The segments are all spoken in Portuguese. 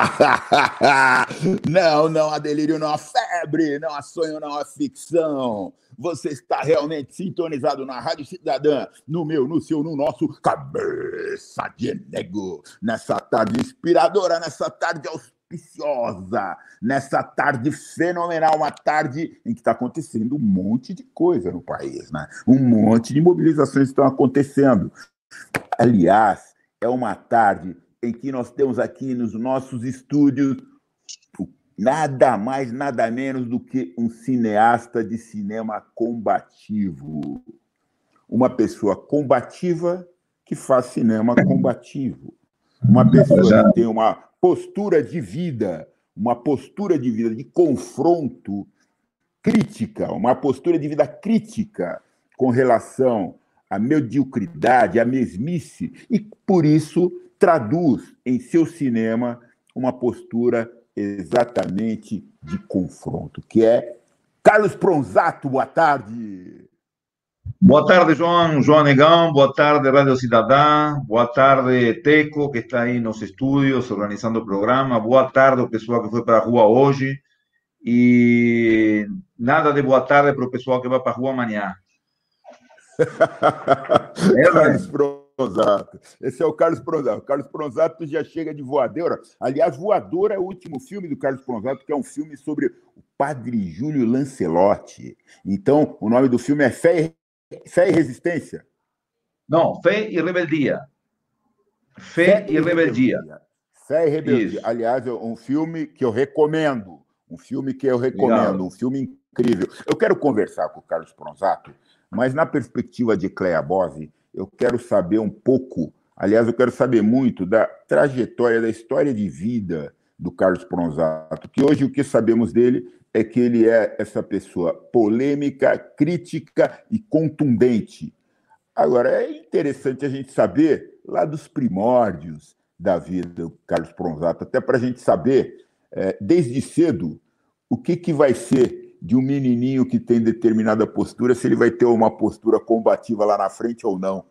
não, não há delírio, não há febre, não há sonho, não há ficção. Você está realmente sintonizado na Rádio Cidadã, no meu, no seu, no nosso Cabeça de Nego. Nessa tarde inspiradora, nessa tarde auspiciosa, nessa tarde fenomenal, uma tarde em que está acontecendo um monte de coisa no país, né? Um monte de mobilizações estão acontecendo. Aliás, é uma tarde em que nós temos aqui nos nossos estúdios nada mais, nada menos do que um cineasta de cinema combativo. Uma pessoa combativa que faz cinema combativo. Uma pessoa que tem uma postura de vida, uma postura de vida de confronto crítica, uma postura de vida crítica com relação à mediocridade, à mesmice, e por isso traduz em seu cinema uma postura exatamente de confronto, que é Carlos Pronzato, boa tarde. Boa tarde, João, João Negão, boa tarde, Rádio Cidadã, boa tarde, Teco, que está aí nos estúdios organizando o programa, boa tarde o pessoal que foi para a rua hoje, e nada de boa tarde para o pessoal que vai para a rua amanhã. é, Carlos Pronzato. Esse é o Carlos Pronzato. O Carlos Pronzato já chega de voadora. Aliás, Voadora é o último filme do Carlos Pronzato, que é um filme sobre o padre Júlio Lancelotti. Então, o nome do filme é Fé e, Fé e Resistência. Não, Fé e Rebeldia. Fé, Fé e, Rebeldia. rebeldia. Fé e Rebeldia. Isso. Aliás, é um filme que eu recomendo. Um filme que eu recomendo. Legal. Um filme incrível. Eu quero conversar com o Carlos Pronzato, mas na perspectiva de Cleia Bose, eu quero saber um pouco, aliás, eu quero saber muito da trajetória, da história de vida do Carlos Pronzato, que hoje o que sabemos dele é que ele é essa pessoa polêmica, crítica e contundente. Agora, é interessante a gente saber lá dos primórdios da vida do Carlos Pronzato, até para a gente saber, é, desde cedo, o que, que vai ser de um menininho que tem determinada postura, se ele vai ter uma postura combativa lá na frente ou não.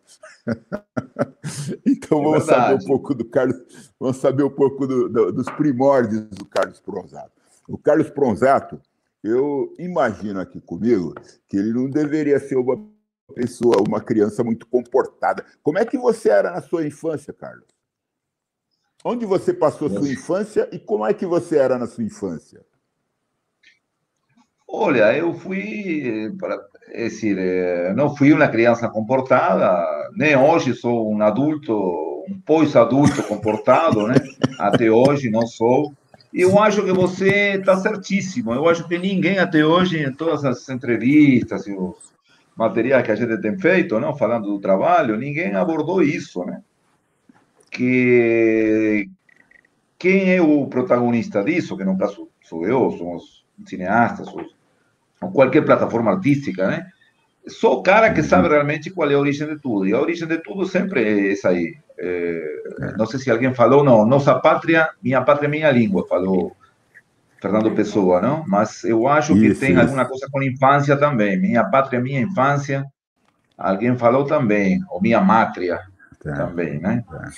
então é vamos é saber um pouco do Carlos, vamos saber um pouco do, do, dos primórdios do Carlos Pronzato. O Carlos Pronzato, eu imagino aqui comigo que ele não deveria ser uma pessoa, uma criança muito comportada. Como é que você era na sua infância, Carlos? Onde você passou sua infância e como é que você era na sua infância? Olha, eu fui, para, é decir, não fui uma criança comportada, nem hoje sou um adulto, um pós-adulto comportado, né? Até hoje não sou. E eu acho que você está certíssimo. Eu acho que ninguém até hoje, em todas as entrevistas e os materiais que a gente tem feito, não, falando do trabalho, ninguém abordou isso, né? Que quem é o protagonista disso, que no caso sou eu, somos cineastas, somos ou qualquer plataforma artística, né? Sou o cara que sabe realmente qual é a origem de tudo. E a origem de tudo sempre é essa aí. É, não sei se alguém falou, não. Nossa pátria, minha pátria, minha língua, falou Fernando Pessoa, não? Mas eu acho que isso, tem isso. alguma coisa com infância também. Minha pátria, minha infância. Alguém falou também. Ou minha mátria tá. também, né? Tá.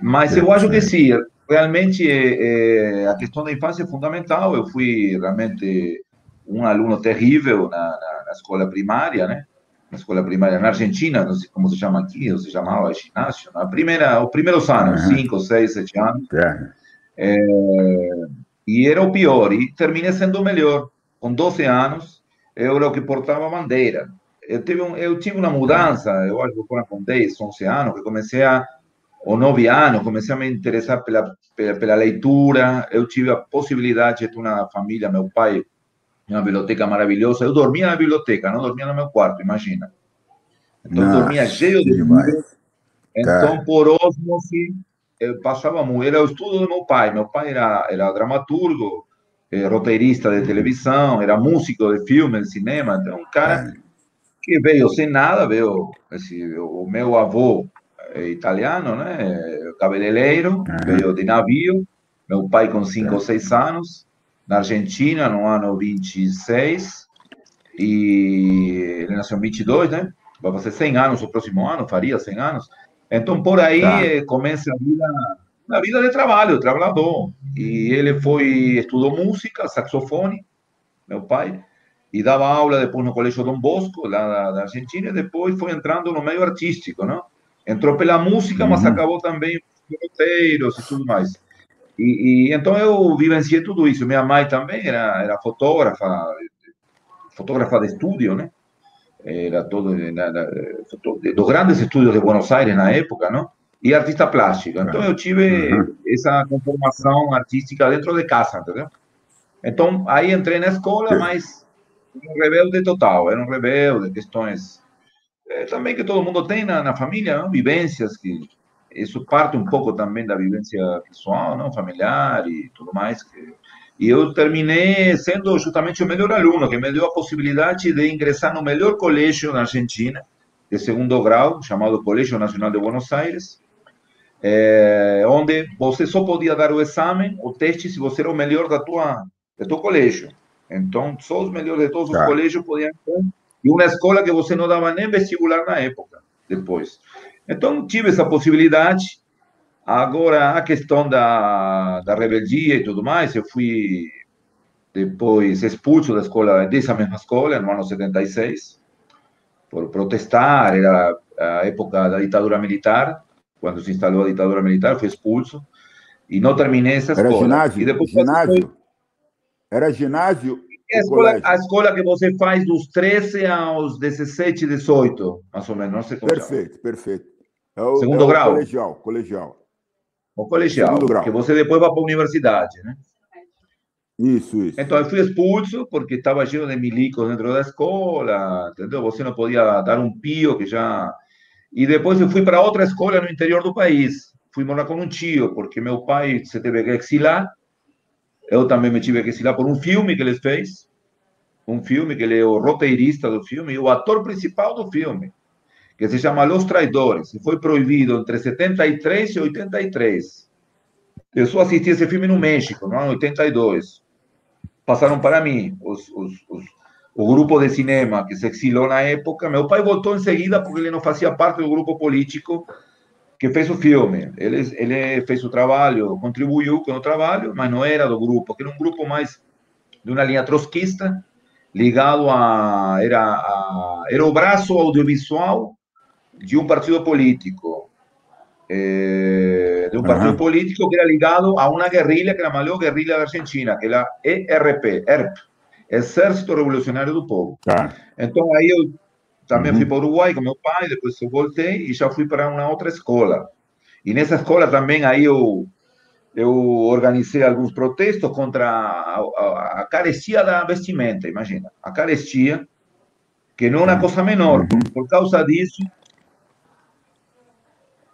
Mas eu acho que sim. Realmente, é, a questão da infância é fundamental. Eu fui realmente um aluno terrível na, na, na, escola primária, né? Na escola primária na Argentina, não sei como se chama aqui, ou se chamava ginásio, na primeira, os primeiros anos, uhum. cinco, seis, sete anos. É. É, e era o pior, e terminei sendo o melhor. Com 12 anos, eu era o que portava a bandeira. Eu tive, um, eu tive uma mudança, eu acho que foi com 10, 11 anos, que comecei a, ou 9 anos, comecei a me interessar pela, pela, pela leitura, eu tive a possibilidade de ter uma família, meu pai uma biblioteca maravilhosa. Eu dormia na biblioteca, não dormia no meu quarto, imagina. Então, Nossa, dormia cheio de livros. Então, por osmose, eu passava muito. Era o estudo do meu pai. Meu pai era, era dramaturgo, eh, roteirista de televisão, era músico de filme, de cinema. Então, um cara que veio sem nada, veio esse, o meu avô é italiano, né? Cabeleireiro, uhum. veio de navio. Meu pai com 5 ou 6 anos na Argentina no ano 26 e ele nasceu em 22, né? Vai fazer 100 anos o próximo ano, faria 100 anos. Então, por aí tá. começa a vida na vida de trabalho, trabalhador. E ele foi, estudou música, saxofone, meu pai, e dava aula depois no Colégio Dom Bosco, lá da, Argentina, e depois foi entrando no meio artístico, não? Entrou pela música, mas acabou também roteiros e tudo mais. E, e, então eu vivenciei tudo isso. Minha mãe também era, era fotógrafa, fotógrafa de estúdio, né? Era todo dos grandes estúdios de Buenos Aires na época, não? E artista plástica. Então eu tive uhum. essa conformação artística dentro de casa, entendeu? Então aí entrei na escola, mas um rebelde total, era um rebelde, questões é, também que todo mundo tem na, na família, não? vivências que isso parte um pouco também da vivência pessoal, não familiar e tudo mais. Que... E eu terminei sendo justamente o melhor aluno, que me deu a possibilidade de ingressar no melhor colégio na Argentina, de segundo grau, chamado Colégio Nacional de Buenos Aires, é, onde você só podia dar o exame, o teste, se você era o melhor da tua, do teu colégio. Então, só os melhores de todos os colégios podiam entrar. E uma escola que você não dava nem vestibular na época, depois. Então, tive essa possibilidade. Agora, a questão da, da rebeldia e tudo mais, eu fui depois expulso da escola, dessa mesma escola, no ano 76, por protestar, era a época da ditadura militar, quando se instalou a ditadura militar, fui expulso, e não terminei essa escola. Era ginásio? E depois ginásio? Era ginásio a escola, a escola que você faz dos 13 aos 17, 18, mais ou menos, não sei como Perfeito, chama. perfeito. É o, Segundo é grau? Colegial, colegial. O colegial, que você depois vai para a universidade, né? Isso, isso. Então, eu fui expulso porque estava cheio de milicos dentro da escola, entendeu? Você não podia dar um pio que já... E depois eu fui para outra escola no interior do país. Fui morar com um tio, porque meu pai se teve que exilar. Eu também me tive que exilar por um filme que ele fez. Um filme que ele é o roteirista do filme e o ator principal do filme que se chama Los Traidores, e foi proibido entre 73 e 83. Eu só assisti esse filme no México, no ano 82. Passaram para mim os, os, os, o grupo de cinema que se exilou na época. Meu pai voltou em seguida porque ele não fazia parte do grupo político que fez o filme. Ele, ele fez o trabalho, contribuiu com o trabalho, mas não era do grupo, que era um grupo mais de uma linha trotskista, ligado a era, a, era o braço audiovisual de um partido político, eh, de um partido político que era ligado a uma guerrilha que era a maior guerrilha da Argentina, que era ERP, ERP, Exército Revolucionário do Povo. Tá. Então aí eu também uhum. fui para o Uruguai com meu pai, depois eu voltei e já fui para uma outra escola. E nessa escola também aí eu eu organizei alguns protestos contra a, a, a carestia da vestimenta, imagina, a carestia, que não é uma coisa menor. Por causa disso,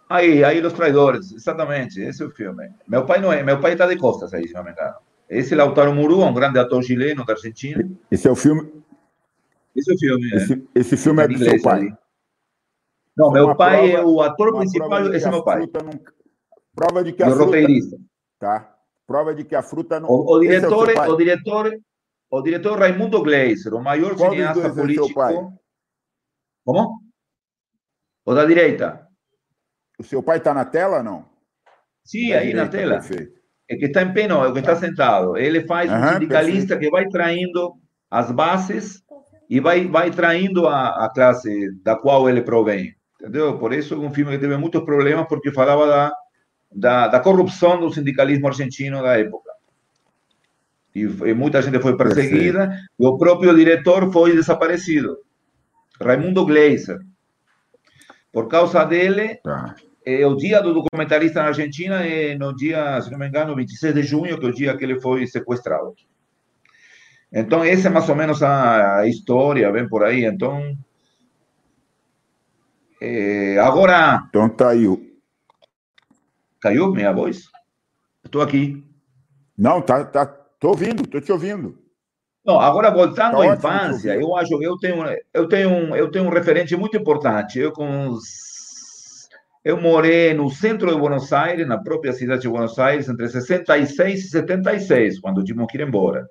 Aí, aí Los Traidores, exatamente, esse é o filme. Meu pai não é, meu pai está de costas aí, se não me engano. Esse é Lautaro Muru, um grande ator chileno da Argentina. Esse é o filme. Esse é o filme. Esse, é. esse filme é do seu pai. Não, meu pai prova, é o ator principal, esse é meu pai. Não... Prova de que a fruta... roteirista. Tá. Prova de que a fruta não. O, o diretor, é o, o diretor, o diretor Raimundo Gleiser, o maior Qual cineasta político. É Como? O da direita. O seu pai está na tela não? Sim, aí direita, na tela. Perfeito. É que está em pé, não, é o que está sentado. Ele faz um sindicalista perfeito. que vai traindo as bases e vai, vai traindo a, a classe da qual ele provém. Entendeu? Por isso é um filme que teve muitos problemas, porque falava da, da, da corrupção do sindicalismo argentino da época. E, e muita gente foi perseguida, perfeito. e o próprio diretor foi desaparecido. Raimundo Gleiser. Por causa dele, tá é o dia do documentarista na Argentina é no dia, se não me engano, 26 de junho, que é o dia que ele foi sequestrado. Então, essa é mais ou menos a, história, vem por aí. Então, é, agora... Então, caiu. Caiu minha voz? Estou aqui. Não, tá, tá, tô ouvindo, tô te ouvindo. Não, agora voltando tá à infância, eu acho que eu tenho, eu tenho, eu tenho um referente muito importante. Eu com eu morei no centro de Buenos Aires, na própria cidade de Buenos Aires, entre 66 e 76, quando tivemos que ir embora,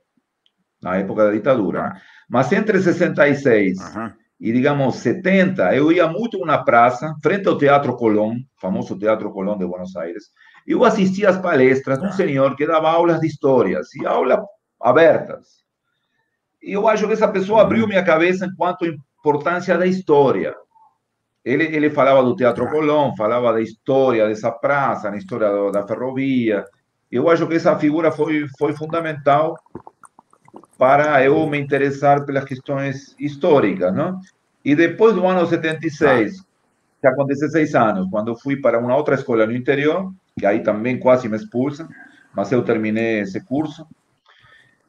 na época da ditadura. Mas entre 66 uhum. e, digamos, 70, eu ia muito na praça, frente ao Teatro Colón, famoso Teatro Colón de Buenos Aires. eu assisti às palestras de um senhor que dava aulas de história, e aulas abertas. E eu acho que essa pessoa abriu minha cabeça enquanto à importância da história. Ele, ele falava do Teatro Colón, falava da história dessa praça, da história da ferrovia. Eu acho que essa figura foi, foi fundamental para eu me interessar pelas questões históricas, não? E depois do ano 76, já com 16 anos, quando fui para uma outra escola no interior, que aí também quase me expulsam, mas eu terminei esse curso.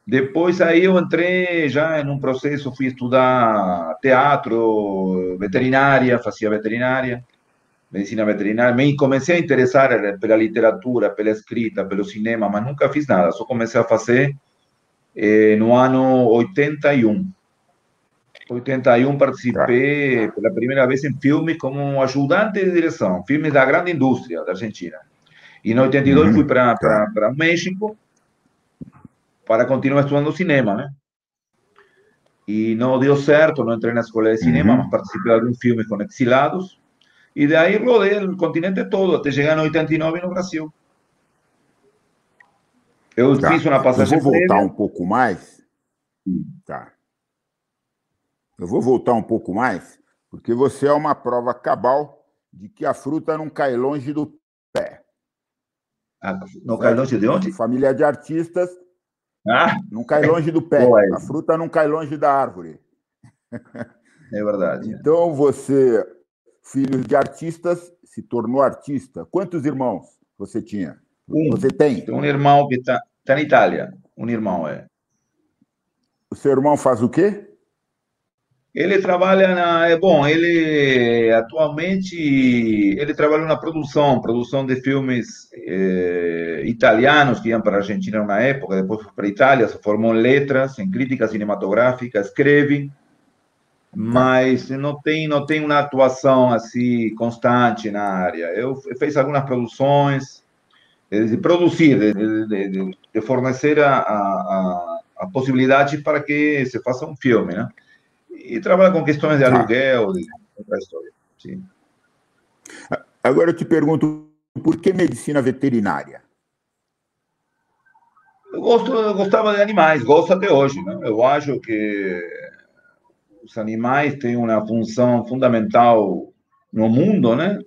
Depois aí eu entrei já em um processo, fui estudar teatro, veterinária, fazia veterinária, medicina veterinária. Me comecei a interessar pela literatura, pela escrita, pelo cinema, mas nunca fiz nada. Só comecei a fazer eh, no ano 81. 81 participei pela primeira vez em filmes como ajudante de direção, filmes da grande indústria da Argentina. E em 82 uhum. fui para o México para continuar estudando cinema, né? E não deu certo, não entrei na escola de cinema, uhum. mas participei de alguns filmes com exilados. E daí rodei o continente todo, até chegar em 89 no Brasil. Eu tá. fiz uma passagem. Eu vou voltar prévia. um pouco mais. Tá. Eu vou voltar um pouco mais, porque você é uma prova cabal de que a fruta não cai longe do pé. Ah, não cai longe de onde? Família de artistas. Ah. Não cai longe do pé. a fruta não cai longe da árvore. É verdade. Então você, filho de artistas, se tornou artista. Quantos irmãos você tinha? Um. Você tem? Tem um irmão que está tá na Itália. Um irmão, é. O seu irmão faz o quê? Ele trabalha na, é bom, ele atualmente ele trabalha na produção, produção de filmes eh, italianos que iam para a Argentina na época, depois foi para a Itália, se formou em letras, em crítica cinematográfica, escreve, mas não tem não tem uma atuação assim constante na área. Eu fiz algumas produções, de produzir, de, de, de, fornecer a, a, a possibilidade para que se faça um filme, né? e trabalha com questões de aluguel, de outra história. Sim. Agora eu te pergunto, por que medicina veterinária? Eu, gosto, eu gostava de animais, gosto até hoje. Né? Eu acho que os animais têm uma função fundamental no mundo, né?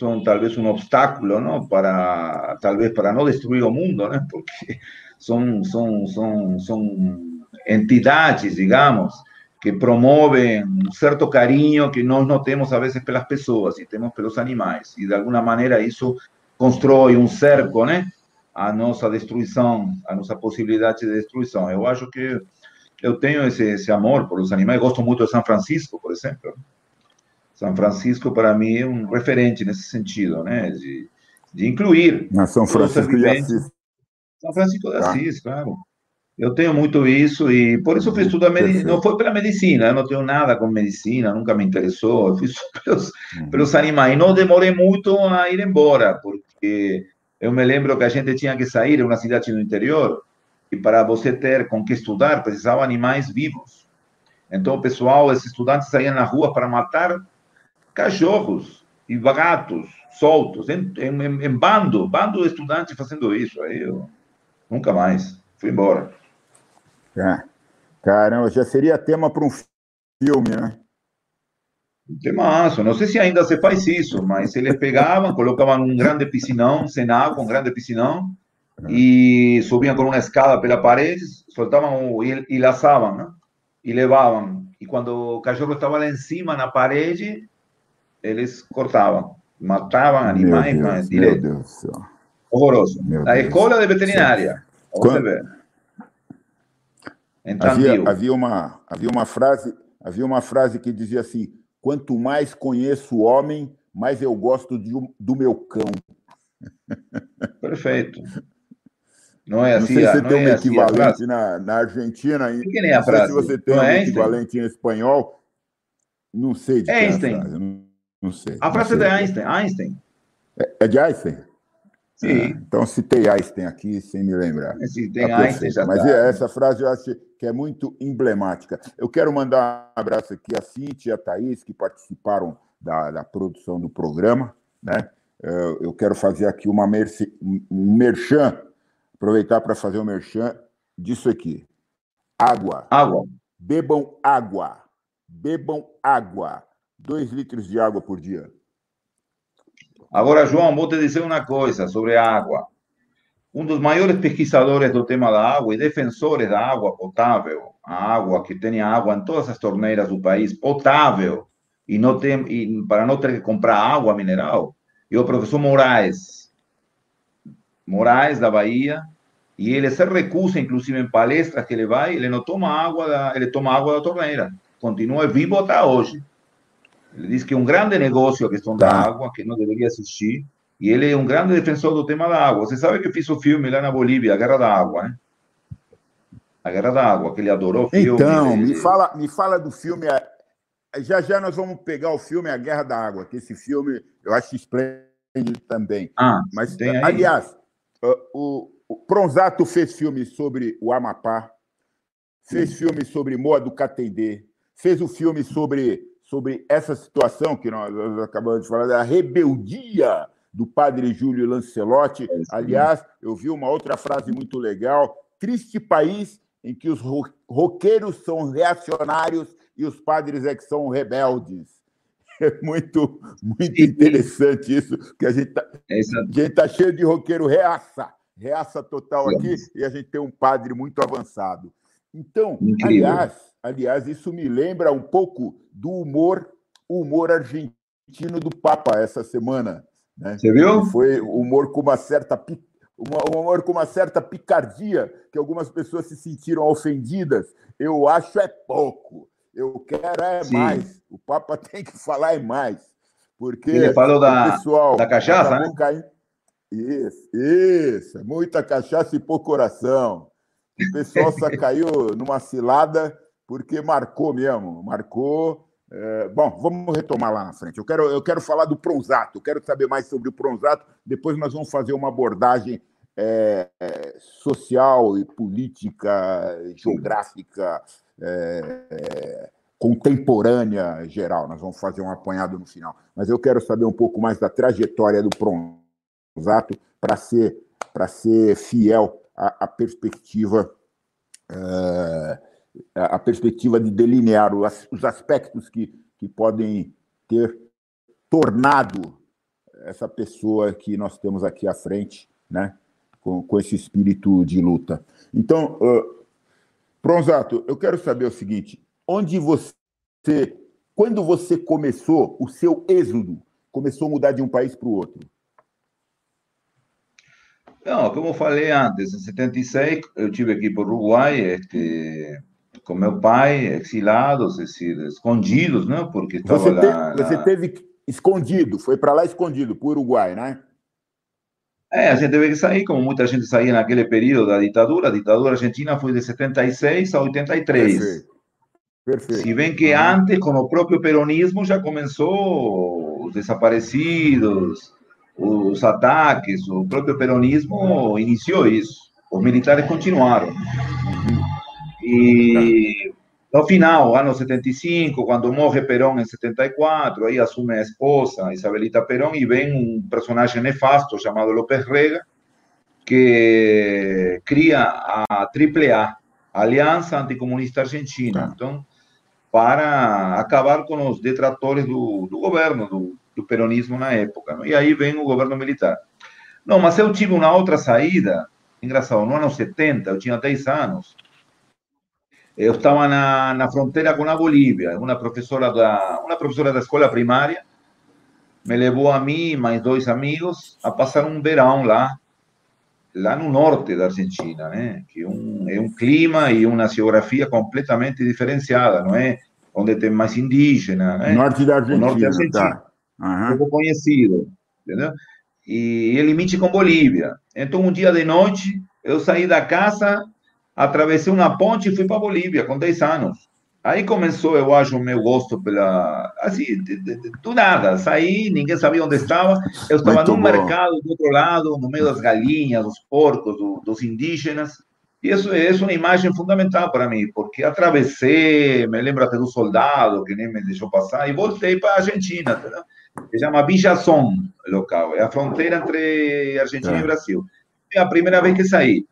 São talvez um obstáculo, não? Para talvez para não destruir o mundo, né? Porque são são são são entidades, digamos, que promovem um certo carinho que nós não temos, às vezes, pelas pessoas e temos pelos animais. E, de alguma maneira, isso constrói um cerco, né? A nossa destruição, a nossa possibilidade de destruição. Eu acho que eu tenho esse, esse amor por os animais. Gosto muito de São Francisco, por exemplo. São Francisco, para mim, é um referente nesse sentido, né? De, de incluir. Na São Francisco de Assis. São Francisco de. Assis, tá. claro. Eu tenho muito isso e por isso fiz tudo a medicina. Não foi pela medicina, eu não tenho nada com medicina, nunca me interessou. Eu fiz pelos, uhum. pelos animais. Não demorei muito a ir embora, porque eu me lembro que a gente tinha que sair uma cidade no interior e para você ter com que estudar precisava animais vivos. Então o pessoal, os estudantes saíam na rua para matar cachorros e gatos soltos, em, em, em bando, bando de estudantes fazendo isso. Aí eu nunca mais fui embora. É. Caramba, já seria tema para um filme, né? Temaço. Não sei se ainda se faz isso, mas eles pegavam, colocavam um grande piscinão, sem água, um grande piscinão, e subiam com uma escada pela parede, soltavam e, e laçavam, né? E levavam. E quando o cachorro estava lá em cima, na parede, eles cortavam. Matavam animais, Deus, mas. Meu Deus do céu. Horroroso. Meu a Deus escola de veterinária. Quando... Havia, havia, uma, havia, uma frase, havia uma frase que dizia assim: quanto mais conheço o homem, mais eu gosto de, do meu cão. Perfeito. Não é assim. Não sei se você tem um é equivalente na, na Argentina. Que nem a frase? Não sei se você tem não um é equivalente em espanhol. Não sei de Einstein. É. Não, sei. A frase é de Einstein. Einstein. É, é de Einstein? Sim. É, então citei Einstein aqui sem me lembrar. Citei tá Einstein já Mas tá. essa frase eu acho que é muito emblemática. Eu quero mandar um abraço aqui a Cintia e a Thaís, que participaram da, da produção do programa, né? é, eu quero fazer aqui uma merce, um merchan, aproveitar para fazer o um merchan disso aqui. Água. Água. Bebam água. Bebam água. Dois litros de água por dia. Agora, João, vou te dizer uma coisa sobre a água. Um dos maiores pesquisadores do tema da água e defensores da água potável, a água que tenha água em todas as torneiras do país, potável, e, não tem, e para não ter que comprar água mineral, é o professor Moraes. Moraes, da Bahia, e ele se recusa, inclusive em palestras que ele vai, ele não toma água, da, ele toma água da torneira. Continua vivo até hoje. Ele diz que é um grande negócio a questão da água, que não deveria existir, e ele é um grande defensor do tema da água. Você sabe que eu fiz o filme lá na Bolívia, A Guerra da Água, né? A Guerra da Água, que ele adorou o filme. Então, me fala, me fala do filme. Já já nós vamos pegar o filme A Guerra da Água, que esse filme eu acho esplêndido também. Ah, Mas, aliás, o, o Pronzato fez filme sobre o Amapá, fez filme sobre Moa do Catendê, fez o filme sobre, sobre essa situação que nós acabamos de falar, da rebeldia do padre Júlio Lancelotti. É Aliás, eu vi uma outra frase muito legal: triste país em que os roqueiros são reacionários e os padres é que são rebeldes. É muito, muito interessante isso, que a gente está tá cheio de roqueiro reaça, reaça total aqui, e a gente tem um padre muito avançado. Então, aliás, aliás, isso me lembra um pouco do humor, humor argentino do Papa essa semana. Né? Você viu? Foi humor com uma certa um humor com uma certa picardia, que algumas pessoas se sentiram ofendidas. Eu acho é pouco. Eu quero é Sim. mais. O Papa tem que falar é mais. Porque Ele falou da, pessoal da cachaça, né? Caindo... Isso, isso. É muita cachaça e pouco coração. O pessoal só caiu numa cilada porque marcou mesmo. Marcou é, bom, vamos retomar lá na frente. Eu quero, eu quero falar do Pronzato, eu quero saber mais sobre o Pronzato. Depois nós vamos fazer uma abordagem é, social e política, geográfica, é, é, contemporânea geral. Nós vamos fazer um apanhado no final. Mas eu quero saber um pouco mais da trajetória do Pronzato para ser, ser fiel à, à perspectiva. É, a perspectiva de delinear os aspectos que, que podem ter tornado essa pessoa que nós temos aqui à frente, né, com, com esse espírito de luta. Então, uh, Pronzato, eu quero saber o seguinte: onde você, quando você começou o seu êxodo, começou a mudar de um país para o outro? Não, como eu falei antes, em 76 eu tive aqui para o Uruguai, este, com meu pai, exilados, decir, escondidos, né? Porque estava você lá. Teve, Você teve escondido, foi para lá escondido, para o Uruguai, né? É, a gente teve que sair, como muita gente saía naquele período da ditadura. A ditadura argentina foi de 76 a 83. Perfeito. Perfeito. Se bem que antes, com o próprio peronismo, já começou os desaparecidos, os ataques, o próprio peronismo iniciou isso. Os militares continuaram. E no final, ano 75, quando morre Perón em 74, aí assume a esposa, Isabelita Perón, e vem um personagem nefasto chamado López Rega, que cria a AAA, Aliança Anticomunista Argentina. Então, para acabar com os detratores do, do governo, do, do, peronismo na época. Não? E aí vem o governo militar. Não, mas eu tive uma outra saída, engraçado, no ano 70, eu tinha 10 anos, eu estava na, na fronteira com a Bolívia, uma professora da uma professora da escola primária me levou a mim e mais dois amigos a passar um verão lá, lá no norte da Argentina, né? Que um, é um clima e uma geografia completamente diferenciada, não é? Onde tem mais indígena, né? Norte da Argentina, norte da Argentina, tá. Uhum. pouco conhecido, entendeu? E, e limite com Bolívia. Então, um dia de noite, eu saí da casa atravessei uma ponte e fui para Bolívia com 10 anos. Aí começou, eu acho, o meu gosto pela. Assim, de, de, de, do nada. Saí, ninguém sabia onde estava. Eu estava no mercado do outro lado, no meio das galinhas, dos porcos, do, dos indígenas. E isso é uma imagem fundamental para mim, porque atravessei, me lembro até do soldado que nem me deixou passar, e voltei para a Argentina, entendeu? Se chama Villazón, o local, é a fronteira entre Argentina é. e Brasil. É a primeira vez que saí.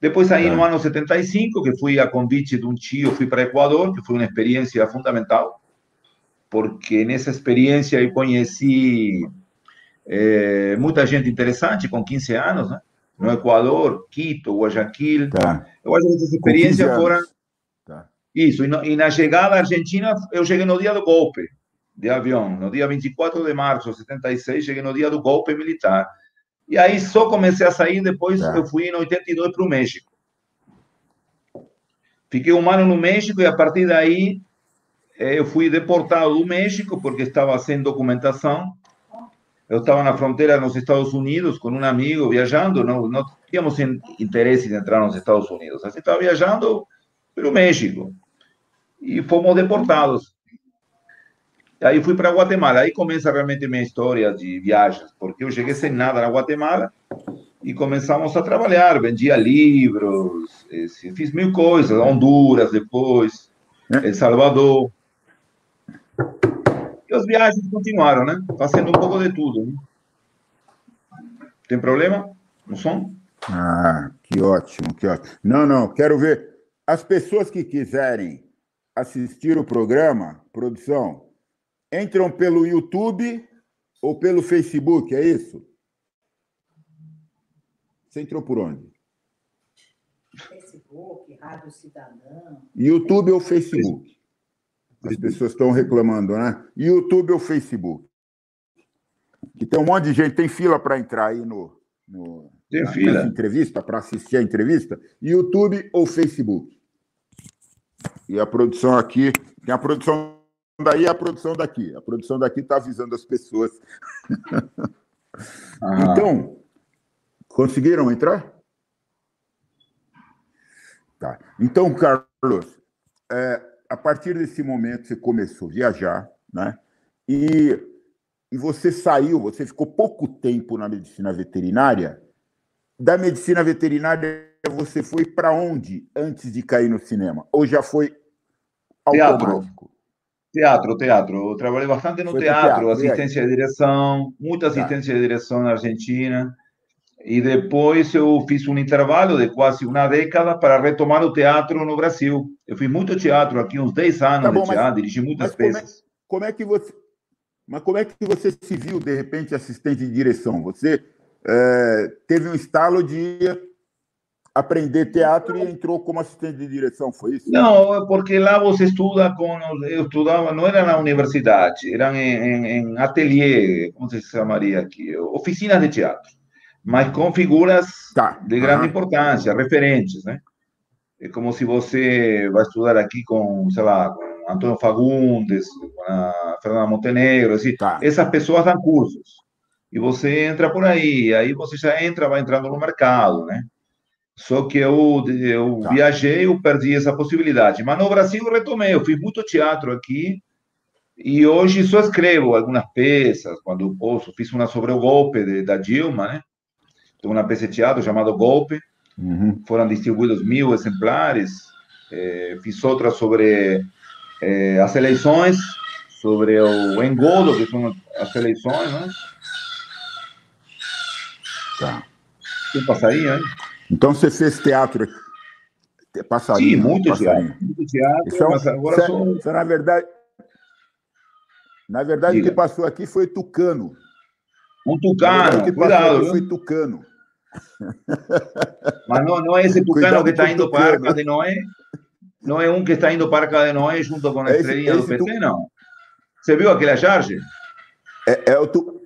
Depois saí é. no ano 75, que fui a convite de um tio, fui para Equador, que foi uma experiência fundamental, porque nessa experiência eu conheci é, muita gente interessante, com 15 anos, né? no Equador, Quito, Guayaquil. Tá. Eu acho que essa experiência foram. Tá. Isso, e, no, e, na chegada à Argentina, eu cheguei no dia do golpe de avião, no dia 24 de março de 76, cheguei no dia do golpe militar. E aí só comecei a sair, depois tá. eu fui em 82 para o México. Fiquei um ano no México e a partir daí eh, eu fui deportado do México porque estava sem documentação eu estava na fronteira nos Estados Unidos com um amigo viajando, não, não tínhamos interesse em entrar nos Estados Unidos. A gente estava viajando pelo México e fomos deportados. E aí fui para Guatemala. Aí começa realmente minha história de viagens, porque eu cheguei sem nada na Guatemala e começamos a trabalhar. Vendia livros, fiz mil coisas. Honduras depois, é. El Salvador. E as viagens continuaram, né? Fazendo um pouco de tudo. Né? Tem problema no som? Ah, que ótimo, que ótimo. Não, não, quero ver. As pessoas que quiserem assistir o programa, produção, entram pelo YouTube ou pelo Facebook, é isso? Você entrou por onde? Facebook, Rádio Cidadão. YouTube ou Facebook? As pessoas estão reclamando, né? YouTube ou Facebook? Que tem um monte de gente, tem fila para entrar aí no, no tem fila. entrevista, para assistir a entrevista. YouTube ou Facebook? E a produção aqui, tem a produção daí e a produção daqui. A produção daqui está avisando as pessoas. Ah. Então, conseguiram entrar? Tá. Então, Carlos, é, a partir desse momento você começou a viajar, né? E, e você saiu, você ficou pouco tempo na medicina veterinária. Da medicina veterinária, você foi para onde antes de cair no cinema? Ou já foi automático? Teatro, teatro. Eu trabalhei bastante no teatro, teatro, assistência de direção, muita tá. assistência tá. de direção na Argentina. E depois eu fiz um intervalo de quase uma década para retomar o teatro no Brasil. Eu fiz muito teatro aqui, uns 10 anos tá bom, de teatro, mas, dirigi muitas peças. Como é, como é, que você. Mas como é que você se viu, de repente, assistente de direção? Você é, teve um estalo de aprender teatro e entrou como assistente de direção, foi isso? Não, porque lá você estuda com. Eu estudava, não era na universidade, eram em, em, em ateliê, como se chamaria aqui? Oficinas de teatro mas com figuras tá. de grande uhum. importância, referentes, né? É como se você vai estudar aqui com, sei lá, com Antônio Fagundes, com a Fernanda Montenegro, assim, tá. essas pessoas dão cursos. E você entra por aí, aí você já entra, vai entrando no mercado, né? Só que eu, eu tá. viajei, eu perdi essa possibilidade. Mas no Brasil eu retomei, eu fiz muito teatro aqui, e hoje só escrevo algumas peças, quando eu posso. Fiz uma sobre o golpe de, da Dilma, né? uma peça de teatro chamado Golpe. Uhum. Foram distribuídos mil exemplares. É, fiz outra sobre é, as eleições, sobre o engodo, que são as eleições, né? Tá. Tem passarinho, hein? Então você fez teatro passarinho? Sim, muito passarinho. teatro. Muito teatro, é mas agora isso, sou... na verdade, na verdade, o que passou aqui foi tucano. Um tucano, cuidado. Foi tucano. Mas não, não é esse tucano que está indo para a Arca de Noé? Não é um que está indo para a Arca de Noé junto com a estrelinha do PT, não? Você viu aquela charge? É, é o tu...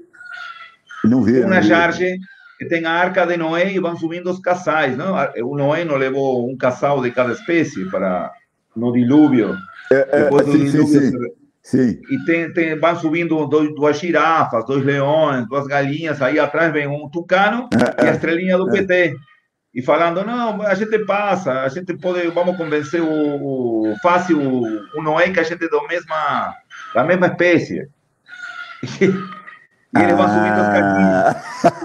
Não vi. Uma charge que tem a Arca de Noé e vão subindo os casais, não? O Noé não levou um casal de cada espécie para no dilúvio. É, é, Depois do sim, dilúvio... Sim, sim. E tem, tem, vai subindo dois, duas girafas, dois leões, duas galinhas, aí atrás vem um tucano é, e a é. estrelinha do é. PT. E falando, não, a gente passa, a gente pode, vamos convencer o, o fácil, o Noé que a gente é da mesma, da mesma espécie. E, ele vai subindo os caquinhos.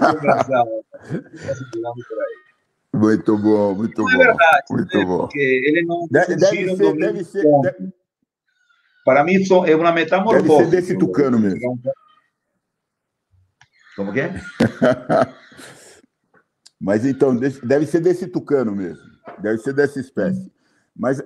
Muito bom, muito não bom. É verdade, muito né? bom. Porque não deve, deve ser, deve ser, deve... Para mim, é uma metamorfose. Deve ser desse tucano mesmo. Como que é? Mas então, deve ser desse tucano mesmo. Deve ser dessa espécie. Mas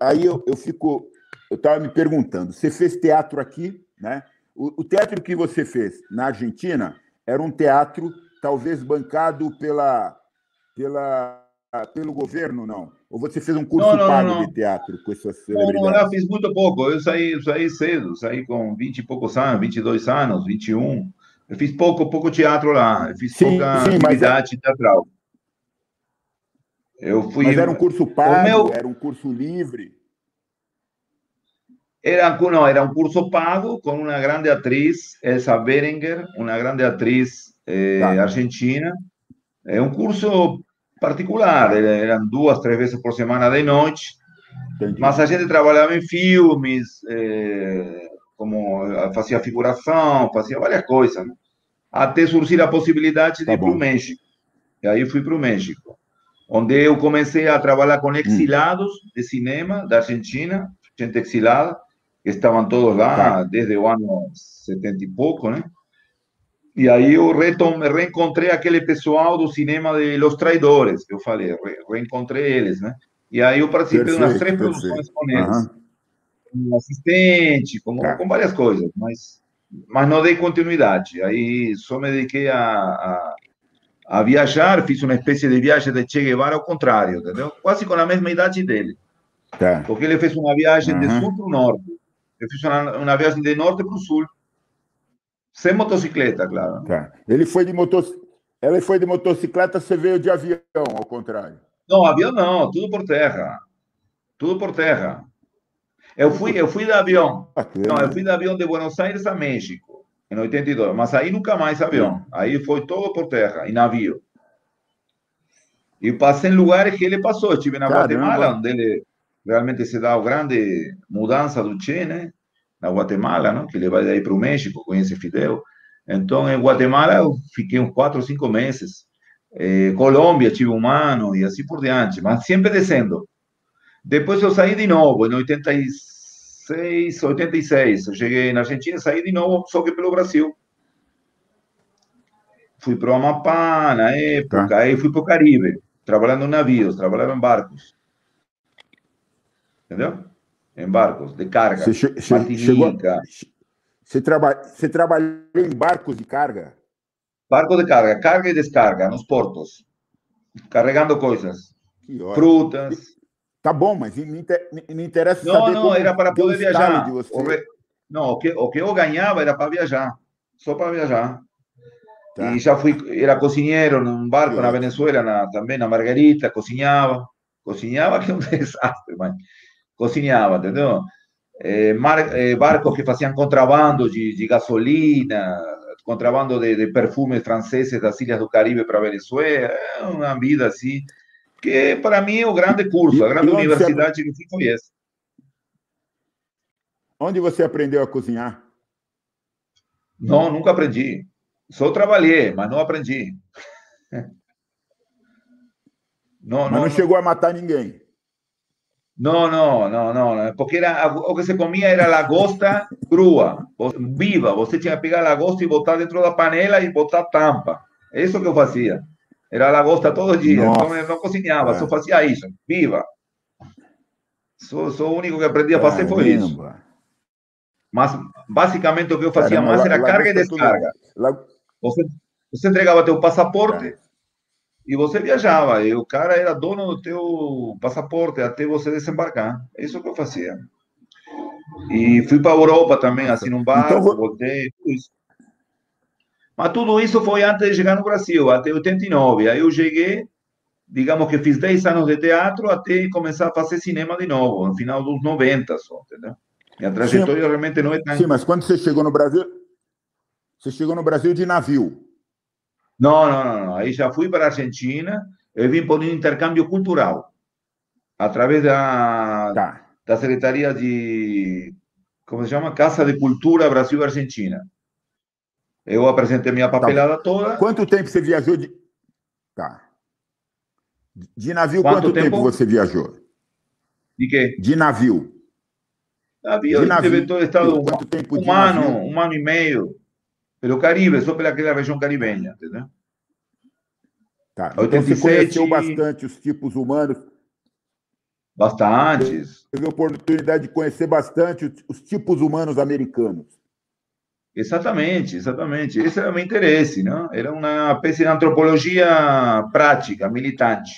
aí eu, eu fico. Eu estava me perguntando: você fez teatro aqui, né? O, o, teatro que você fez na Argentina era um teatro talvez bancado pela, pela, pelo governo, não? Ou você fez um curso não, não, pago não. de teatro com essas celebridades? Não, não, eu fiz muito pouco. Eu saí, saí cedo, saí com 20 e poucos anos, 22 anos, 21. Eu fiz pouco, pouco teatro lá. Eu fiz sim, pouca sim, atividade mas... teatral. Eu fui. Mas era um curso pago? Meu... Era um curso livre? Era, no, era un curso pago con una grande actriz, Elsa Berenguer, una grande actriz eh, claro. argentina. É um curso particular, eram duas, três vezes por semana de noite, Entendi. mas a gente trabalhava em filmes, eh, como fazia figuração, fazia várias coisas, né? até surgir a possibilidade de tá ir para o México. E aí fui para o México, onde eu comecei a trabalhar com exilados hum. de cinema da Argentina, gente exilada, que estavam todos lá tá. desde o ano 70 e pouco, né? E aí eu reencontrei aquele pessoal do cinema de Los Traidores, que eu falei, re, reencontrei eles, né? E aí eu participei perfeito, de umas três perfeito. produções com eles. Uhum. Como assistente, como, tá. com várias coisas, mas, mas não dei continuidade. Aí só me dediquei a, a, a viajar, fiz uma espécie de viagem de Che Guevara ao contrário, entendeu? Quase com a mesma idade dele. Tá. Porque ele fez uma viagem uhum. de sul para o norte. Eu fiz uma, uma viagem de norte para o sul. Sem motocicleta, claro. Tá. Ele foi de. Ele foi de motocicleta, você veio de avião, ao contrário. Não, avião não, tudo por terra. Tudo por terra. Eu fui, eu fui de avião. Não, eu fui de avião de Buenos Aires a México, em 82. Mas aí nunca mais avião. Aí foi todo por terra, em navio. E passei em lugares que ele passou. Estive na Caramba. Guatemala, onde ele realmente se dá a grande mudança do Che, né? Na Guatemala, não? que ele vai daí para o México, conhece Fidel. Então, em Guatemala, eu fiquei uns quatro cinco meses. Eh, Colômbia, tive um ano e assim por diante, mas sempre descendo. Depois eu saí de novo, em 86, 86. Eu cheguei na Argentina, saí de novo, só que pelo Brasil. Fui para o Amapá na época, tá. aí fui para o Caribe, trabalhando em navios, trabalhava em barcos entendeu? Em barcos de carga. Você, che chegou, você, traba você trabalhou em barcos de carga? Barco de carga, carga e descarga nos portos, carregando coisas, frutas. Tá bom, mas me, me interessa não, saber Não, era para poder viajar. O re... Não, o que, o que eu ganhava era para viajar, só para viajar. Tá. E já fui, era cozinheiro num barco na Venezuela, na, também na Margarita, cozinhava. Cozinhava que é um desastre, mas cozinhava, entendeu? É, mar, é, barcos que faziam contrabando de, de gasolina, contrabando de, de, perfumes franceses das ilhas do Caribe para a Venezuela, é uma vida assim, que para mim é o grande curso, a grande universidade que foi essa. Onde você aprendeu a cozinhar? Não, nunca aprendi. Só trabalhei, mas não aprendi. Não, mas não, não chegou a matar ninguém. No, no, no, no, porque era, o que se comía era lagosta crua, viva. Você tinha que pegar a lagosta e botar dentro da panela e botar tampa. Isso que eu fazia. Era lagosta todo dia. Nossa. Então eu não cozinhava, é. só fazia isso, viva. Só, só o único que aprendi a fazer foi isso. Mas basicamente o que eu fazia Caramba, mais era carga e descarga. Você, você entregava teu passaporte. É e você viajava, e o cara era dono do teu passaporte até você desembarcar. É isso que eu fazia. E fui para a Europa também, assim, num barco, então, voltei, tudo isso. Mas tudo isso foi antes de chegar no Brasil, até 89. Aí eu cheguei, digamos que fiz 10 anos de teatro até começar a fazer cinema de novo, no final dos 90 só, entendeu? E a trajetória sim, realmente não é tão... Sim, mas quando você chegou no Brasil, você chegou no Brasil de navio. No, no, no, no. Ahí ya fui para Argentina. Eu vim por um intercâmbio cultural através da, tá. da Secretaria de. Como se chama? Casa de Cultura Brasil-Argentina. Eu apresentei minha papelada tá. toda. Quanto tempo você viajou de. Tá. De navio, quanto, quanto tempo? tempo você viajou? De quê? De navio. Navio, de navio. deve ter estado um, tempo um ano, navio? um ano e meio, pelo Caribe, só pelaquela região caribenha, entendeu? Tá. Então 87, você conheceu bastante os tipos humanos. Bastantes. Teve a oportunidade de conhecer bastante os, os tipos humanos americanos. Exatamente, exatamente. Esse era o meu interesse, não? Era uma espécie de antropologia prática, militante.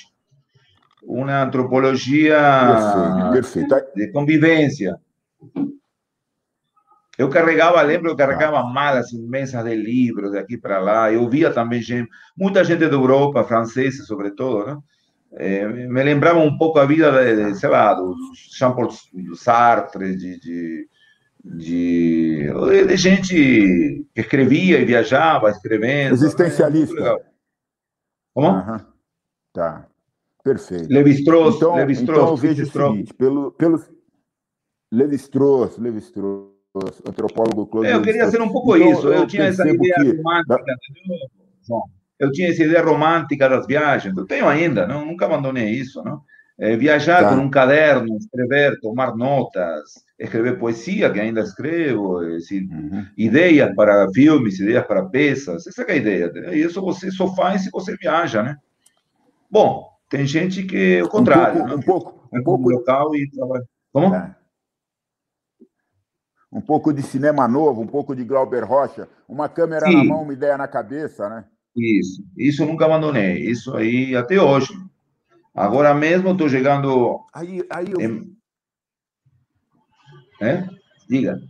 Uma antropologia perfeito, perfeito. de convivência. Eu carregava, lembro, eu carregava malas imensas de livros de aqui para lá. Eu via também gente, muita gente da Europa, franceses sobretudo, né? É, me lembrava um pouco a vida, de, sei lá, do Jean-Paul Sartre, de, de, de, de, gente que escrevia e viajava escrevendo. Existencialista. Né? Como? Uhum. Tá, perfeito. Levi-Strauss. Então, Levi então eu vejo o seguinte, pelo, pelo Levi-Strauss, Levi-Strauss, antropólogo Claude é, Eu queria ser um pouco então, isso. Eu, eu tinha essa ideia que... romântica, João? Eu tinha essa ideia romântica das viagens. Eu tenho ainda, não, nunca abandonei isso, não? É, viajar tá. com um caderno, escrever, tomar notas, escrever poesia, que ainda escrevo, assim, uhum. ideias para filmes, ideias para peças, essa é a ideia. E isso você só faz se você viaja, né? Bom, tem gente que é o contrário. Um pouco, né? um pouco, um pouco local e trabalha. Como? É um pouco de cinema novo, um pouco de Glauber Rocha, uma câmera Sim. na mão, uma ideia na cabeça, né? Isso, isso eu nunca abandonei, isso aí até hoje. Agora mesmo estou chegando. Aí, aí eu... Em... É? Diga.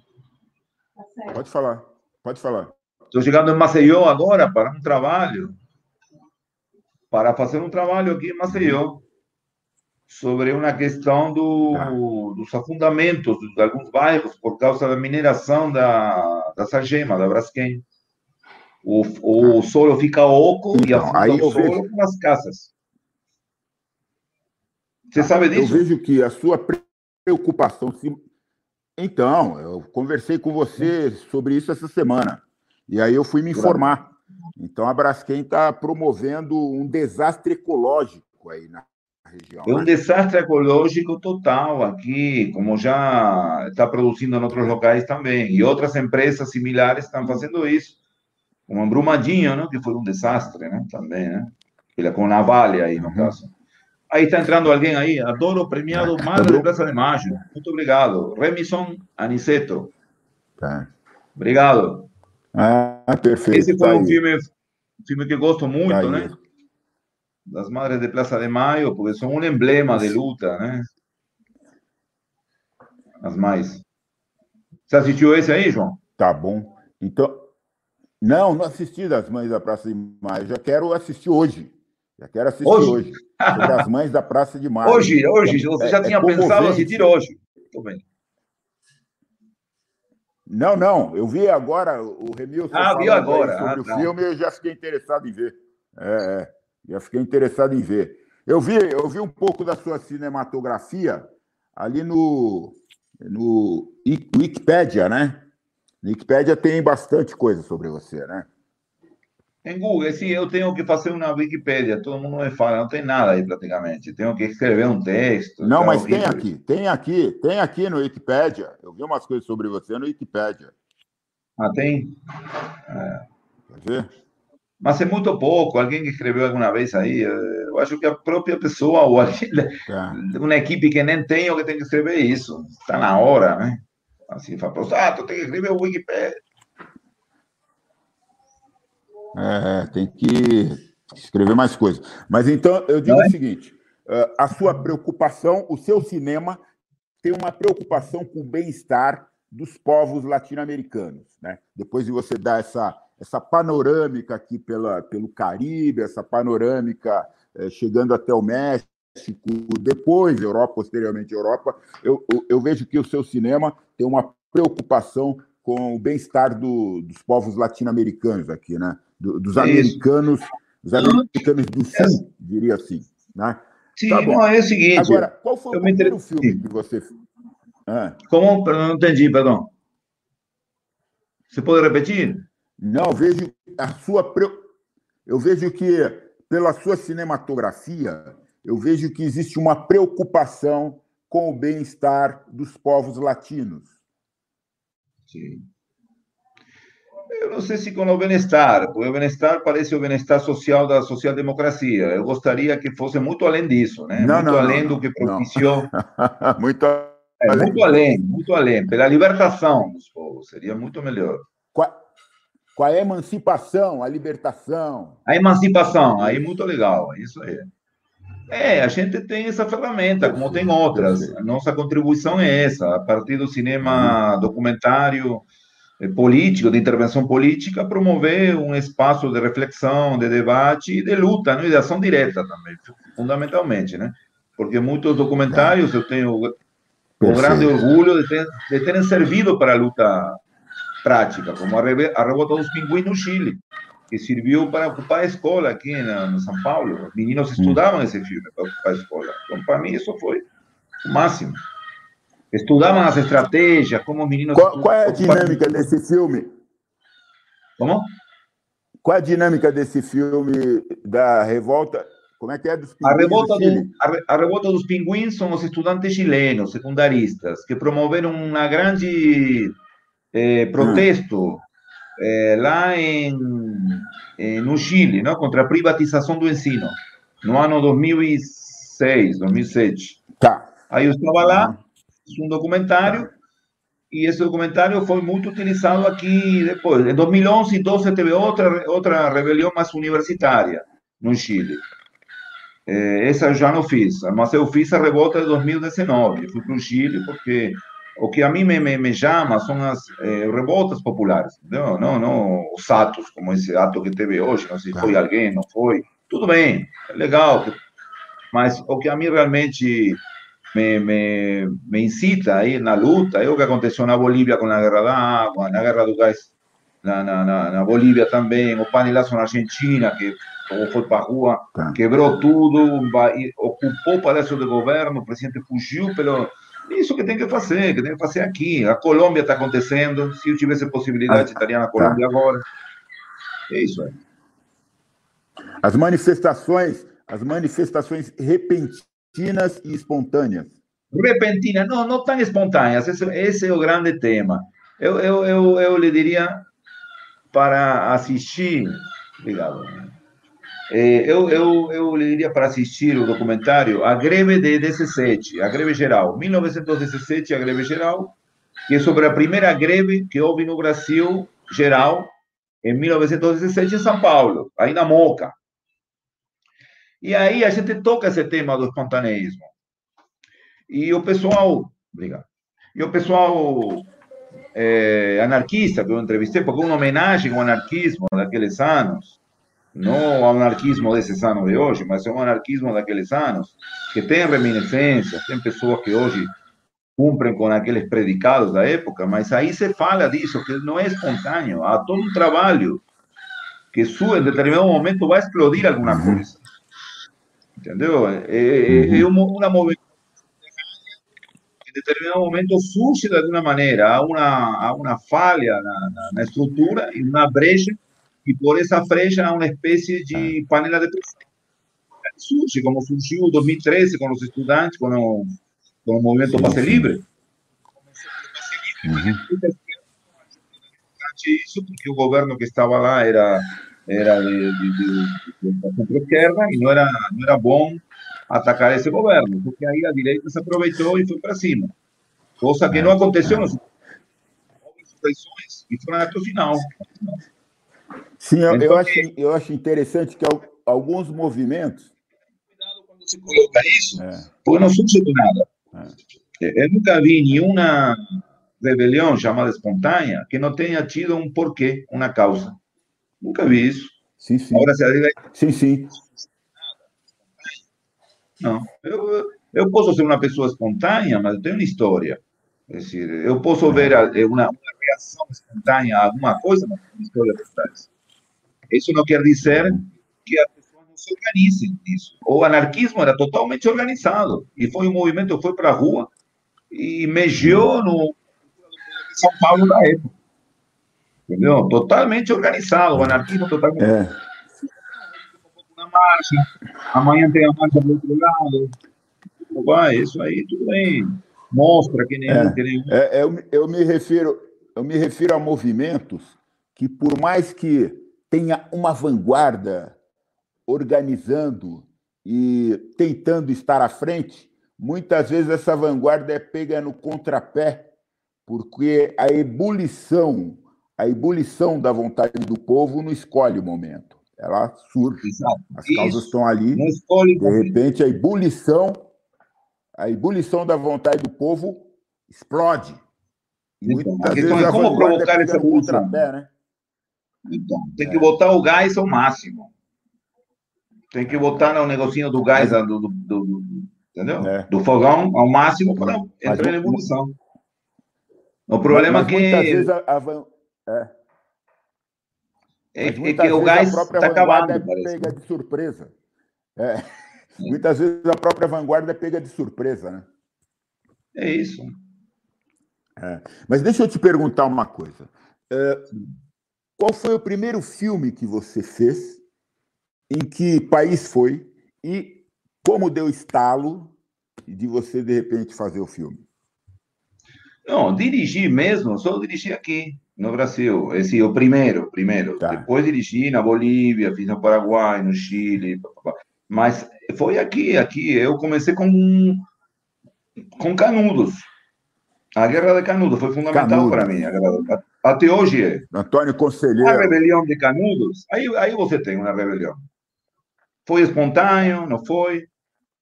Pode falar, pode falar. Estou chegando em Maceió agora para um trabalho, para fazer um trabalho aqui em Maceió sobre uma questão do, tá. dos afundamentos de alguns bairros por causa da mineração da, da Sagema, da Braskem. O, o tá. solo fica oco então, e afunda aí o solo vejo... com as casas. Você sabe disso? Eu vejo que a sua preocupação... Se... Então, eu conversei com você sobre isso essa semana. E aí eu fui me informar. Então, a Braskem está promovendo um desastre ecológico aí na região. É um né? desastre ecológico total aqui, como já está produzindo em outros locais também. E outras empresas similares estão fazendo isso. Como a Brumadinho, né? que foi um desastre né? também, né? com a Vale aí, no uhum. caso. Aí está entrando alguém aí, adoro premiado Madre de Praça de Maio. Muito obrigado. Remison Aniceto. Tá. Obrigado. Ah, perfeito. Esse foi tá um filme, filme que gosto muito, tá né? Das Madres de Plaza de Mayo, porque são um emblema de luta, né? As mais. Você assistiu esse aí, João? Tá bom. Então, não, não assisti das Mães da Praça de Maio. Já quero assistir hoje. Já quero assistir hoje. hoje sobre as Mães da Praça de Maio. Hoje, hoje. Você já é, tinha é pensado assistir hoje. Tô bem. Não, não. Eu vi agora o Remilson ah, viu agora. sobre ah, o tá. filme e eu já fiquei interessado em ver. É, é. Já fiquei interessado em ver. Eu vi, eu vi um pouco da sua cinematografia ali no, no Wikipedia, né? No Wikipedia tem bastante coisa sobre você, né? Em Google, sim, eu tenho que fazer uma Wikipedia, todo mundo me fala, não tem nada aí praticamente. Tenho que escrever um texto. Não, mas tem aqui, tem aqui, tem aqui no Wikipedia. Eu vi umas coisas sobre você no Wikipedia. Ah, tem? É. Quer ver? Mas é muito pouco. Alguém que escreveu alguma vez aí, eu acho que a própria pessoa ou alguém, tá. uma equipe que nem tem ou que tem que escrever isso. Está na hora, né? Assim, fala, ah, tu tem que escrever o Wikipedia. É, tem que escrever mais coisas. Mas então, eu digo é? o seguinte: eh, a sua preocupação, o seu cinema tem uma preocupação com o bem-estar dos povos latino-americanos. Né? Depois de você dar essa essa panorâmica aqui pela, pelo Caribe, essa panorâmica é, chegando até o México, depois Europa, posteriormente Europa, eu, eu, eu, vejo que o seu cinema tem uma preocupação com o bem-estar do, dos povos latino-americanos aqui, né? Do, dos americanos, dos americanos do sul, diria assim, né? Sim, tá bom. é o seguinte. Agora, qual foi o primeiro filme que você ah. Como? Não entendi, perdão. Você pode repetir? Não, vejo a sua. Eu vejo que, pela sua cinematografia, eu vejo que existe uma preocupação com o bem-estar dos povos latinos. Sim. Eu não sei se com o bem-estar, porque o bem-estar parece o bem-estar social da social-democracia. Eu gostaria que fosse muito além disso, né? Não, muito não, além não, do que propiciou. muito, é, além. muito além, muito além. Pela libertação dos povos, seria muito melhor. Qual, com a emancipação, a libertação. A emancipação, aí muito legal, isso aí. É, a gente tem essa ferramenta, como tem outras. A nossa contribuição é essa, a partir do cinema documentário eh, político, de intervenção política, promover um espaço de reflexão, de debate e de luta, né? e de ação direta também, fundamentalmente, né? Porque muitos documentários eu tenho o grande orgulho de, ter, de terem servido para a luta prática, como a, Revolta dos Pinguins no Chile, que serviu para ocupar a escola aqui em São Paulo. Os meninos estudavam esse filme para ocupar a escola. Então, para mim, isso foi o máximo. Estudavam as estratégias, como os meninos... Qual, qual é a dinâmica desse filme? Como? Qual é a dinâmica desse filme da revolta? Como é que é dos pinguins? A revolta, do, a, a revolta dos pinguins são os estudantes chilenos, secundaristas, que promoveram uma grande eh, protesto eh, lá em, em, no Chile, não, contra a privatização do ensino, no ano 2006, 2007. Tá. Aí eu estava lá, fiz um documentário, e esse documentário foi muito utilizado aqui depois. Em 2011 e 2012 teve outra, outra rebelião mais universitária no Chile. Eh, essa eu já não fiz, mas eu fiz a revolta de 2019. Fui para o Chile porque o que a mim me, me, me chama são as eh, revoltas populares, não, não, não os atos, como esse ato que teve hoje, não sei se foi alguém, não foi, tudo bem, é legal, mas o que a mim realmente me, me, me incita aí na luta é o que aconteceu na Bolívia com a guerra da água, na guerra do gás na, na, na, Bolívia também, o panelaço na Argentina, que foi para a rua, quebrou tudo, ocupou o palácio de governo, o presidente fugiu pelo isso que tem que fazer, que tem que fazer aqui. A Colômbia está acontecendo. Se eu tivesse possibilidade, ah, estaria na Colômbia tá. agora. É isso aí. As manifestações, as manifestações repentinas e espontâneas. Repentinas, não, não tão espontâneas. Esse, esse é o grande tema. Eu, eu, eu, eu lhe diria para assistir. Obrigado. É, eu, eu, eu iria para assistir o documentário A Greve de 17, a greve geral, 1917, a greve geral, que é sobre a primeira greve que houve no Brasil geral em 1917 em São Paulo, aí na Moca. E aí a gente toca esse tema do espontaneísmo. E o pessoal, obrigado. E o pessoal é, anarquista que eu entrevistei, porque uma homenagem ao anarquismo daqueles anos, não ao anarquismo desses anos de hoje, mas um anarquismo daqueles anos, que tem reminiscências, tem pessoas que hoje cumprem com aqueles predicados da época, mas aí se fala disso, que não é espontâneo, há todo um trabalho que sua, em determinado momento vai explodir alguma coisa. Entendeu? É, é, é uma, uma movimentação em determinado momento surge de alguma maneira, há uma, há uma falha na, na, na estrutura e uma brecha y por esa frecha una especie de ah. panela de presión. Surge, como surgiu en 2013 con los estudiantes, con, o, con o movimento Passe Livre. Isso porque o governo que estava lá era era de, de, de, de centro-esquerda e não era, não era bom atacar esse governo, porque aí a direita se aproveitou e foi para cima. Coisa que não aconteceu nos houve insurreições e foram até o final. Sim, eu, então, eu, acho, eu acho interessante que alguns movimentos. Cuidado quando se coloca isso, é. porque não surge do nada. É. Eu nunca vi nenhuma rebelião chamada espontânea que não tenha tido um porquê, uma causa. Nunca vi isso. Sim, sim. Agora, se direita... Sim, sim. Não, eu, eu posso ser uma pessoa espontânea, mas eu tenho uma história. É decir, eu posso ver uma, uma reação espontânea a alguma coisa, mas tem uma história por trás. Isso não quer dizer que as pessoas não se organizem nisso. O anarquismo era totalmente organizado e foi um movimento que foi para a rua e mexeu no São Paulo da época. Entendeu? Totalmente organizado, o anarquismo totalmente. É. marcha, amanhã tem a marcha do outro lado. Vai, isso aí tudo bem. Mostra que nem. É, que nem... é, eu, eu, me refiro, eu me refiro a movimentos que, por mais que tenha uma vanguarda organizando e tentando estar à frente, muitas vezes essa vanguarda é pega no contrapé, porque a ebulição, a ebulição da vontade do povo não escolhe o momento. Ela surge. Exato. As Isso. causas estão ali. de repente, a ebulição, a ebulição da vontade do povo explode. Então, a questão é como provocar essa ebulição. Né? Então, tem que é. botar o gás ao máximo. Tem que botar no negocinho do gás, do, do, do, entendeu? É. Do fogão ao máximo para entrar em ebulição. O problema mas, mas é que. Muitas vezes a, a, é. É, é que o gás está acabando. É pega de surpresa. É. Muitas vezes a própria vanguarda é pega de surpresa, né? É isso. É. Mas deixa eu te perguntar uma coisa. É, qual foi o primeiro filme que você fez? Em que país foi? E como deu estalo de você, de repente, fazer o filme? Não, dirigi mesmo, só dirigi aqui no Brasil. Esse o primeiro, primeiro. Tá. Depois dirigi na Bolívia, fiz no Paraguai, no Chile, mas foi aqui, aqui. Eu comecei com com Canudos. A Guerra de Canudos foi fundamental para mim. Até hoje é. Antônio Conselheiro. A rebelião de Canudos, aí, aí você tem uma rebelião. Foi espontâneo, não foi?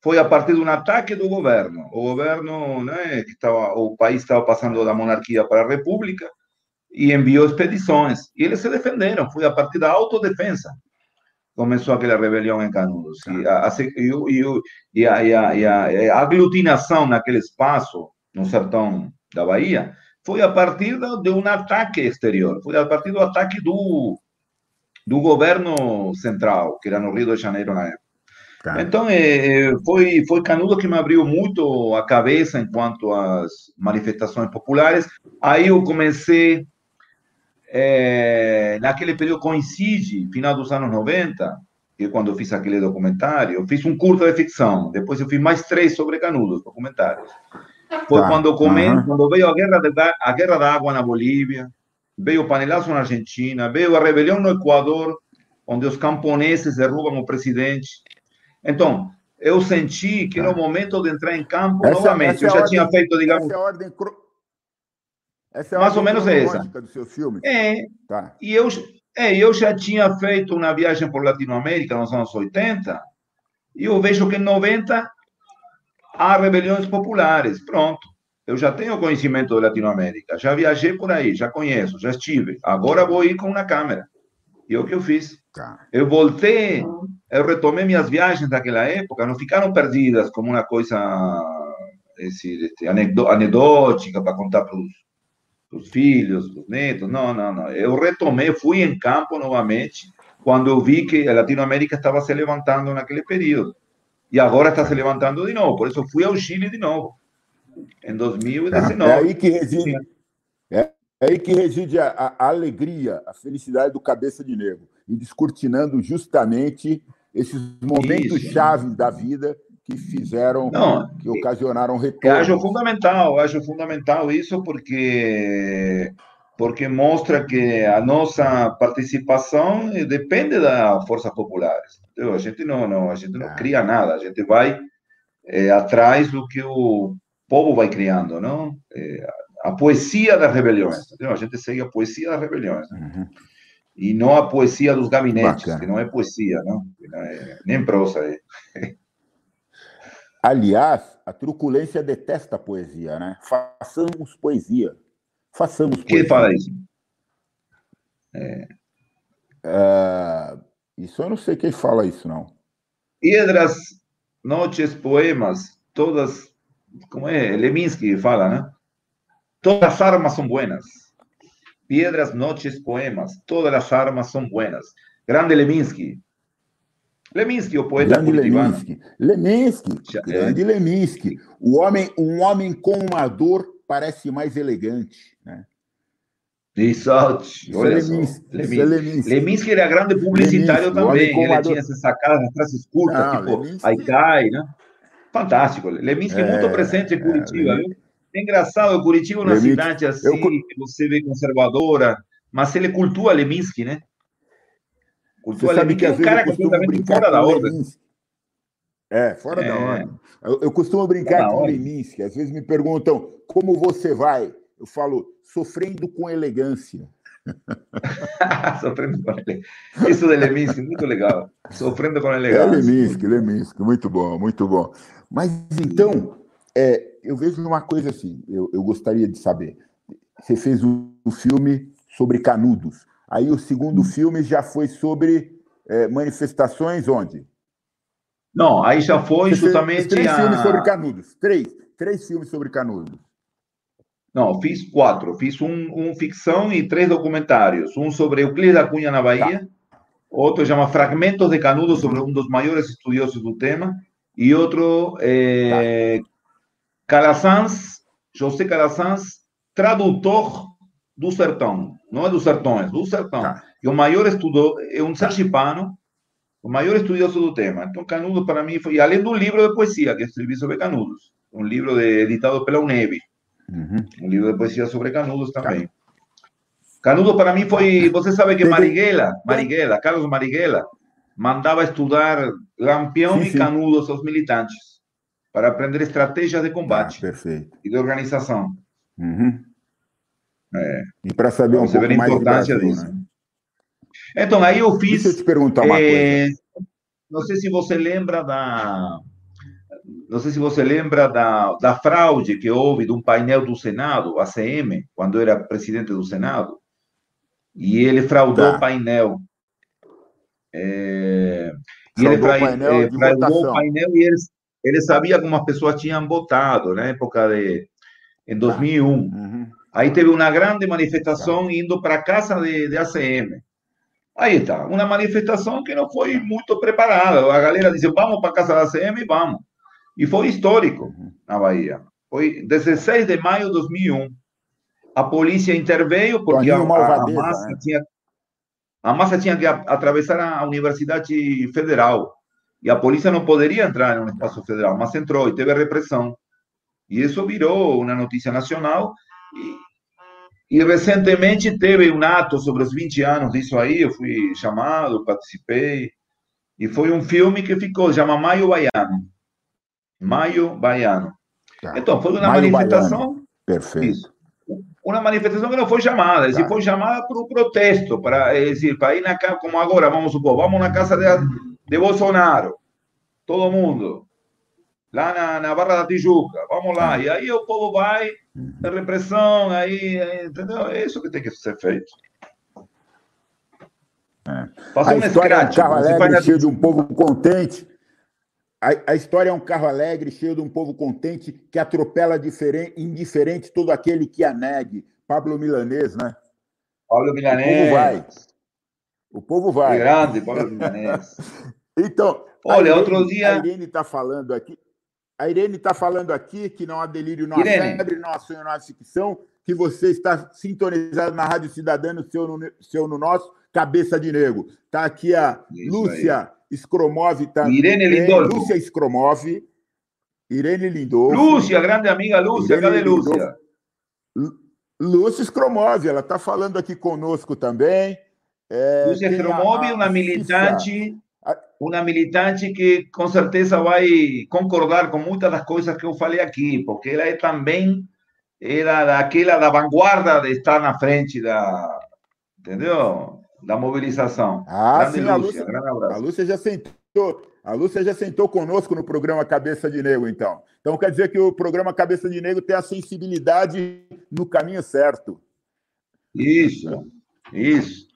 foi a partir de um ataque do governo. O governo, né, que estava, o país estava passando da monarquia para a república e enviou expedições. E eles se defenderam, foi a partir da autodefesa. Começou aquela rebelião em Canudos. E a, e, a, e, a, e a, aglutinação naquele espaço, no sertão da Bahia, foi a partir de um ataque exterior, foi a partir do ataque do, do governo central, que era no Rio de Janeiro na época. Então, é, foi, foi Canudo que me abriu muito a cabeça enquanto às manifestações populares. Aí eu comecei, é, naquele período coincide, final dos anos 90, que é quando eu fiz aquele documentário, eu fiz um curto de ficção, depois eu fiz mais três sobre Canudos, documentários. Foi tá. quando, come, uhum. quando veio a guerra, de, a guerra da água na Bolívia, veio o panelaço na Argentina, veio a rebelião no Equador, onde os camponeses derrubam o presidente. Então, eu senti que no momento de entrar em campo, essa, novamente, essa eu já ordem, tinha feito, digamos. Essa é a ordem. Essa é a mais ou menos essa. Do seu filme. É. Tá. E eu, é, eu já tinha feito uma viagem por Latinoamérica nos anos 80, e eu vejo que em 90 há rebeliões populares. Pronto. Eu já tenho conhecimento de Latinoamérica, já viajei por aí, já conheço, já estive. Agora vou ir com uma câmera. E é o que eu fiz. Tá. Eu voltei eu retomei minhas viagens daquela época, não ficaram perdidas como uma coisa esse, esse, anedótica para contar para os filhos, para os netos. Não, não, não. Eu retomei, fui em campo novamente quando eu vi que a Latinoamérica estava se levantando naquele período. E agora está se levantando de novo. Por isso fui ao Chile de novo, em 2019. É aí que reside, é, é aí que reside a, a alegria, a felicidade do Cabeça de Negro, e descortinando justamente esses momentos Isso. chaves da vida que fizeram, Não, que ocasionaram retorno. Eu acho fundamental, acho fundamental isso porque porque mostra que a nossa participação depende das forças populares. A gente não, não a gente não é. cria nada, a gente vai é, atrás do que o povo vai criando, não? É, a poesia das rebeliões, entendeu? A gente segue a poesia das rebeliões. Uhum e não a poesia dos gabinetes, Bacana. que não é poesia, não, é, nem prosa. É. Aliás, a truculência detesta a poesia, né? Façamos poesia. Façamos. Quem fala isso? É. é... isso eu não sei quem fala isso, não. Piedras, noches, poemas, todas. Como é? Leminski fala, né? Todas as armas são buenas. Piedras, noches, poemas. Todas las armas son buenas. Grande Leminski. Leminski, o poeta grande Leminski. Leminski, grande é. Leminski. O homem, um homem com uma dor parece mais elegante, né? Exato. Olha Leminski. Leminski. Leminski. Era grande publicitário Leminski, também. Ele tinha essas sacadas, frases curtas, Não, tipo Leminski... Aikai, né? Fantástico. Leminski é, muito presente em Curitiba, é? É engraçado, Curitiba é uma cidade assim, eu... que você vê conservadora, mas ele cultua Leminski, né? Cultua Leminski, é um cara completamente fora da ordem. É, fora é. da ordem. Eu, eu costumo brincar com o Leminski. Às vezes me perguntam como você vai. Eu falo, sofrendo com elegância. Sofrendo com elegância. Isso de Leminski, muito legal. Sofrendo com elegância. É Leminski, Leminski, muito bom, muito bom. Mas então, é, eu vejo uma coisa assim, eu, eu gostaria de saber. Você fez um, um filme sobre Canudos. Aí o segundo hum. filme já foi sobre é, manifestações onde? Não, aí já foi Você justamente. Três a... filmes sobre Canudos. Três. Três filmes sobre Canudos. Não, fiz quatro. Fiz um, um ficção e três documentários. Um sobre Euclides da Cunha na Bahia, tá. outro chama Fragmentos de Canudos, sobre um dos maiores estudiosos do tema, e outro, é, tá. Calazans, José Calazans, tradutor do sertão. Não é do sertão, é do sertão. Tá. E o maior estudo é um sergipano, o maior estudioso do tema. Então, Canudos para mim foi, além do livro de poesia que escrevi sobre Canudos, um livro de, editado pela UNEB. Uhum. Um livro de poesia sobre Canudos também. Canudos para mim foi, você sabe que Marighella, Marighella, Carlos Marighella, mandava estudar Lampião sim, e Canudos aos militantes para aprender estratégias de combate ah, e de organização. Uhum. É. E para saber um pouco mais importância Brasil, disso. Né? Então, aí eu fiz. Deixa eu te perguntar uma é, coisa. Não sei se você lembra da não sei se você lembra da, da fraude que houve de um painel do Senado, ACM, quando era presidente do Senado, e ele fraudou tá. o painel. É, e ele fra, painel é, fraudou o painel e ele, ele sabia como as pessoas tinham votado na época de. em 2001. Uhum. Aí teve uma grande manifestação tá. indo para a casa de, de ACM. Aí está, uma manifestação que não foi muito preparada. A galera disse: vamos para a casa da ACM, vamos. E foi histórico na Bahia. Foi 16 de maio de 2001. A polícia interveio porque a, a, massa né? tinha a massa tinha que atravessar a Universidade Federal e a polícia não poderia entrar no espaço federal, mas entrou e teve repressão. E isso virou uma notícia nacional. E, e recentemente teve um ato sobre os 20 anos disso aí. Eu fui chamado, participei. E foi um filme que ficou, chama Maio Baiano. Maio Baiano. Tá. Então, foi uma Maio manifestação. Baiano. Perfeito. Isso. Uma manifestação que não foi chamada, tá. foi chamada por um protesto, para é dizer, para ir na casa, como agora, vamos supor, vamos na casa de, de Bolsonaro, todo mundo, lá na, na Barra da Tijuca, vamos lá. Tá. E aí o povo vai, uhum. repressão, aí, entendeu? É isso que tem que ser feito. É. A história é um carro alegre, cheio de um povo contente, a, a, história é um carro alegre, cheio de um povo contente, que atropela diferente, indiferente todo aquele que a negue. Pablo Milanês, né? Pablo Milanês. O povo vai. O povo vai. grande, Pablo Milanês. então, olha, outro dia. A Irene está falando aqui. A Irene está falando aqui que não há delírio, não há Irene. febre, não há sonho, não há ficção, que você está sintonizado na Rádio Cidadã, no seu, no, seu, no nosso, Cabeça de Nego. Está aqui a Isso Lúcia. Aí Skromov também. Irene Lindolfo. Lúcia Skromov. Irene Lindolfo. Lúcia, grande amiga Lúcia. Irene Cadê Lúcia? Lúcia Skromov, ela está falando aqui conosco também. É, Lúcia Skromov, uma militante, uma militante que com certeza vai concordar com muitas das coisas que eu falei aqui, porque ela é também era daquela da vanguarda de estar na frente da, entendeu? da mobilização. Ah, Grande sim, Lúcia, a Lúcia. A Lúcia já sentou, a Lúcia já sentou conosco no programa Cabeça de Negro, então. Então quer dizer que o programa Cabeça de Negro tem a sensibilidade no caminho certo. Isso, isso.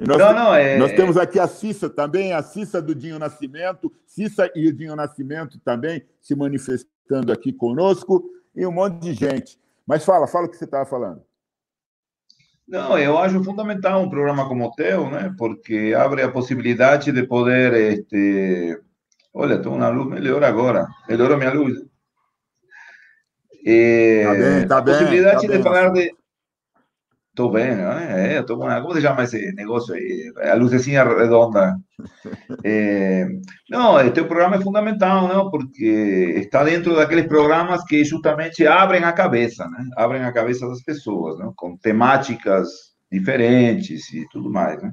Nós, não, não, é... nós temos aqui a Cissa também, a Cissa do Dinho Nascimento, Cissa e o Dinho Nascimento também se manifestando aqui conosco, e um monte de gente. Mas fala, fala o que você estava falando. Não, eu acho fundamental um programa como o teu, né? Porque abre a possibilidade de poder, este... olha, estou na luz melhor agora, melhorou minha luz. É... Tá bem, tá a bem, possibilidade tá de bem. falar de Estou bem, né? É, tô com como se chama esse negócio aí? A lucecinha redonda. É, não, este programa é fundamental, não? Porque está dentro daqueles programas que justamente abrem a cabeça, né? Abrem a cabeça das pessoas, né? Com temáticas diferentes e tudo mais, né?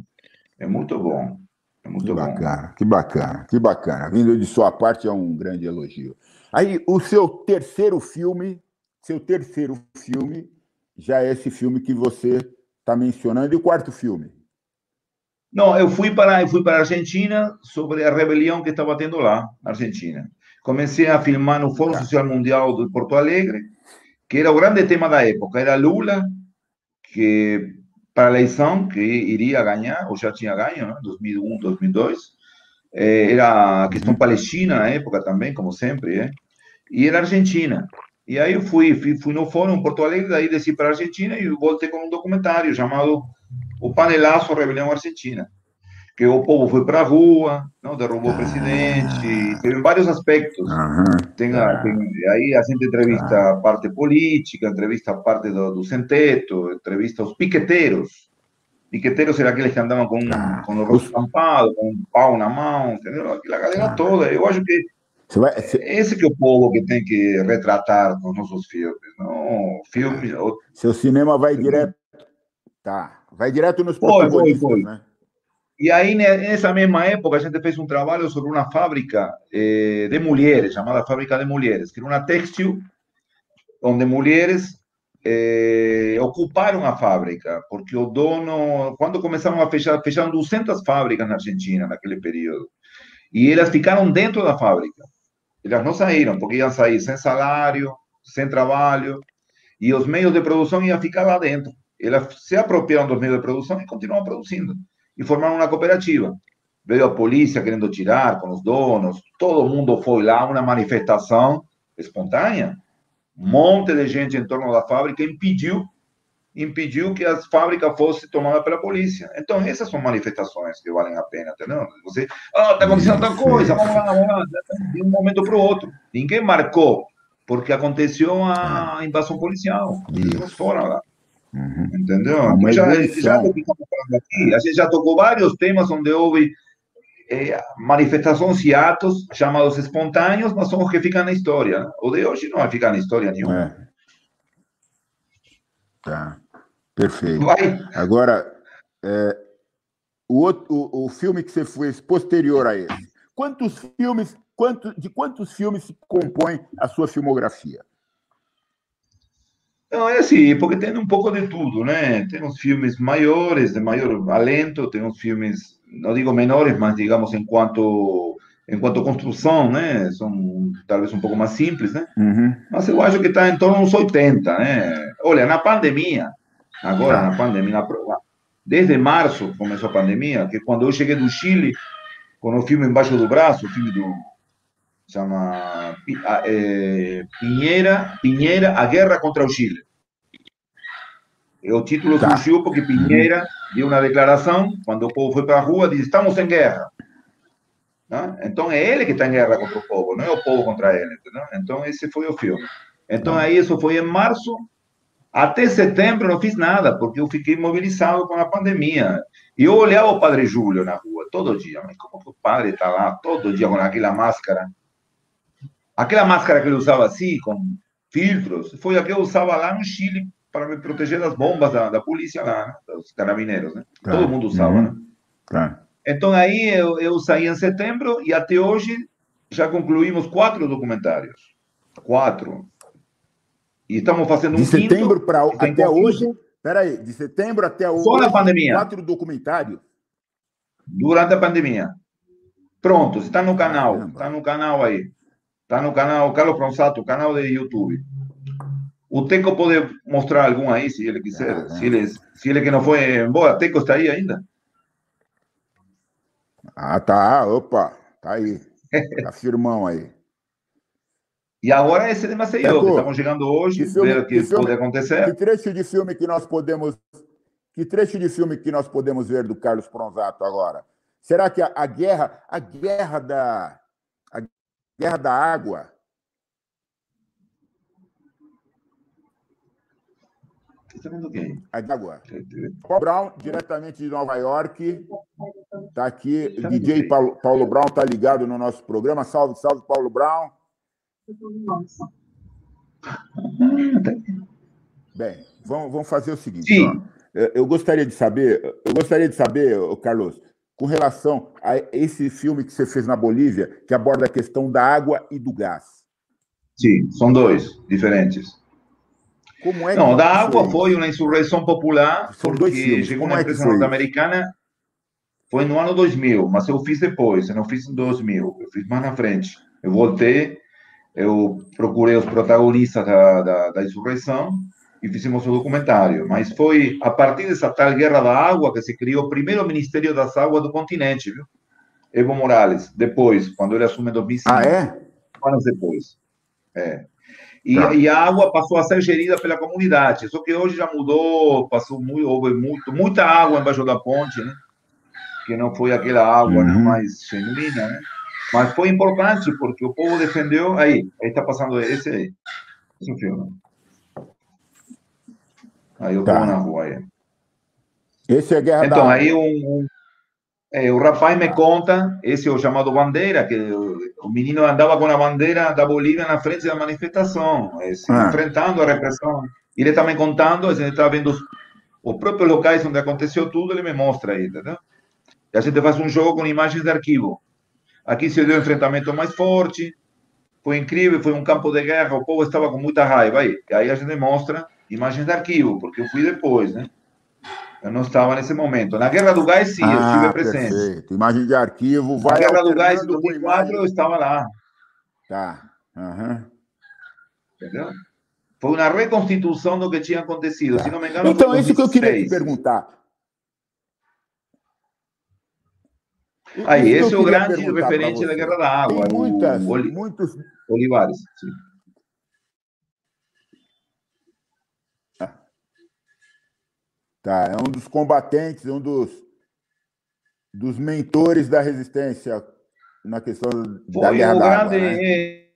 É muito bom. É muito que bom. bacana, que bacana, que bacana. Vindo de sua parte é um grande elogio. Aí, o seu terceiro filme, seu terceiro filme já é esse filme que você está mencionando. E o quarto filme? Não, eu fui para eu fui para a Argentina sobre a rebelião que estava tendo lá na Argentina. Comecei a filmar no Fórum Social Mundial de Porto Alegre, que era o grande tema da época. Era Lula, que para a eleição, que iria ganhar, ou já tinha ganho, né? 2001, 2002. Era a questão palestina na época também, como sempre, é? e era Argentina. E aí eu fui, fui, fui no fórum em Porto Alegre, daí desci para a Argentina e voltei com um documentário chamado O Panelaço Rebelião Argentina. Que o povo foi para a rua, não derrubou o presidente, teve vários aspectos. Aham. Tem, a- tem- aí a gente entrevista a parte política, entrevista a parte do, do sem-teto, entrevista os piqueteiros. Piqueteiros eram aqueles que andavam com, Ah, com o rosto tampado, com um pau na mão, entendeu? Aquela galera toda. Eu acho que vai, você- esse que é o povo que tem que retratar nos nossos filmes. Não, filmes. seu cinema vai direto. Tá. Vai direto nos Foi, foi, foi. né? E aí, ne- nessa mesma época, a gente fez um trabalho sobre uma fábrica eh, de mulheres, chamada Fábrica de Mulheres, que era uma textil onde mulheres eh, ocuparam a fábrica, porque o dono, quando começaram a fechar, fecharam 200 fábricas na Argentina naquele período, e elas ficaram dentro da fábrica. Elas não saíram, porque iam sair sem salário, sem trabalho, e os meios de produção iam ficar lá dentro. Elas se apropriaram dos meios de produção e continuam produzindo. E formaram uma cooperativa. Veio a polícia querendo tirar com os donos, todo mundo foi lá, uma manifestação espontânea. Um monte de gente em torno da fábrica impediu impediu que as fábricas fossem tomadas pela polícia. Então, essas são manifestações que valem a pena, entendeu? Você, ah, está acontecendo tal coisa, vamos lá, vamos lá, de um momento para o outro. Ninguém marcou, porque aconteceu a invasão policial. Eles foram lá. Uhum. Entendeu? É já, já aqui, a gente já tocou vários temas onde houve eh, manifestações e atos chamados espontâneos, mas são os que ficam na história. né? O de hoje não vai ficar na história nenhuma. É. Tá. Perfeito. Vai. Agora, é, o, outro, o, o filme que você fez posterior a esse, quantos filmes, quanto, de quantos filmes se compõe a sua filmografia? Não, é assim, porque tem um pouco de tudo, né? Tem uns filmes maiores, de maior alento, tem uns filmes, não digo menores, mas digamos em quanto em quanto construção, né? São talvez um pouco mais simples, né? Uhum. Mas eu acho que está em torno dos 80, né? Olha, na pandemia, agora na pandemia, na desde março começou a pandemia, que quando eu cheguei do Chile, com o filme embaixo do braço, o filme do chama eh, Pinheira, Pinheira, a guerra contra o Chile. E o título Tá. surgiu porque Pinheira deu uma declaração, quando o povo foi para a rua, disse: estamos em guerra. Né? Então é ele que está em guerra contra o povo, não é o povo contra ele. Entendeu? Então esse foi o filme. Então aí isso foi em março. Até setembro não fiz nada, porque eu fiquei mobilizado com a pandemia. E eu olhava o Padre Júlio na rua, todo dia. Mas como que o padre está lá, todo dia, com aquela máscara? Aquela máscara que ele usava assim, com filtros, foi a que eu usava lá no Chile para me proteger das bombas da, da polícia lá, né? dos carabineiros. Né? Todo mundo usava, Uhum. né? Então aí eu, eu saí em setembro e até hoje já concluímos quatro documentários. Quatro. E estamos fazendo um De setembro para até conflito. hoje. Peraí, de setembro até hoje. Só na pandemia. Quatro documentários. durante a pandemia. Pronto, está no canal, está no canal aí. Está no canal Carlos Pronsato, canal de YouTube. O Teco pode mostrar algum aí, se ele quiser. Caramba. Se ele, se ele que não foi embora, Teco está aí ainda. Ah, tá. Opa, tá aí. Tá firmão aí. E agora esse de Maceió, que estamos chegando hoje, que filme- ver o que que filme- pode acontecer. Que trecho de filme que nós podemos. Que trecho de filme que nós podemos ver do Carlos Pronzato agora? Será que a, a guerra, a guerra da a guerra da água está vendo quem? Agora. Paulo Brown, diretamente de Nova York. Está aqui. DJ Paulo, Paulo Brown está ligado no nosso programa. Salve, salve, Paulo Brown. Bem, vamos, vamos fazer o seguinte. Ó, eu gostaria de saber, eu gostaria de saber, Carlos, com relação a esse filme que você fez na Bolívia, que aborda a questão da água e do gás. Sim, são dois diferentes. Como é Não, da água foi uma insurreição popular, São porque chegou uma é empresa norte-americana, foi no ano 2000, mas eu fiz depois, eu não fiz em 2000, eu fiz mais na frente. Eu voltei, eu procurei os protagonistas da, da, da insurreição e fizemos o documentário. Mas foi a partir dessa tal guerra da água que se criou o primeiro Ministério das Águas do continente, viu? Evo Morales, depois, quando ele assume em 2005. Ah, é? Anos depois. É. E, tá. e, a água passou a ser gerida pela comunidade. Só que hoje já mudou, passou muito, houve muito, muita água embaixo da ponte, né? Que não foi aquela água né, uhum. mais genuína, né? Mas foi importante porque o povo defendeu. Aí, aí está passando esse aí. Esse filme. Aí eu tá. na rua aí. Esse é Guerra Então, da... aí um, um é, o rapaz me conta, esse é o chamado bandeira, que o menino andava com a bandeira da Bolívia na frente da manifestação, é, se ah. enfrentando a repressão. Ele está me contando, a gente está vendo os, os, próprios locais onde aconteceu tudo, ele me mostra aí, entendeu? E a gente faz um jogo com imagens de arquivo. Aqui se deu um enfrentamento mais forte, foi incrível, foi um campo de guerra, o povo estava com muita raiva aí. Aí a gente mostra imagens de arquivo, porque eu fui depois, né? Eu não estava nesse momento. Na Guerra do Gás, sim, ah, eu estive presente. Perfeito. Imagem de arquivo. Vai Na Guerra do Gás, em 2004, eu estava lá. Tá. Uhum. Entendeu? Foi uma reconstituição do que tinha acontecido. Tá. Se não me engano, então, isso que eu queria te perguntar. Aí, esse é o grande referente da Guerra da Água. Tem muitas, o... muitos... Olivares, sim. Tá, é um dos combatentes, um dos, dos mentores da resistência na questão Foi da guerra grande, né?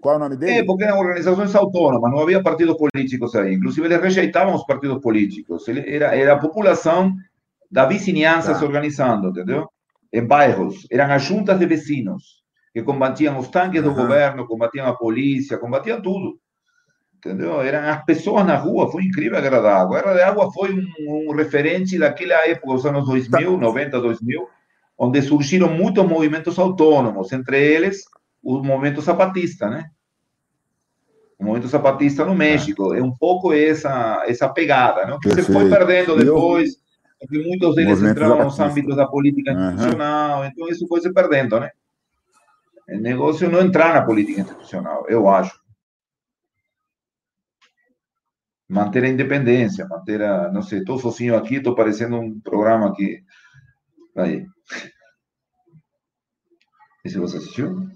Qual é o nome dele? É, porque eram organizações autônomas, não havia partidos políticos aí. Inclusive, eles rejeitavam os partidos políticos. Era, era a população da vizinhança tá. se organizando, entendeu? Em bairros. Eram as juntas de vecinos que combatiam os tanques do governo, combatiam a polícia, combatiam tudo entendeu? Eram as pessoas na rua, foi incrível a Guerra da Água. A Guerra da Água foi um, um referente daquela época, os anos 2000, 90, 2000, onde surgiram muitos movimentos autônomos, entre eles o movimento zapatista, né? O movimento zapatista no México. É um pouco essa, essa pegada, não? que se foi perdendo depois, porque muitos deles entraram nos âmbitos da política institucional, uhum. então isso foi se perdendo, né? O negócio não entrar na política institucional, eu acho manter a independência, manter a, não sei, estou sozinho aqui, estou parecendo um programa aqui. Aí. Esse você assistiu?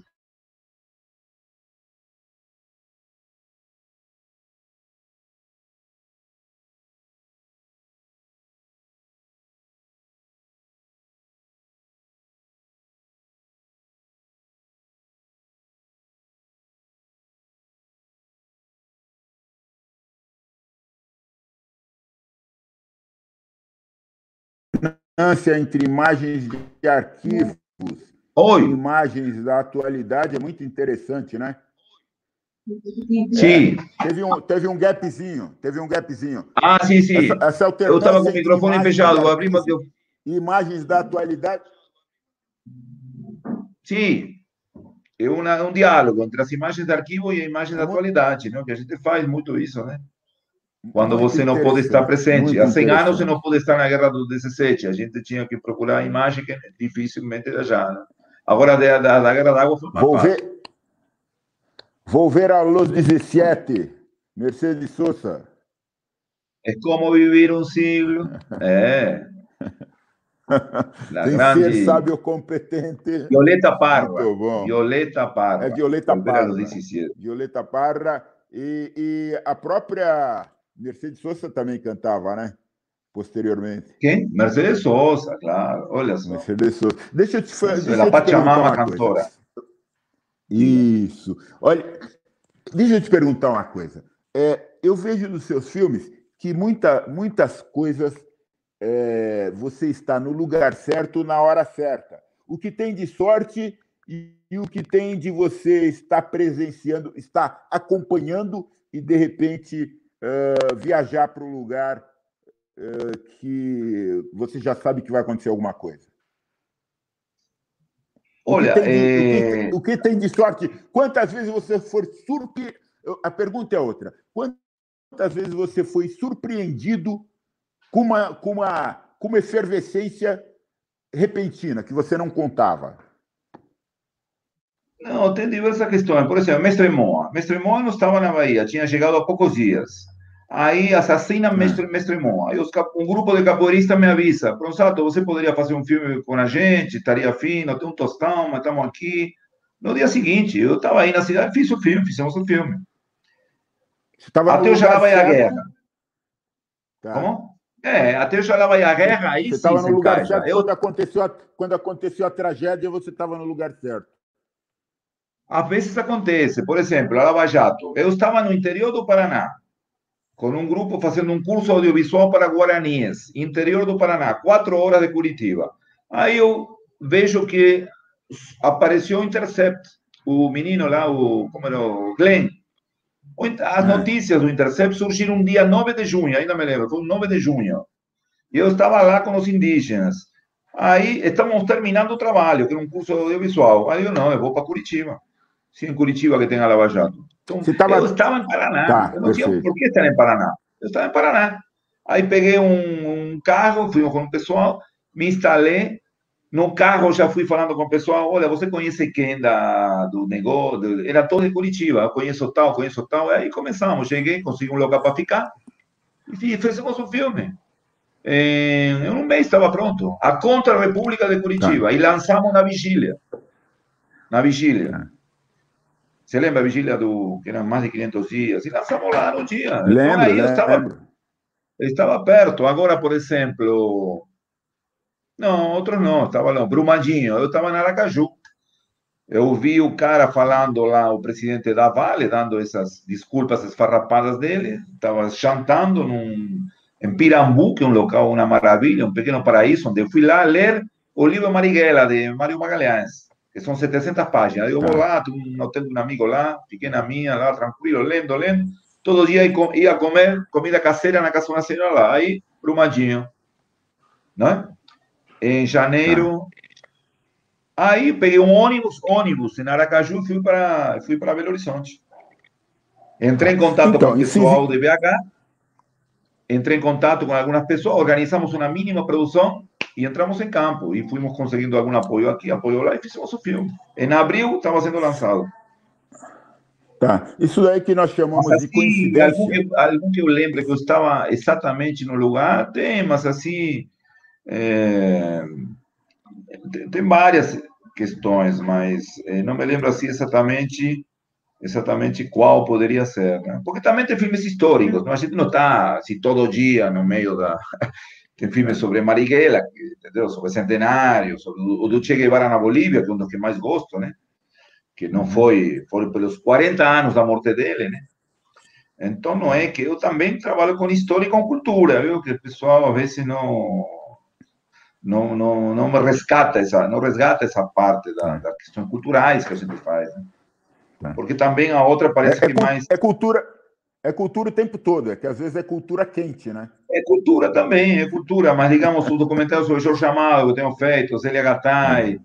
Entre imagens de arquivos Oi. e imagens da atualidade é muito interessante, né? Sim. É, teve, um, teve um gapzinho, teve um gapzinho. Ah, sim, sim. Essa, essa eu estava com o microfone fechado, vou abrir, mas eu... Imagens da atualidade. Sim. É uma, um diálogo entre as imagens de arquivo e a imagem da atualidade, né? Que a gente faz muito isso, né? Quando você não pode estar presente. Há 100 anos você não pode estar na guerra do 17, a gente tinha que procurar a imagem que dificilmente era já. Né? Agora, da, da, da guerra d'água foi mais Vou ver, vou ver a luz 17, Mercedes Souza. É como viver um siglo. É. La Tem grande... ser sábio competente. Violeta Parra. Violeta Parra. É Violeta Parra. Violeta Parra. E, e a própria Mercedes Sosa também cantava, né? Posteriormente. Quem? Mercedes Sosa, claro. Olha só. Mercedes Sosa. Deixa eu te fazer. Ela Pachamama cantora. Isso. Olha, deixa eu te perguntar uma coisa. É, eu vejo nos seus filmes que muita, muitas coisas é, você está no lugar certo na hora certa. O que tem de sorte e, e o que tem de você estar presenciando, estar acompanhando e, de repente, uh, viajar para um lugar uh, que você já sabe que vai acontecer alguma coisa. Olha, o que, de, é... o, que, o que, tem de sorte? Quantas vezes você for surpreendido? A pergunta é outra. Quantas vezes você foi surpreendido com uma, com uma, com uma efervescência repentina que você não contava? Não, tem diversas questões. Por exemplo, Mestre Moa. Mestre Moa não estava na Bahia, tinha chegado há poucos dias. Aí assassina Mestre, Mestre Moa. Aí os, um grupo de capoeiristas me avisa: Pronsato, você poderia fazer um filme com a gente? Estaria fino, tem um tostão, mas estamos aqui. No dia seguinte, eu estava aí na cidade, fiz o filme, fizemos o filme. Até eu já vai a guerra. Tá. Como? É, até eu já vai a guerra, aí você estava no lugar certo. Eu... Quando, aconteceu a, quando aconteceu a tragédia, você estava no lugar certo. Às vezes acontece, por exemplo, a Lava Jato. Eu estava no interior do Paraná, com um grupo fazendo um curso audiovisual para guaraníes, interior do Paraná, quatro horas de Curitiba. Aí eu vejo que apareceu o Intercept, o menino lá, o, como era, o Glenn. As notícias do Intercept surgiram um dia 9 de junho, ainda me lembro, foi 9 de junho. E eu estava lá com os indígenas. Aí estamos terminando o trabalho, que era um curso audiovisual. Aí eu, não, eu vou para Curitiba. Sim, em Curitiba que tem a Lava Jato. Então, tava... eu estava em Paraná. Tá, eu não tinha por que estar em Paraná. Eu estava em Paraná. Aí peguei um, um carro, fui com o pessoal, me instalei. No carro já fui falando com o pessoal, olha, você conhece quem da, do negócio? Era todo de Curitiba, eu conheço tal, conheço tal. Aí começamos, cheguei, consegui um lugar para ficar e fizemos um filme. Em, em um mês estava pronto. A Contra-República de Curitiba. Tá. E lançamos na vigília. Na vigília. Você lembra a vigília do que eram mais de 500 dias? E lançamos lá no dia. Lembro, então, aí eu estava, eu estava perto. Agora, por exemplo, não, outros não, estava lá, Brumadinho, eu estava na Aracaju. Eu vi o cara falando lá, o presidente da Vale, dando essas desculpas esfarrapadas dele, estava chantando num, em Pirambu, que é um local, uma maravilha, um pequeno paraíso, onde eu fui lá ler o livro Marighella, de Mário Magalhães que são 700 páginas. Eu vou lá, não tenho um amigo lá, fiquei na minha, lá, tranquilo, lendo, lendo. Todo dia ia comer comida caseira na casa de uma senhora lá, aí, Brumadinho. Né? Em janeiro. Aí peguei um ônibus, ônibus em Aracaju fui para fui para Belo Horizonte. Entrei em contato então, com o pessoal de BH, entrei em contato com algumas pessoas, organizamos uma mínima produção e entramos em campo e fomos conseguindo algum apoio aqui, apoio lá e fizemos o filme. Em abril estava sendo lançado. Tá. Isso aí que nós chamamos assim, de coincidência. Algum que, algum que eu lembro que eu estava exatamente no lugar, tem, mas assim. É, tem, tem, várias questões, mas é, não me lembro assim exatamente exatamente qual poderia ser, né? Porque também tem filmes históricos, não? a gente não está assim, todo dia no meio da tem filmes sobre Marighella, entendeu? sobre Centenário, sobre o do Che Guevara na Bolívia, que é um dos que mais gosto, né? Que não foi, foi pelos 40 anos da morte dele, né? Então, não é que eu também trabalho com história e com cultura, viu? Que o pessoal às vezes não não, não, não resgata essa não resgata essa parte da, das questões culturais que a gente faz, né? Porque também a outra parece é, que mais é cultura é cultura o tempo todo, é que às vezes é cultura quente, né? É cultura também, é cultura, mas digamos, o documentário sobre Jorge Amado que eu tenho feito, Zélia Gattai,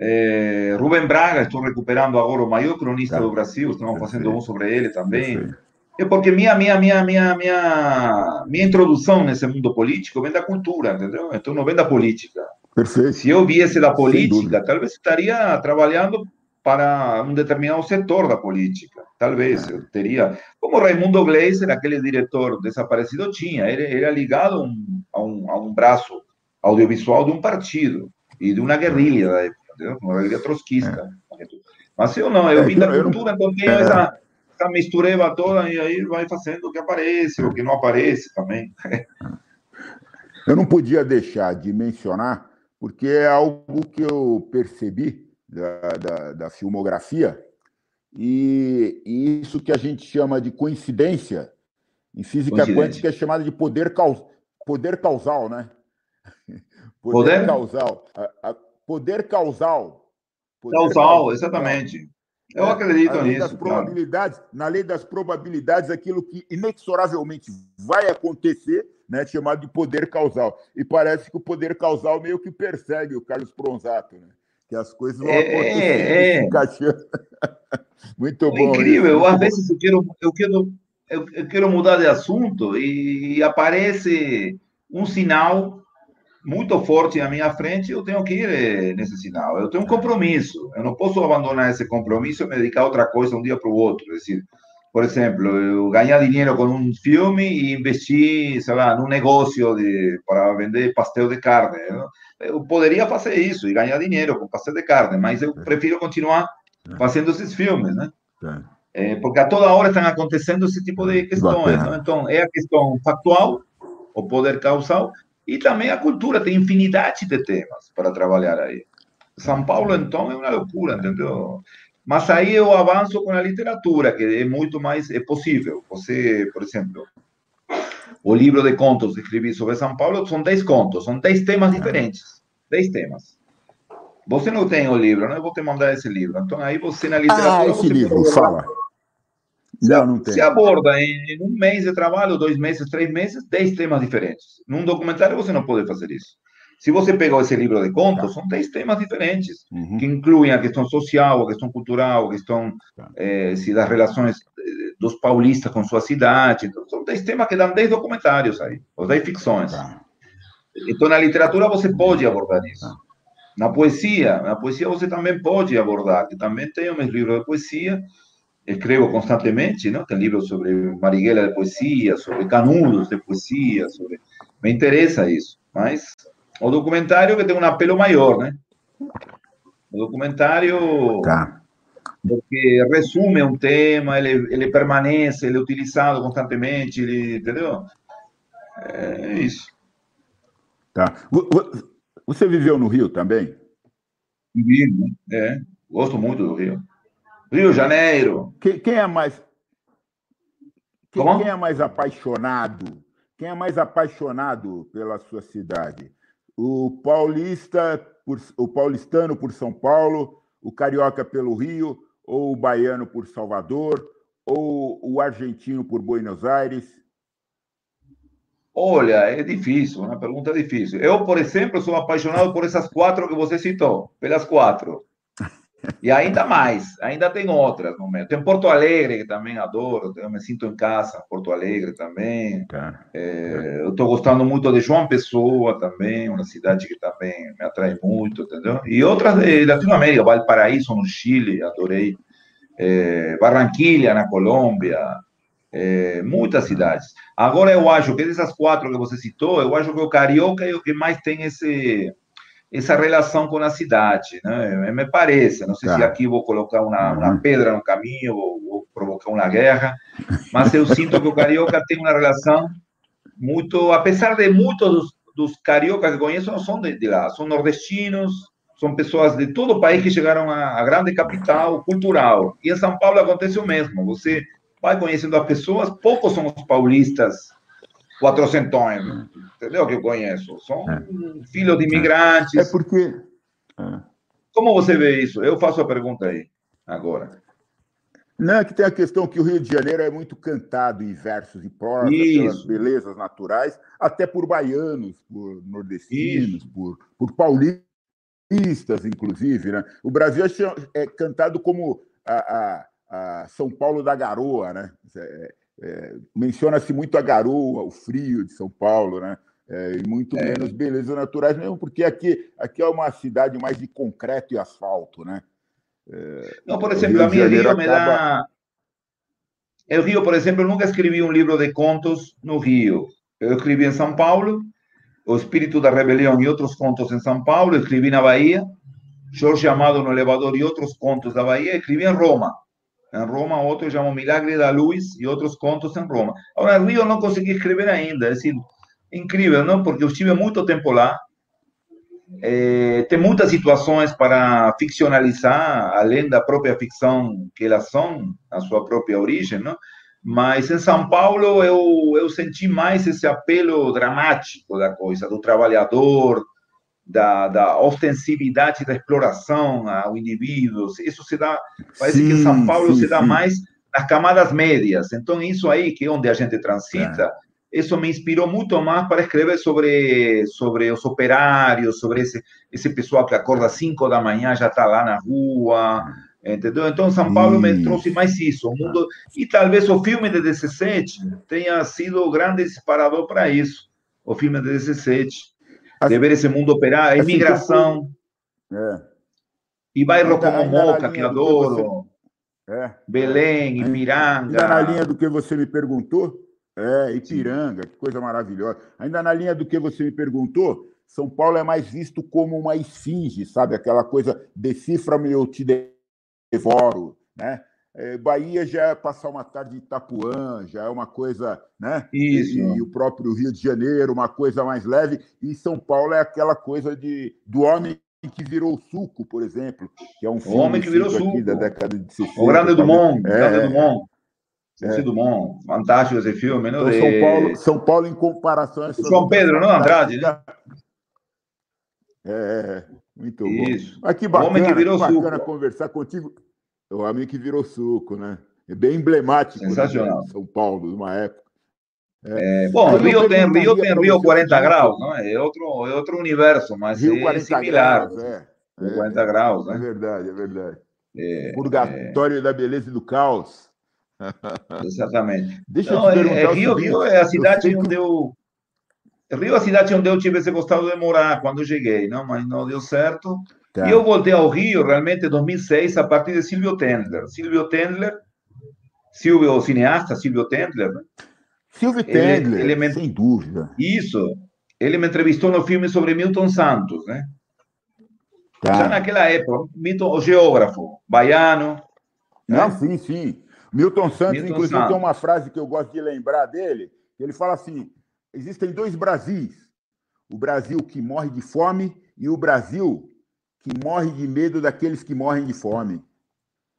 é, Rubem Braga, estou recuperando agora o maior cronista tá. do Brasil, estamos fazendo um sobre ele também. É porque minha, minha, minha, minha, minha, minha introdução nesse mundo político vem da cultura, entendeu? Então não vem da política. Perfeito. Se eu viesse da política, talvez estaria trabalhando para um determinado setor da política. Talvez eu teria. Como Raimundo Gleiser, aquele diretor desaparecido, tinha. Ele era ligado a um, a um braço audiovisual de um partido e de uma guerrilha da época, uma guerrilha trotskista. É. Mas eu não, eu é, vim da cultura, então tenho é. essa, essa mistureba toda e aí vai fazendo o que aparece, o que não aparece também. Eu não podia deixar de mencionar, porque é algo que eu percebi da, da, da filmografia, e, e, isso que a gente chama de coincidência Em física quântica é chamada de poder, caus... poder causal, né? Poder, poder? causal. A, a, poder causal. Poder causal, causal, exatamente. Eu é, acredito na lei nisso. Das probabilidades. Na lei das probabilidades, aquilo que inexoravelmente vai acontecer, né, chamado de poder causal. E parece que o poder causal meio que persegue o Carlos Pronzato, né? Que as coisas vão acontecer é, é. Muito é bom. Incrível. Eu, às vezes eu quero, eu quero, eu quero mudar de assunto e aparece um sinal muito forte na minha frente, eu tenho que ir eh, nesse sinal. Eu tenho um compromisso. Eu não posso abandonar esse compromisso e me dedicar a outra coisa um dia para o outro. É decir, por exemplo, eu ganhar dinheiro com um filme e investir, sei lá, num negócio de, para vender pastel de carne. Eu poderia fazer isso e ganhar dinheiro com pastel de carne, mas eu prefiro continuar fazendo esses filmes, né? É, porque a toda hora estão acontecendo esse tipo de questões. Então, é a questão factual, o poder causal, e também a cultura, tem infinidade de temas para trabalhar aí. São Paulo, então, é uma loucura, entendeu? Mas aí eu avanço com a literatura, que é muito mais é possível. Você, por exemplo, o livro de contos que escrevi sobre São Paulo são 10 contos, são 10 temas diferentes. 10 temas. Você não tem o livro, não? Eu vou te mandar esse livro. Então, aí você na literatura. Ah, esse livro, fala. Não, não tem. Se aborda em, um mês de trabalho, dois meses, três meses, dez temas diferentes. Num documentário você não pode fazer isso. Se você pegou esse livro de contos, tá. são dez temas diferentes, uhum. que incluem a questão social, a questão cultural, a questão tá. eh, se das relações eh, dos paulistas com sua cidade. Então, são dez temas que dão dez documentários aí, ou dez ficções. Tá. Então, na literatura você pode abordar isso. Tá. Na poesia, na poesia você também pode abordar, que também tem meus livros de poesia, escrevo constantemente, não? Tem livros sobre Marighella de poesia, sobre Canudos de poesia, sobre... me interessa isso. Mas o documentário que tem um apelo maior, né? O documentário tá. Porque resume um tema, ele, ele permanece, ele é utilizado constantemente, ele, entendeu? É isso. Tá. Você viveu no Rio também? Vivi, né? é. Gosto muito do Rio. Rio de Janeiro. Quem, quem é mais. Quem, quem, é mais apaixonado? Quem é mais apaixonado pela sua cidade? O paulista, por, o paulistano por São Paulo, o carioca pelo Rio, ou o baiano por Salvador, ou o argentino por Buenos Aires? Olha, é difícil, uma pergunta difícil. Eu, por exemplo, sou apaixonado por essas quatro que você citou, pelas quatro. E ainda mais, ainda tem outras no meio. Tem Porto Alegre, que também adoro, eu me sinto em casa, Porto Alegre também. Tá. É, eu estou gostando muito de João Pessoa também, uma cidade que também me atrai muito, entendeu? E outras de Latinoamérica, Valparaíso, no Chile, adorei. É, Barranquilha, na Colômbia, é, muitas cidades. Agora, eu acho que dessas quatro que você citou, eu acho que o Carioca é o que mais tem esse essa relação com a cidade, né? Me parece, não sei tá. se aqui vou colocar uma, uma uhum. pedra no caminho ou, ou, provocar uma guerra, mas eu sinto que o carioca tem uma relação muito, apesar de muitos dos, dos cariocas que conheço não são de, de, lá, são nordestinos, são pessoas de todo o país que chegaram à, à grande capital cultural. E em São Paulo acontece o mesmo. Você vai conhecendo as pessoas, poucos são os paulistas quatrocentões, entendeu? Que eu conheço. São é. filhos de imigrantes. É porque. É. Como você vê isso? Eu faço a pergunta aí, agora. Não, é que tem a questão que o Rio de Janeiro é muito cantado em versos e prosas, pelas belezas naturais, até por baianos, por nordestinos, por, por paulistas, inclusive. Né? O Brasil é, é cantado como a, a, a São Paulo da Garoa, né? É, é, Menciona-se muito a garoa, o frio de São Paulo, né? É, e muito é. menos belezas naturais, mesmo porque aqui, aqui é uma cidade mais de concreto e asfalto, né? É, Não, por exemplo, a minha Rio me dá. Eu Rio, por exemplo, eu nunca escrevi um livro de contos no Rio. Eu escrevi em São Paulo, O Espírito da Rebelião e outros contos em São Paulo, escrevi na Bahia, Jorge Amado no Elevador e outros contos da Bahia, escrevi em Roma em Roma, outro chamam Milagre da Luz e outros contos em Roma. Agora, Rio eu não consegui escrever ainda, assim, incrível, não? Porque eu estive muito tempo lá, é, tem muitas situações para ficcionalizar, além da própria ficção que elas são, a sua própria origem, não? Mas em São Paulo eu, eu senti mais esse apelo dramático da coisa, do trabalhador, da, da ostensividade da exploração ao indivíduo. Isso se dá, parece sim, que em São Paulo sim, se dá sim. mais nas camadas médias. Então, isso aí, que é onde a gente transita, é. Isso me inspirou muito mais para escrever sobre, sobre os operários, sobre esse, esse pessoal que acorda às 5 da manhã, já está lá na rua, entendeu? Então, São Paulo me trouxe mais isso. O mundo... E talvez o filme de 17 tenha sido o grande disparador para isso. O filme de 17 de ver esse mundo operar, a imigração. É. E bairro como Moca, que adoro. Você... É. Belém, Ipiranga. Ainda na linha do que você me perguntou, é, Ipiranga, Sim. que coisa maravilhosa. Ainda na linha do que você me perguntou, São Paulo é mais visto como uma esfinge, sabe? Aquela coisa, decifra-me, eu te devoro, né? É, Bahia já é passar uma tarde em Itapuã, já é uma coisa, né? Isso. E, e, o próprio Rio de Janeiro, uma coisa mais leve. E São Paulo é aquela coisa de, do homem que virou suco, por exemplo, que é um filme o homem que virou suco da década de 60. O Grande Dumont, é, Grande Dumont. É. Dumont, fantástico esse filme, não? Então, São Paulo, São Paulo em comparação a São Pedro, não Andrade, né? É, é, é, muito Isso. bom. Que bacana, o homem que virou bacana suco. conversar contigo. O homem que virou suco, né? É bem emblemático. Né, Sensacional. Né? São Paulo, numa época. É. É, bom, Rio tem, Rio tem Rio 40 graus, não é? É outro, é outro universo, mas Rio 40 é similar. Graus, é. Rio 40 graus, né? É verdade, é verdade. É, Purgatório é... da beleza e do caos. Exatamente. Deixa eu te perguntar é, Rio, Rio é a cidade onde eu... Rio é a cidade onde eu tivesse gostado de morar quando cheguei, não? mas não deu certo. Tá. E eu voltei ao Rio realmente em 2006 a partir de Silvio Tendler. Silvio Tendler, Silvio, o cineasta Silvio Tendler. Né? Silvio Tendler, ele, ele me... sem dúvida. Isso. Ele me entrevistou no filme sobre Milton Santos, né? Tá. Já naquela época, Milton, o geógrafo, baiano. Não, né? sim, sim. Milton Santos, Milton inclusive, Santos. tem uma frase que eu gosto de lembrar dele, ele fala assim, existem dois Brasis, o Brasil que morre de fome e o Brasil que morre de medo daqueles que morrem de fome.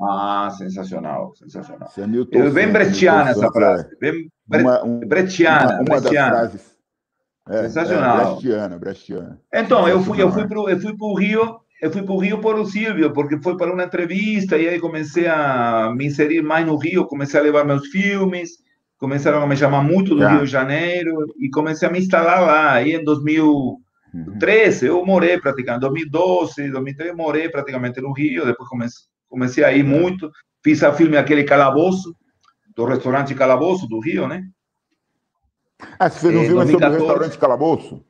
Ah, sensacional, sensacional. É Eu, bem bretiana essa frase. Bem bre... uma, um, bretiana, uma, uma bretiana. das frases. É, sensacional. É, brechtiana. Então, eu fui, eu fui para eu fui o Rio, eu fui para o Rio por o Silvio, porque foi para uma entrevista e aí comecei a me inserir mais no Rio, comecei a levar meus filmes, começaram a me chamar muito do Rio de Janeiro e comecei a me instalar lá. Aí em 2000 13, eu morei praticamente, 2012, 2013, morei praticamente no Rio, depois comecei, comecei a ir muito, fiz a filme aquele Calabouço, do restaurante Calabouço do Rio, né? Ah, você não é, viu sobre o restaurante Calabouço?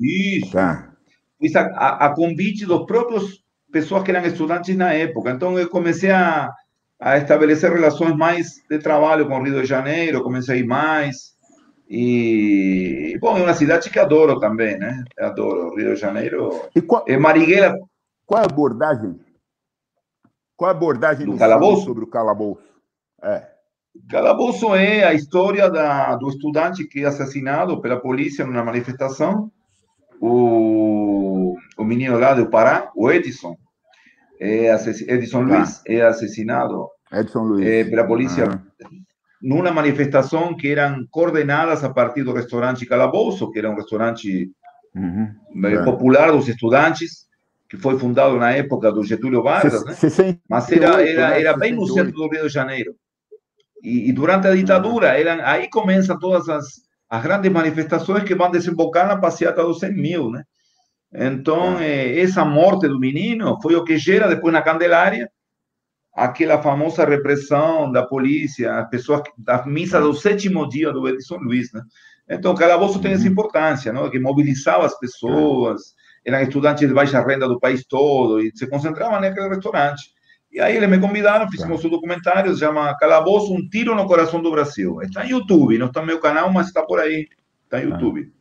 Isso. Tá. Fiz a, a, a, convite dos próprios pessoas que eram estudantes na época. Então, eu comecei a, a estabelecer relações mais de trabalho com o Rio de Janeiro, comecei a ir mais. E, bom, é uma cidade que adoro também, né? Adoro Rio de Janeiro. E qual, é Marighella. Qual a abordagem? Qual a abordagem do, do calabouço? sobre o calabouço? É. Calabouço é a história da, do estudante que é assassinado pela polícia numa manifestação. O, o menino lá do Pará, o Edson, é Edson Luiz, é assassinado. É, pela polícia. Ah numa manifestação que eram coordenadas a partir do restaurante Calabouço, que era um restaurante uhum, é. popular dos estudantes, que foi fundado na época do Getúlio Vargas, né? mas era, era, era bem no centro do Rio de Janeiro. E, e durante a ditadura, eram, aí começam todas as, as grandes manifestações que vão desembocar na passeata dos 100 mil, né? Então, eh, essa morte do menino foi o que gera depois na Candelária aquela famosa repressão da polícia, as pessoas da missa do sétimo dia do Edson Luiz, né? Então, o calabouço tem essa uhum. importância, não? Que mobilizava as pessoas, eram estudantes de baixa renda do país todo e se concentravam naquele restaurante. E aí eles me convidaram, fizemos um documentário, se chama Calabouço, um tiro no coração do Brasil. Está em YouTube, não está no meu canal, mas está por aí, está em YouTube.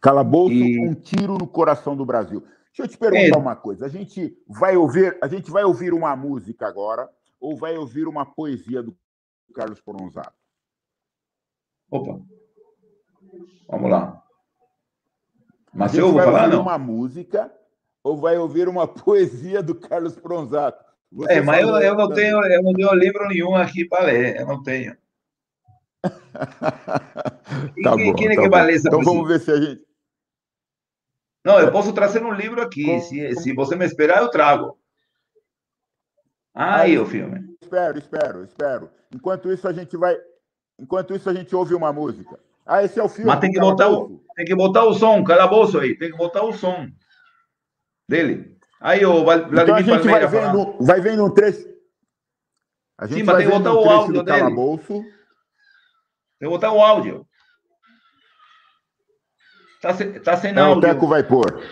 Calabouço, e... um tiro no coração do Brasil. Deixa eu te perguntar é. uma coisa. A gente vai ouvir, a gente vai ouvir uma música agora ou vai ouvir uma poesia do Carlos Poronzato? Opa. Vamos lá. Mas eu vou falar não. uma música ou vai ouvir uma poesia do Carlos Poronzato? é, mas eu, eu, não tenho, eu não tenho livro nenhum aqui para ler, eu não tenho. tá quem, bom, quem é tá que bom. Então vamos ver se a gente. Não, eu posso trazer um livro aqui. Se, se você me esperar, eu trago. Aí o filme. Espero, espero, espero. Enquanto isso, a gente vai. Enquanto isso, a gente ouve uma música. Ah, esse é o filme. Mas tem que botar o, tem que botar o som, calabouço aí. Tem que botar o som dele. Aí o Val- Então a Vladimir gente vai Palmeira falando. vendo, vai vendo um trecho. A gente Sim, mas vai tem que botar o áudio dele. calabouço. Tem que botar o áudio. Tá, se- tá sem É, o. Teco vai pôr.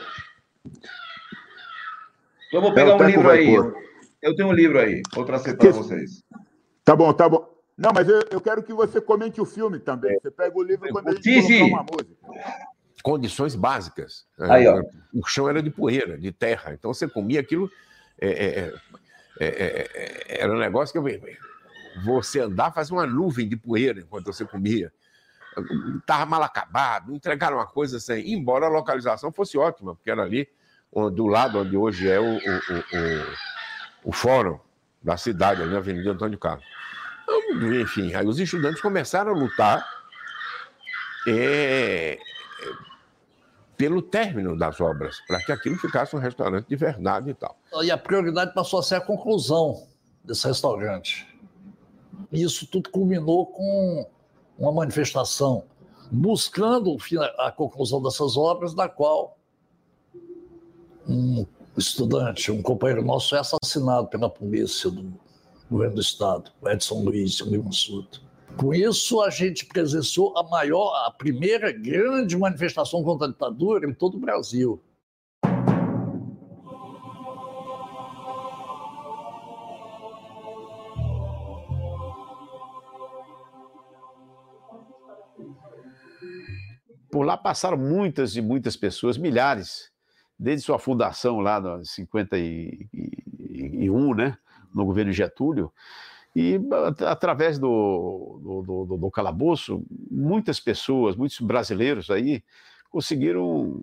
Eu vou É, pegar o um livro aí. pôr. Eu tenho um livro aí. Vou trazer para vocês. Tá bom, tá bom. Não, mas eu, eu quero que você comente o filme também. Você pega o livro quando a gente Sim, uma música. condições básicas. Aí, ó. O chão era de poeira, de terra. Então você comia aquilo. é, é, é, é, é, era um negócio que você andar fazia uma nuvem de poeira enquanto você comia. Estava mal acabado, entregaram uma coisa assim, embora a localização fosse ótima, porque era ali do lado onde hoje é o, o, o, o- o fórum da cidade, ali na Avenida Antônio Carlos. Então, enfim, aí os estudantes começaram a lutar é, pelo término das obras, para que aquilo ficasse um restaurante de verdade e tal. E a prioridade passou a ser a conclusão desse restaurante. E isso tudo culminou com uma manifestação buscando o a conclusão dessas obras, na qual um estudante, um companheiro nosso, é assassinado pela polícia do governo do estado, o Edson Luiz Lima Suto. Com isso, a gente presenciou a maior, a primeira grande manifestação contra a ditadura em todo o Brasil. Lá passaram muitas e muitas pessoas, milhares, desde sua fundação lá em 51, né, no governo Getúlio, e at- através do, do, do- do- calabouço, muitas pessoas, muitos brasileiros aí conseguiram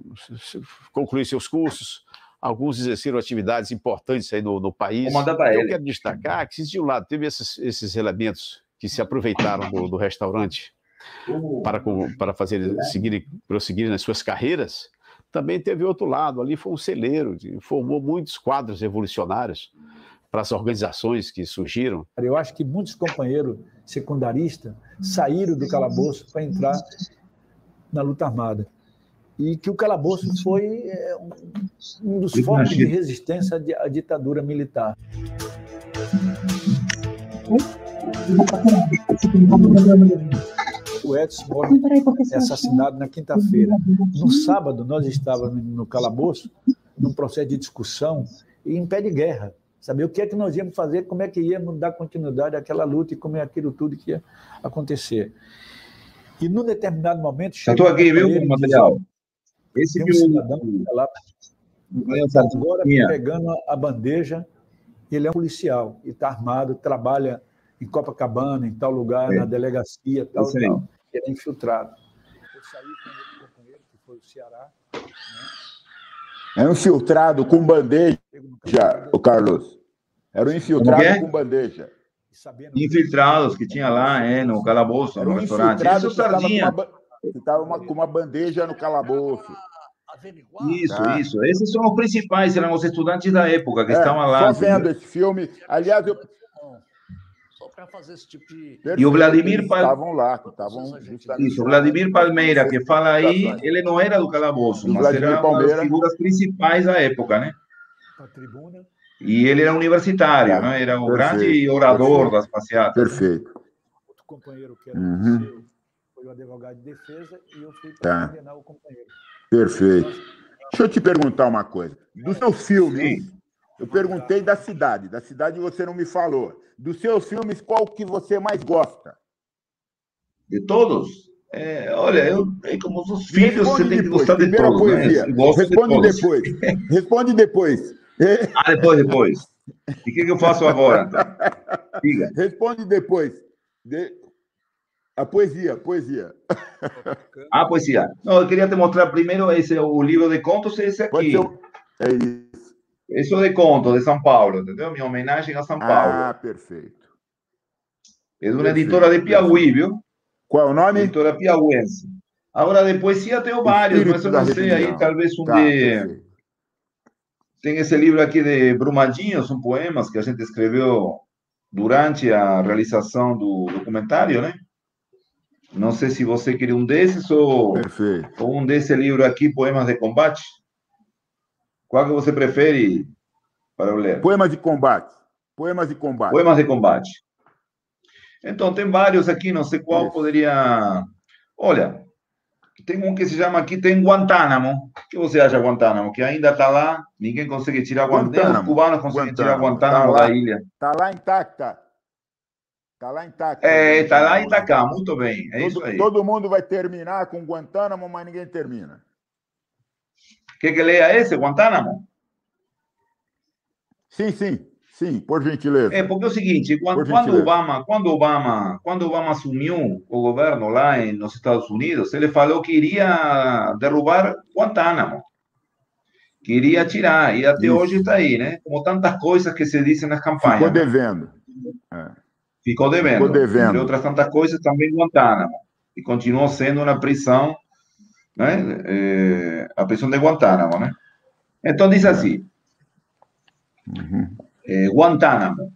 concluir seus cursos, alguns exerceram atividades importantes aí no, no país. Eu quero destacar que, de um lado, teve esses, esses elementos que se aproveitaram do, do restaurante para, para fazer seguir, prosseguir nas suas carreiras, também teve outro lado. Ali foi um celeiro, de- formou muitos quadros revolucionários para as organizações que surgiram. Eu acho que muitos companheiros secundaristas saíram do calabouço para entrar na luta armada. E que o calabouço foi é, um- dos focos de resistência à di- à ditadura militar. O Edson morre é assassinado na quinta-feira. No sábado, nós estávamos no calabouço, num processo de discussão e em pé de guerra. Saber o que é que nós íamos fazer, como é que íamos dar continuidade àquela luta e como é aquilo tudo que ia acontecer. E num determinado momento. Estou aqui, viu, material. Esse um cidadão que está lá agora pegando a bandeja, ele é um policial e está armado, trabalha em Copacabana, em tal lugar, É. na delegacia, tal, tal. É infiltrado. Eu saí com outro companheiro, que foi o Ceará, É um infiltrado com bandeja, o Carlos. Era um infiltrado é? com bandeja. sabendo infiltrados que tinha lá, é, no calabouço, Era no restaurante. Infiltrado o que estava com Sardinha. que tava uma- com uma bandeja no calabouço. Isso, Tá. isso. Esses são os principais, eram os estudantes da época que É, estavam lá. Só entendeu? vendo esse filme. Aliás, eu, para fazer esse tipo de. E o Vladimir eles Pal- estavam lá, que estavam justamente Isso, o. Vladimir Palmeira, que fala aí, ele não era do calabouço, O mas Vladimir era uma das Palmeira. figuras principais da época, né? a tribuna. E ele era universitário, né? Era o Perfeito, grande orador perfeito. das passeatas. Perfeito. Outro companheiro que era Uhum. policial, foi o advogado de defesa e eu fui Tá. para condenar o companheiro. Perfeito. Deixa eu te perguntar uma coisa. Dos seus filmes, Sim. eu perguntei da cidade. Da cidade você não me falou. Dos seus filmes, qual que você mais gosta? De todos? É, olha, eu, como os filhos, você Responde tem que depois. gostar de Primeiro a todos, né? poesia. Eu gosto de Responde todos. depois. Responde depois. Ah, depois, depois. E o que, que eu faço agora? então? Diga. Responde depois. De- A poesia, poesia. Ah, poesia. Não, eu queria te mostrar primeiro esse, o livro de contos, esse aqui. ser. É isso. Isso de contos de São Paulo, entendeu? Minha homenagem a São Paulo. Ah, perfeito. é de uma perfeito, editora de Piauí, viu? Qual é o nome? Editora piauiense. Agora, de poesia tenho vários, mas eu não sei aí, talvez um tá, de. Tem esse livro aqui de Brumadinho, são poemas que a gente escreveu durante a realização do documentário, né? Não sei se você queria um desses ou, ou um desse livro aqui, Poemas de Combate. Qual que você prefere para eu ler? Poemas de Combate. Poemas de Combate. Poemas de Combate. Então, tem vários aqui, não sei qual poderia. Olha, tem um que se chama aqui, tem Guantánamo. O que você acha Guantánamo? Que ainda está lá, ninguém consegue tirar Guantánamo. Os cubanos conseguem tirar Guantánamo tá da ilha. Está lá intacta. Está lá intacta. É, está lá Itacá, muito bem. É todo, isso aí. Todo mundo vai terminar com Guantánamo, mas ninguém termina. Quer que leia esse, Guantánamo? Sim, sim. Sim, por gentileza. É, porque é o seguinte, quando, quando Obama, quando Obama, quando Obama assumiu o governo lá nos Estados Unidos, ele falou que iria derrubar Guantánamo, que iria tirar, e até Isso. hoje está aí, né? Como tantas coisas que se dizem nas campanhas. Ficou devendo. É. Ficou devendo. Ficou devendo. Entre outras tantas coisas, também Guantánamo. E continuou sendo uma prisão, né? É, a prisão de Guantánamo? Então diz assim. Uhum. eh, Guantánamo,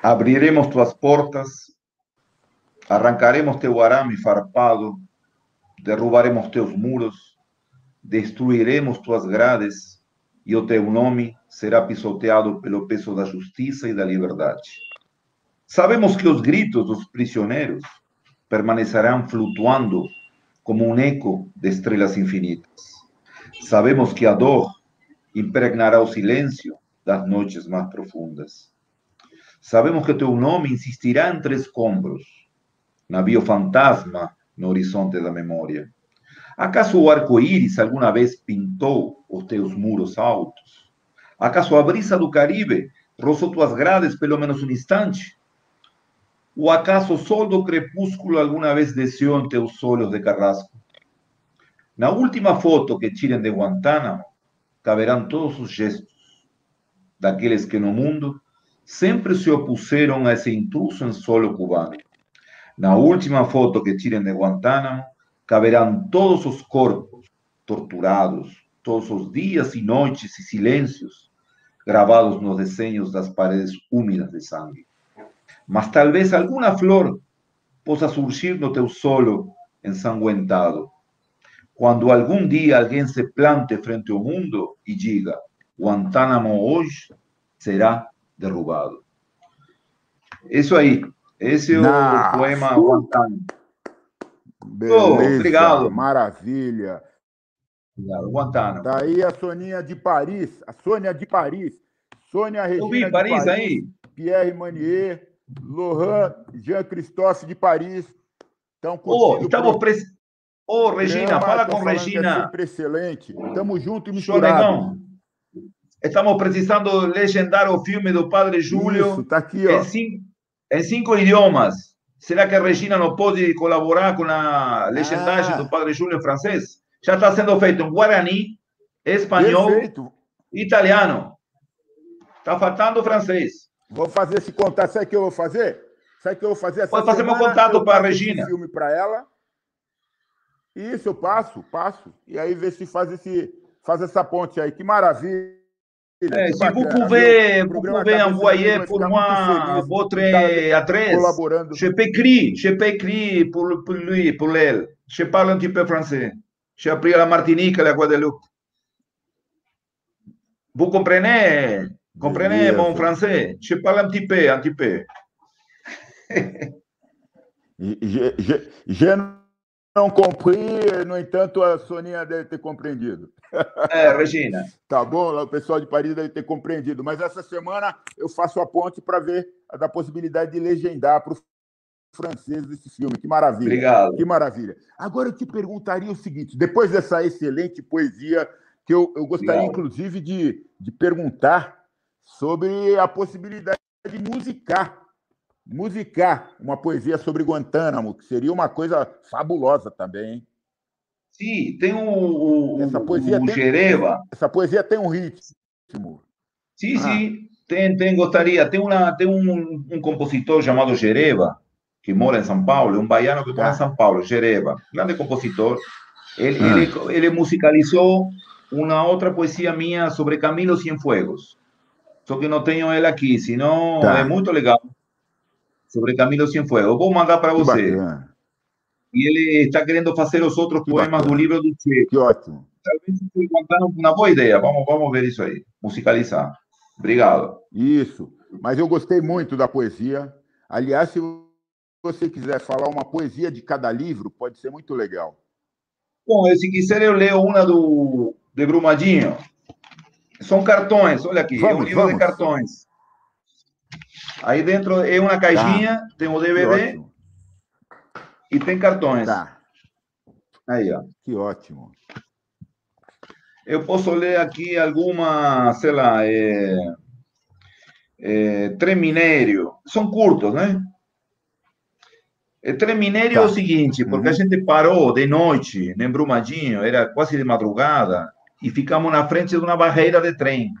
abriremos tuas portas, arrancaremos teu arame farpado, derrubaremos teus muros, destruiremos tuas grades e o teu nome será pisoteado pelo peso da justiça e da liberdade. Sabemos que os gritos dos prisioneiros permanecerão flutuando como um eco de estrelas infinitas. Sabemos que a dor impregnará o silêncio das noites mais profundas. Sabemos que teu nome insistirá entre escombros, navio fantasma no horizonte da memória. Acaso o arco-íris alguma vez pintou os teus muros altos? Acaso a brisa do Caribe roçou tuas grades pelo menos um instante? Acaso o sol do crepúsculo alguma vez desceu em teus olhos de carrasco? Na última foto que tirem de Guantánamo, caberão todos os gestos daqueles que no mundo sempre se opuseram a esse intruso em solo cubano. Na última foto que tirem de Guantánamo, caberão todos os corpos torturados, todos os dias e noites e silêncios gravados nos desenhos das paredes úmidas de sangue. Mas talvez alguma flor possa surgir no teu solo ensanguentado. Quando algum dia alguém se plante frente ao mundo e diga: Guantánamo hoje será derrubado. Isso aí. Esse é o poema Guantánamo. Beleza, oh, obrigado. Maravilha. Obrigado, Guantánamo. Daí a Soninha de Paris, a Sônia de Paris. Sônia Regina Eu vi Paris, Paris aí. Pierre Manier, Lohan Jean Christophe de Paris. Estão oh, estamos pre... Ô, oh, Regina, fala com Regina. É excelente. Estamos juntos e misturados. Estamos precisando legendar o filme do Padre Júlio. Isso, tá aqui, ó. Em cinco, em cinco idiomas. Será que a Regina não pode colaborar com a legendagem ah. do Padre Júlio em francês? Já está sendo feito em Guarani, espanhol, Perfeito. italiano. Está faltando francês. Vou fazer esse contato. Sabe o que eu vou fazer? Sabe o que eu vou fazer? Essa Pode fazer meu contato para a Regina. filme para ela. Isso, eu passo, passo. E aí ver se faz, esse, faz essa ponte aí. Que maravilha. Eh, si vous pouvez, vous pouvez envoyer pour moi votre adresse, je peux écrire, je peux écrire pour, pour lui, pour elle. Je parle un petit peu français. J'ai appris à la Martinique, à la Guadeloupe. Vous comprenez, comprenez mon français? Je parle un petit peu, un petit peu. je, je, je não cumpri, no entanto, a Soninha deve ter compreendido. É, Regina. tá bom, o pessoal de Paris deve ter compreendido. Mas essa semana eu faço a ponte para ver a da possibilidade de legendar para os franceses esse filme. Que maravilha. Obrigado. Que maravilha. Agora eu te perguntaria o seguinte: depois dessa excelente poesia, que eu, eu gostaria, Obrigado. inclusive, de, de perguntar sobre a possibilidade de musicar musicar uma poesia sobre Guantánamo, que seria uma coisa fabulosa também. Sim, tem o, essa poesia o tem, Jereva. Essa poesia tem um ritmo. Sim, ah. sim, tem, tem, gostaria. Tem, uma, tem um, um compositor chamado Jereva, que mora em São Paulo, um baiano que mora em São Paulo, Jereva, grande compositor. Ele, Ah. ele, ele musicalizou uma outra poesia minha sobre Camilo Cienfuegos. Só que não tenho ele aqui, senão Tá. é muito legal. Sobre Camilo Cienfuegos. Vou mandar para você. bacana. E ele está querendo fazer os outros Que poemas bacana. do livro do Che. Que ótimo. Talvez uma boa ideia. Vamos, vamos ver isso aí. Musicalizar. Obrigado. Isso. Mas eu gostei muito da poesia. Aliás, se você quiser falar uma poesia de cada livro, pode ser muito legal. Bom, eu, se quiser, eu leio uma do de Brumadinho. São cartões, olha aqui, é um Vamos, livro de vamos. cartões. Aí dentro é uma caixinha, tem o Que DVD e tem cartões. Tá. Aí, ó. Que ótimo. Eu posso ler aqui alguma, sei lá, é, é, Trem Minério. São curtos, né? É, Trem Minério é o Tá. seguinte, porque Uhum. a gente parou de noite, em Brumadinho, era quase de madrugada, e ficamos na frente de uma barreira de trem.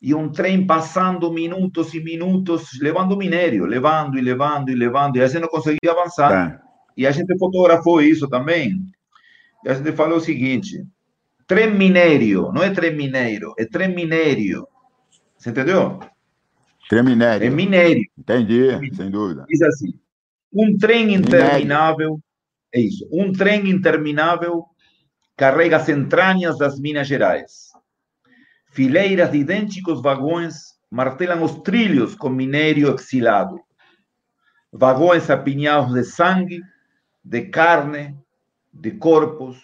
E um trem passando minutos e minutos, levando minério, levando e levando e levando, e a gente não conseguia avançar. Tá. E a gente fotografou isso também. E a gente falou o seguinte: trem minério, não é trem mineiro, é trem minério. Você entendeu? Trem É minério. minério. Entendi, sem dúvida. Diz assim: um trem interminável, é isso, um trem interminável carrega as entranhas das Minas Gerais. Fileiras de idênticos vagões martelam os trilhos com minério exilado. Vagões apinhados de sangue, de carne, de corpos,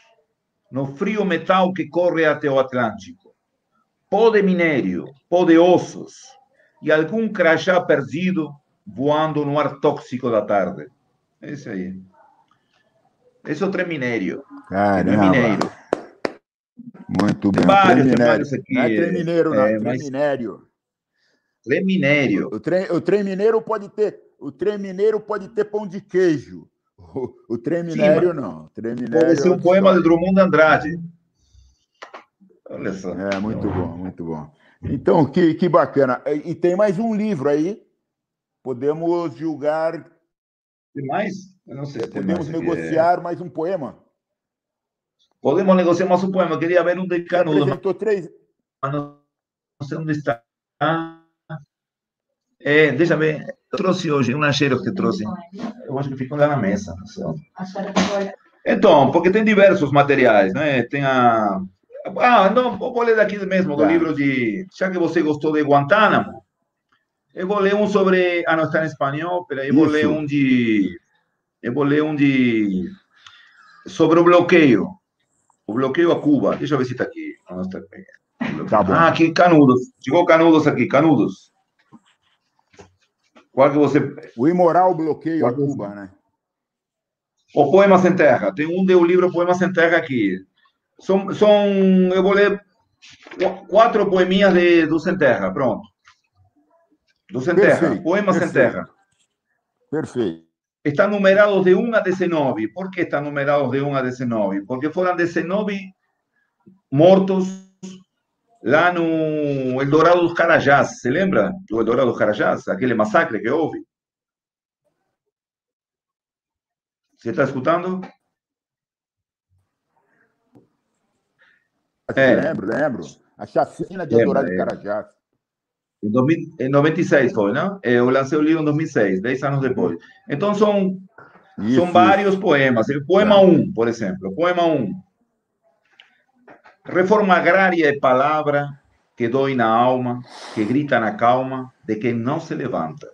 no frio metal que corre até o Atlântico. Pó de minério, pó de ossos e algum crachá perdido voando no ar tóxico da tarde. Esse aí. Esse é o trem minério. Caramba. minério. Muito bem. Tem vários, trem tem vários aqui. Não é trem mineiro, não. É, trem mas- minério. Trem minério. O trem, o trem mineiro pode ter. O trem mineiro pode ter pão de queijo. O, o trem Sim, minério, não. O trem minério. Pode ser é um poema história. Drummond Andrade. Olha só. É, muito bom, muito bom. Então, que, que bacana. E, e tem mais um livro aí. Podemos julgar, Tem mais? Eu não sei se podemos mais aqui. negociar mais um poema. Podemos negociar mais um poema. Eu queria ver um de Canudo, mas apresentou três. não sei onde está. É, deixa eu ver. Eu trouxe hoje, um lancheiro que trouxe. Eu acho que ficou lá na mesa. Então, porque tem diversos materiais, né? Tem a. Ah, não, vou ler daqui mesmo, do Tá. livro de. Já que você gostou de Guantánamo, eu vou ler um sobre. Ah, não está em espanhol, peraí, eu vou Isso. ler um de. Eu vou ler um de. Sobre o bloqueio. O bloqueio a Cuba. Deixa eu ver se está aqui. Ah. Tá bom. Ah, aqui, Canudos. Chegou Canudos aqui, Canudos. Qual que você. O imoral bloqueio a. Cuba, né? O Poema Sem Terra. Tem um do livro Poema Sem Terra aqui. São, são eu vou ler qu- quatro poeminhas de, do Sem Terra. Pronto. Do Sem Terra. Perfeito, Poema Sem perfeito. Terra. Perfeito. Están numerados de 1 a 19. ¿Por qué están numerados de 1 a 19? Porque foram 19 mortos lá no Eldorado dos Carajás. Se lembra do Eldorado dos Carajás? Aquele massacre que houve. Você está escutando? É. Lembro, lembro. A chacina de Eldorado é. de Carajás. Em, 2000, em 96 foi, não? Eu lancei o livro em 2006, 10 anos depois. Então são Isso, São vários poemas. O poema É. 1, por exemplo. Poema 1. Reforma agrária é palavra que dói na alma, que grita na calma de quem não se levanta.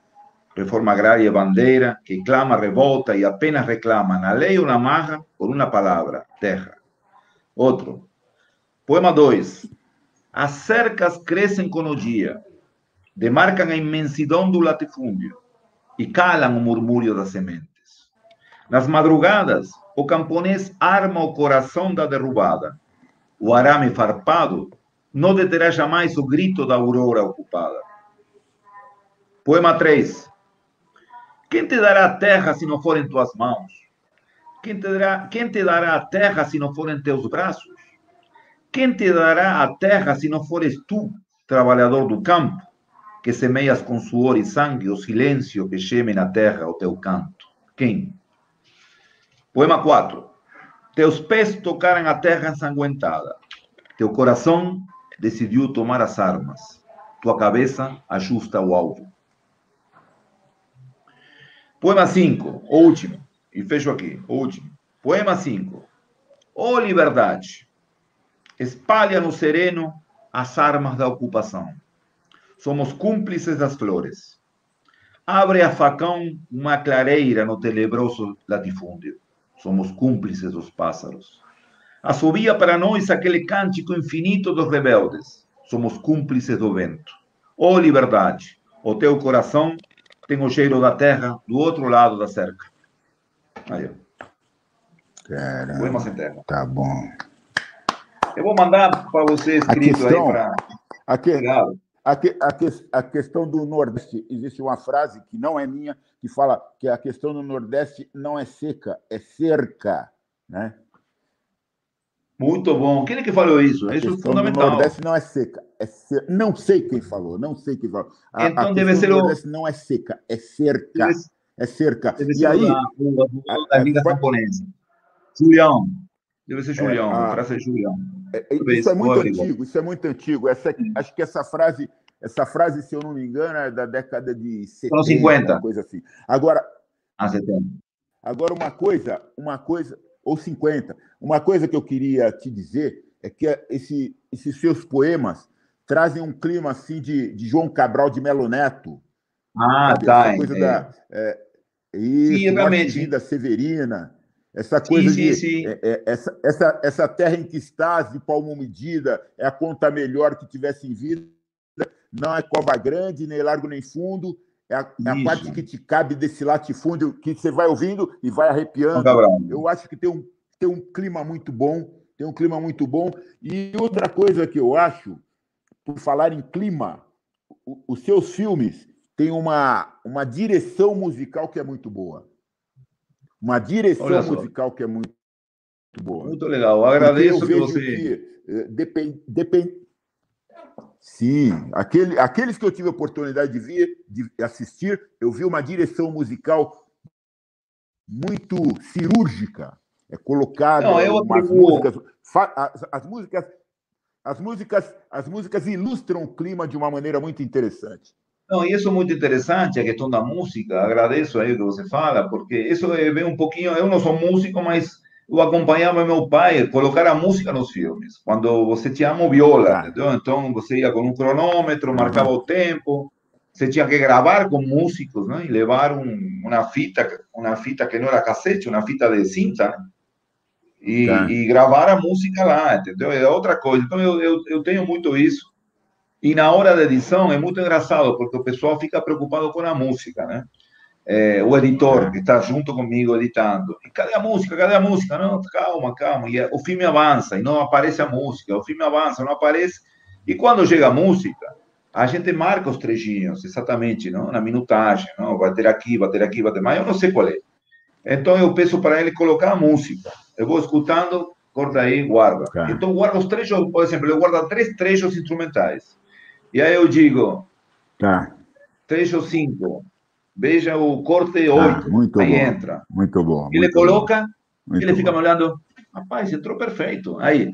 Reforma agrária é bandeira que clama revolta e apenas reclama na lei ou na marra por uma palavra, terra. Outro. Poema 2. As cercas crescem com o dia, demarcam a imensidão do latifúndio e calam o murmúrio das sementes. Nas madrugadas, o camponês arma o coração da derrubada. O arame farpado não deterá jamais o grito da aurora ocupada. Poema 3. Quem te dará a terra se não for em tuas mãos? Quem te, dará, quem te dará a terra se não for em teus braços? Quem te dará a terra se não fores tu, trabalhador do campo, que semeias com suor e sangue o silêncio que geme na terra o teu canto? Quem? Poema 4. Teus pés tocaram a terra ensanguentada. Teu coração decidiu tomar as armas. Tua cabeça ajusta o alvo. Poema 5, o último. E fecho aqui, o último. Poema 5. Ó oh, liberdade, espalha no sereno as armas da ocupação. Somos cúmplices das flores. Abre a facão uma clareira no tenebroso latifúndio. Somos cúmplices dos pássaros. Assobia para nós aquele cântico infinito dos rebeldes. Somos cúmplices do vento. Ó oh, liberdade, o teu coração tem o cheiro da terra do outro lado da cerca. Aí, ó. Caramba. Poema sem terra. Tá bom. Eu vou mandar para você escrito questão- aí para. A, que- Obrigado. A, que- a que- a questão do Nordeste, existe uma frase que não é minha, que fala que a questão do Nordeste não é seca, é cerca. Né? Muito bom. Quem é que falou isso? A Isso é fundamental. Nordeste não é seca, é cer... Não sei quem falou, não sei quem falou. A, Então a deve ser o- Nordeste não é seca, é cerca. Deve, É cerca. deve E ser aí, o da, o, o da a- Liga a- Japonesa. Julião. Deve ser Julião. a- a é Julião. É, bem, Isso é muito antigo, isso é muito antigo. Essa, acho que essa frase, essa frase, se eu não me engano, é da década de 70, Anos 50. coisa assim. Agora, Ah, agora uma coisa, uma coisa, ou 50, uma coisa que eu queria te dizer é que esse, esses seus poemas trazem um clima assim de, de João Cabral de Melo Neto. Ah, sabe? tá. Essa coisa é. da. É, isso, Sim, realmente. Severina. Essa coisa sim, de. sim. é, é, essa, essa, essa terra em que estás, de palmo medida, é a conta melhor que tivesse em vida. Não é cova grande, nem largo, nem fundo. É a, é a parte que te cabe desse latifúndio que você vai ouvindo e vai arrepiando. Cabral. Eu acho que tem um, tem um clima muito bom. Tem um clima muito bom. E outra coisa que eu acho, por falar em clima, os seus filmes têm uma, uma direção musical que é muito boa. Uma direção musical que é muito, muito boa. Muito legal. Eu Porque agradeço eu que vejo você. que eh, depen- depen- Sim, aquele, aqueles que eu tive a oportunidade de ver, de assistir, eu vi uma direção musical muito cirúrgica. É colocada Não, eu umas atribuo- músicas, as, as músicas, as músicas, as músicas ilustram o clima de uma maneira muito interessante. Não, e isso é muito interessante, a questão da música. Agradeço aí o que você fala, porque isso é bem um pouquinho. Eu não sou músico, mas eu acompanhava meu pai colocar a música nos filmes. Quando você tinha uma viola, entendeu? Então você ia com um cronômetro, marcava o tempo. Você tinha que gravar com músicos, né? E levar um, uma fita, uma fita que não era cassete, uma fita de cinta, né? E, Tá. e gravar a música lá, entendeu? É outra coisa. Então eu, eu, eu tenho muito isso. E na hora da edição é muito engraçado, porque o pessoal fica preocupado com a música, né? É, o editor que está junto comigo editando. E cadê a música? Cadê a música? Não, calma, calma. E o filme avança e não aparece a música. O filme avança, não aparece. E quando chega a música, a gente marca os trechinhos, exatamente, não? na minutagem. Não? Vai ter aqui, vai ter aqui, vai ter mais. Eu não sei qual é. Então eu peço para ele colocar a música. Eu vou escutando, corta aí, guarda. Tá. Então eu guardo os trechos, por exemplo, eu guardo três trechos instrumentais. E aí eu digo, Tá, trecho 5, veja o corte tá 8. muito aí bom, entra. muito bom. Ele muito bom, coloca, muito ele fica bom. me olhando, rapaz, entrou perfeito. Aí,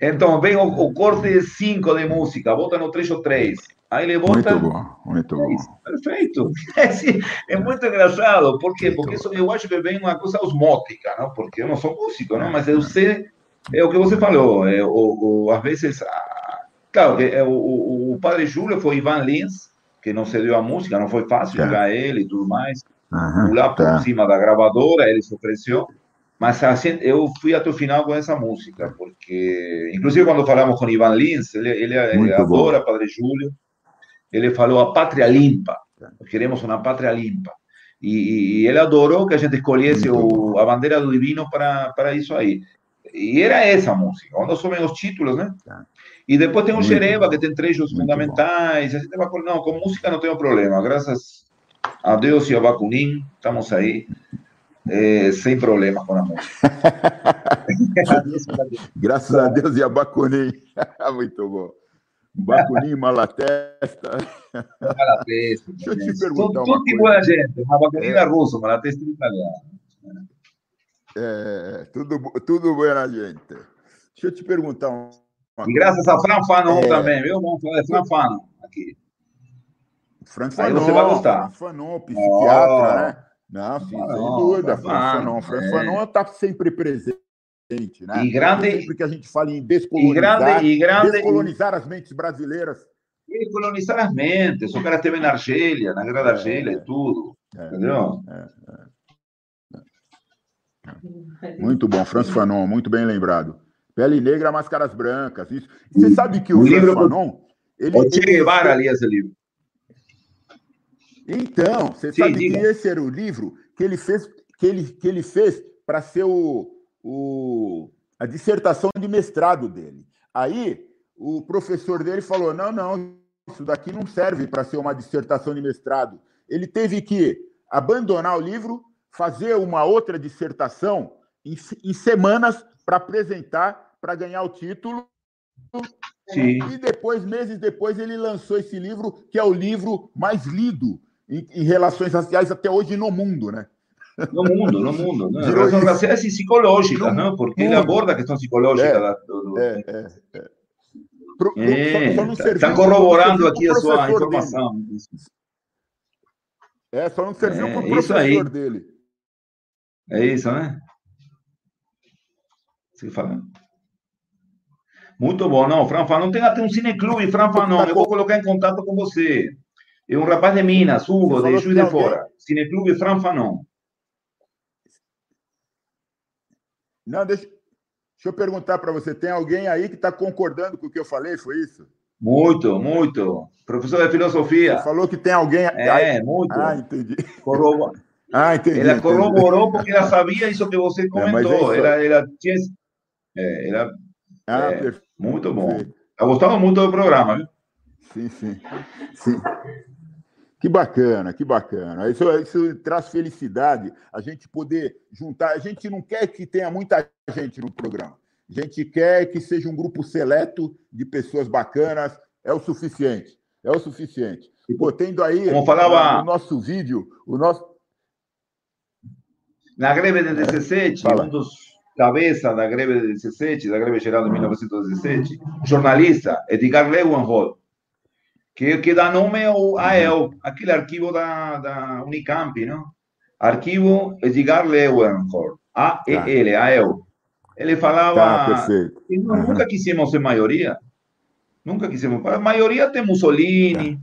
então vem o, o corte 5 de música, bota no trecho 3. Aí ele bota, Muito bom, muito bom. perfeito. É, assim, é muito engraçado, por quê? Porque isso, eu acho que vem uma coisa osmótica, não? porque eu não sou músico, não? mas eu sei, é o que você falou, é, o, o, às vezes, ah, claro, que, é, o, o, o padre Júlio foi Ivan Lins, que não se deu a música, não foi fácil Tá. jogar ele e tudo mais, Aham, pular por tá. cima da gravadora, ele se ofereceu, mas assim, eu fui até o final com essa música, porque, inclusive quando falamos com Ivan Lins, ele, ele, ele Muito bom. adora Padre Júlio, ele falou a pátria limpa, queremos uma pátria limpa. E, e ele adorou que a gente escolhesse o, a bandeira do divino para, para isso aí. E era essa música, quando somem os títulos, né? E depois tem o Xereba, bom. que tem trechos Muito fundamentais. A gente vai, colo- não, com música não tenho problema. Graças a Deus e a Bacunim, estamos aí, eh, sem problema com a música. Graças a Deus e a Bacunim. muito bom. Bacuninho, Malatesta. Malatesta. Deixa eu te perguntar Sono uma tutti coisa. gente, ma Bacuninho è russo, Malatesta in italiano. É, tudo, tudo na gente. Deixa eu te perguntar uma uma E graças a Fran Fanon É. também, viu? Vamos falar de Fran Fanon aqui. Frank Aí Fanon, você vai gostar. Frank Fanon, psiquiatra, Oh. né? Não, sim, sem dúvida. Frank Fanon. Frank é. Fanon está sempre presente, né? E grande- Sempre que a gente fala em E descolonizar, grande, e grande, descolonizar as mentes brasileiras. e colonizar as mentes. O cara esteve na Argélia, na da Argélia e tudo. É. Entendeu? Muito bom, Franz Fanon, muito bem lembrado. Pele Negra, Máscaras Brancas. Isso. Você sabe que o O Franz livro- Fanon. Ele, O Che Guevara ali esse livro. Então, você Sim, sabe diga. que esse era o livro que ele fez que ele, que ele fez para ser o, o, a dissertação de mestrado dele. Aí o professor dele falou: não, não, isso daqui não serve para ser uma dissertação de mestrado. Ele teve que abandonar o livro, fazer uma outra dissertação em, em semanas para apresentar, para ganhar o título. Sim. E depois, meses depois, ele lançou esse livro, que é o livro mais lido em, em relações raciais até hoje no mundo, né? No mundo, no mundo. Né? Relações raciais e psicológicas, não? Porque ele aborda a questão psicológica. É. da- do- É, é, é. Pro- É, só- só não tá- corroborando aqui a sua informação. dele. É, só não serviu É, para o professor aí. dele. É isso, né? Você. Muito bom, não, Fran Fanon. Tem até um cineclube, Fran Fanon. Eu vou colocar em contato com você. É um rapaz de Minas, Hugo, de Juiz de? Fora. Cineclube Fran Fanon. Não, deixa, deixa eu perguntar para você: tem alguém aí que está concordando com o que eu falei? Foi isso? Muito, muito. Professor de filosofia. Você falou que tem alguém. É, muito. Ah, entendi. Corrobo- Ah, entendi. Ela entendi. corroborou porque ela sabia isso que você mas é comentou. isso. ela, ela tinha. É, ela, Ah, É. muito bom. Tá gostando muito do programa, viu? Sim, sim. sim. Que bacana, que bacana. Isso, isso traz felicidade, a gente poder juntar. A gente não quer que tenha muita gente no programa. A gente quer que seja um grupo seleto de pessoas bacanas. É o suficiente. É o suficiente. Pô, tendo aí Como falava- o nosso vídeo, o nosso. Na greve de 17, Fala. um dos cabeças da greve de 17, da greve geral de 1917, jornalista, Edgar Leuenholt, que, que dá nome ao AEL, aquele arquivo da, da Unicamp, não? Arquivo Edgar Leuenholt, AEL, AEL. Ele Tá, falava que nós nunca quisemos ser maioria, nunca quisemos. A maioria tem Mussolini,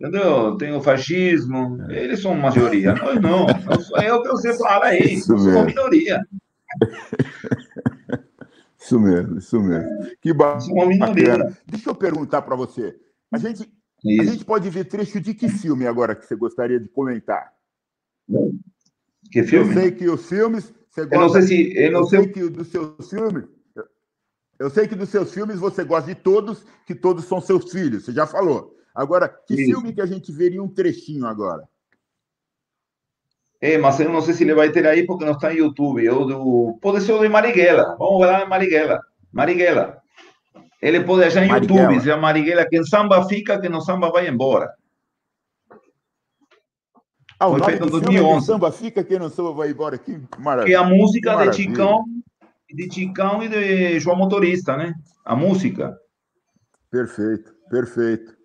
entendeu? Tem o fascismo, eles são maioria. Nós não, é o que você fala aí, nós somos minoria. Isso mesmo, isso mesmo. Que minoria. bacana. Deixa eu perguntar para você. A gente, a gente pode ver trecho de que filme agora que você gostaria de comentar? Que Eu filme? sei que os filmes. Você gosta, Eu não sei se. Eu não eu sei sei. que dos seus filmes. Eu sei que dos seus filmes você gosta de todos, que todos são seus filhos. Você já falou. Agora, que Isso. filme que a gente veria um trechinho agora? É, mas eu não sei se ele vai ter aí porque não está em YouTube. Eu do... Pode ser o de Marighella. Vamos lá em Marighella. Marighella. Ele pode achar em Marighella. YouTube. Se é Marighella. Quem samba fica, quem não samba vai embora. Ah, Foi feito em do filme é 2011. Quem Samba Fica, quem não samba vai embora. Que Que é maravilha. a música de Maravilha. Chicão, de Chicão e de João Motorista, né? A música. Perfeito, perfeito.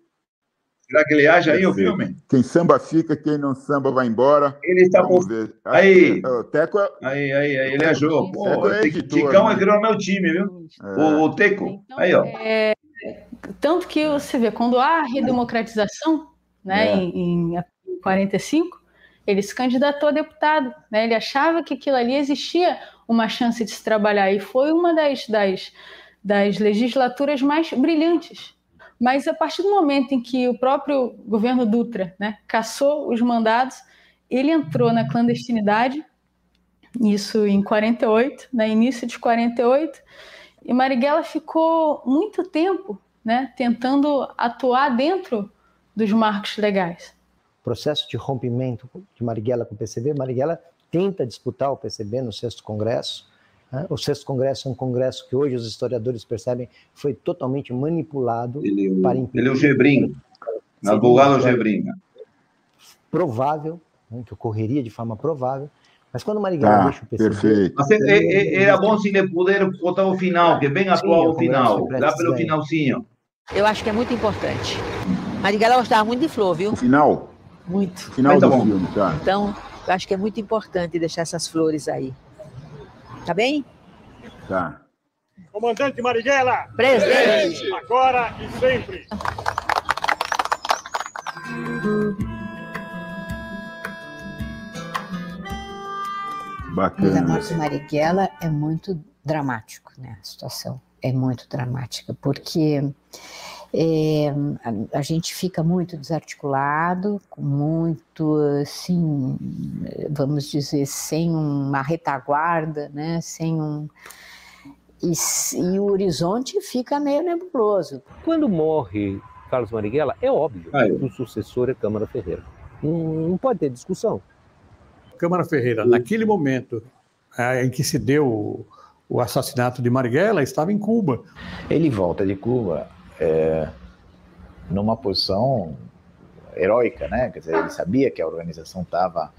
Será que ele acha aí o filme? Quem samba fica, quem não samba vai embora. Ele está. Acho Aí. que, O Teco é. Aí, aí, aí, ele achou. Pô, É, é editor, Chicão né? é criou meu time, viu? O, o Teco. Então, Aí, ó. é, tanto que você vê, quando há a redemocratização, né, É. em, em 45, ele se candidatou a deputado. Né, ele achava que aquilo ali existia uma chance de se trabalhar, e foi uma das, das, das legislaturas mais brilhantes. Mas a partir do momento em que o próprio governo Dutra né, cassou os mandados, ele entrou na clandestinidade, isso em 48, né, início de 48, e Marighella ficou muito tempo né, tentando atuar dentro dos marcos legais. processo de rompimento de Marighella com o PCB. Marighella tenta disputar o PCB no sexto congresso? O sexto congresso é um congresso que hoje os historiadores percebem foi totalmente manipulado Ele, para impedir. Ele é o Gebrim, advogado Gebrim. Provável, né, que ocorreria de forma provável, mas quando Marighella tá, deixa o PCB... Perfeito. Mas é, é, era bom se ele puder botar o final, que é bem atual o final, lá pelo finalzinho. Eu acho que é muito importante. Marighella gostava muito de flor, viu? O final? Muito. O final tá do bom. filme, tá. Então, eu acho que é muito importante deixar essas flores aí. Tá bem? Tá. Comandante Marighella! Presente! Agora e sempre! Bacana. Mas a morte de Marighella é muito dramático, né? A situação é muito dramática, porque é, a, a, gente fica muito desarticulado, muito, assim, vamos dizer, sem uma retaguarda, né? Sem um e, e o horizonte fica meio nebuloso. Quando morre Carlos Marighella, é óbvio ah, que o sucessor é Câmara Ferreira. Não, não pode ter discussão. Câmara Ferreira, naquele momento é, em que se deu o assassinato de Marighella, estava em Cuba. Ele volta de Cuba é, numa posição heróica, né? Quer dizer, ele sabia que a organização estava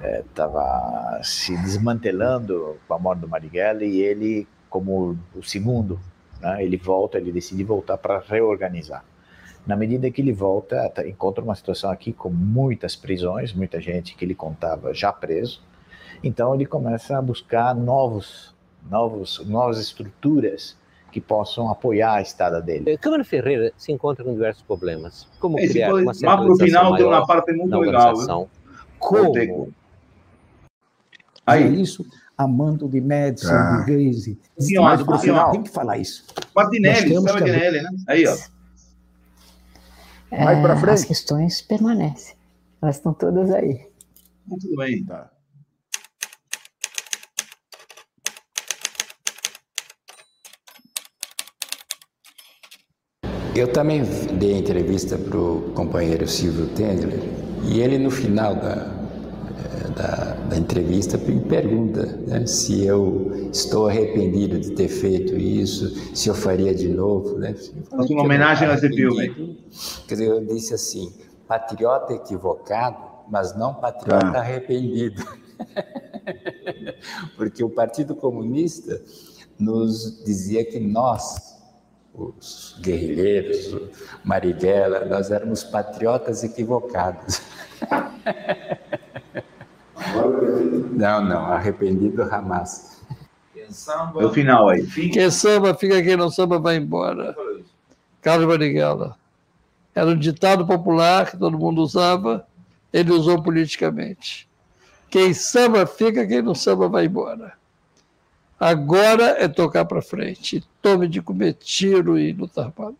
é, tava se desmantelando com a morte do Marighella e ele, como o segundo, né, ele volta, ele decide voltar para reorganizar. Na medida que ele volta, tá, encontra uma situação aqui com muitas prisões, muita gente que ele contava já preso. Então ele começa a buscar novos, novos, novas estruturas que possam apoiar a estada dele. Câmara Ferreira se encontra com diversos problemas, como Esse criar uma Mas final tem uma parte muito legal. Né? Como? Aí. isso Amando de Madison, ah. de mas pro final tem que falar isso. Martinelli, Martinelli, né? Aí, ó. É, Mais para frente. As questões permanecem. Elas estão todas aí. Tudo bem. Tá. Eu também dei entrevista para o companheiro Silvio Tendler e ele no final da, eh, da, da entrevista me pergunta né, se eu estou arrependido de ter feito isso, se eu faria de novo. Né? Faz uma homenagem a esse filme. Quer dizer, eu disse assim, patriota equivocado, mas não patriota ah. arrependido. Porque o Partido Comunista nos dizia que nós, os guerrilheiros, Marighella, nós éramos patriotas equivocados. Não, não, arrependido jamais. É o final aí. Quem samba fica, quem não samba vai embora. Carlos Marighella. Era um ditado popular que todo mundo usava, ele usou politicamente. Quem samba fica, quem não samba vai embora. Agora é tocar para frente. Tome de comer tiro e lutar pata.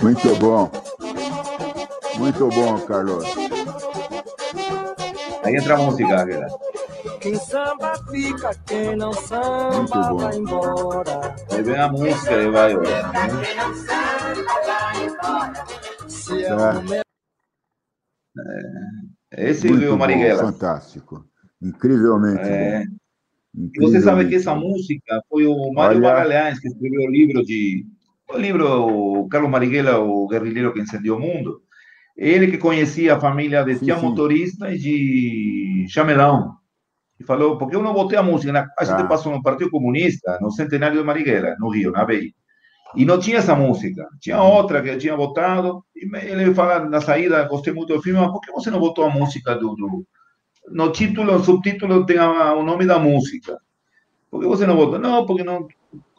Muito bom. Muito bom, Carlos. Aí entra a música, galera. Quem samba fica, quem não samba vai embora. Aí vem a música e vai, olha. É. Esse Muito o Marighella. fantástico. Incrivelmente é. bom. E você sabe que essa música foi o Mário Olha... Magalhães que escreveu o livro de o livro o Carlos Marighella, o guerrilheiro que incendiou o mundo. Ele que conhecia a família de Tia Motorista e de Chamelão. E falou, porque eu não botei a música, a gente ah. passou no Partido Comunista, no centenário de Marighella, no Rio, na BEI. E não tinha essa música. Tinha outra que eu tinha votado. E ele fala na saída, gostei muito do filme, mas por que você não botou a música do. do... No título, no subtítulo tem o nome da música. Por que você não botou? Não, porque não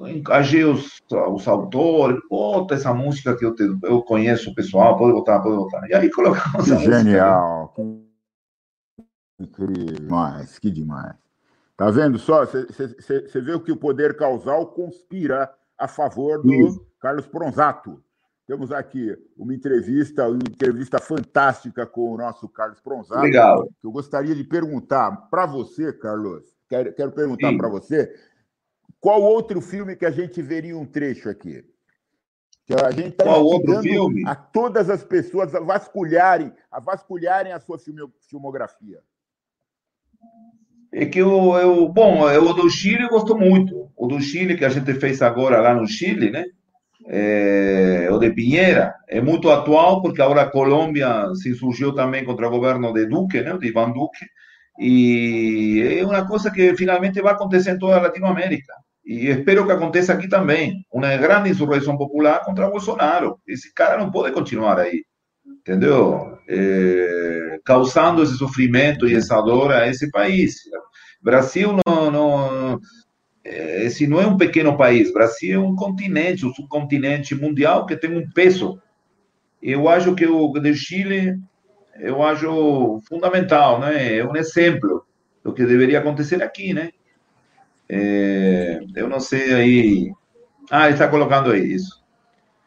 encajei os, os autores. Bota essa música que eu, te, eu conheço pessoal, pode botar, pode botar. E aí colocamos que Genial. Incrível. Demais, que demais. Tá vendo só? Você vê o que o poder causal conspira a favor do Isso. Carlos Pronzato. Temos aqui uma entrevista, uma entrevista fantástica com o nosso Carlos Pronzato. Legal. Eu gostaria de perguntar para você, Carlos. Quero, quero perguntar para você qual outro filme que a gente veria um trecho aqui. Que a gente está a todas as pessoas a vasculharem, a vasculharem a sua filmo- filmografia. É que eu, eu, bom, eu, do Chile eu gosto muito. O do Chile que a gente fez agora lá no Chile, né? É, o de Pinheira é muito atual porque agora a Colômbia se surgiu também contra o governo de Duque, né? De Ivan Duque. E é uma coisa que finalmente vai acontecer em toda a Latinoamérica. E espero que aconteça aqui também. Uma grande insurreição popular contra Bolsonaro. Esse cara não pode continuar aí. Entendeu? É, causando esse sofrimento e essa dor a esse país. Brasil não, não, esse não é um pequeno país. Brasil é um continente, um subcontinente mundial que tem um peso. Eu acho que o de Chile, eu acho fundamental, né? É um exemplo do que deveria acontecer aqui, né? É, eu não sei aí. Ah, ele está colocando aí isso.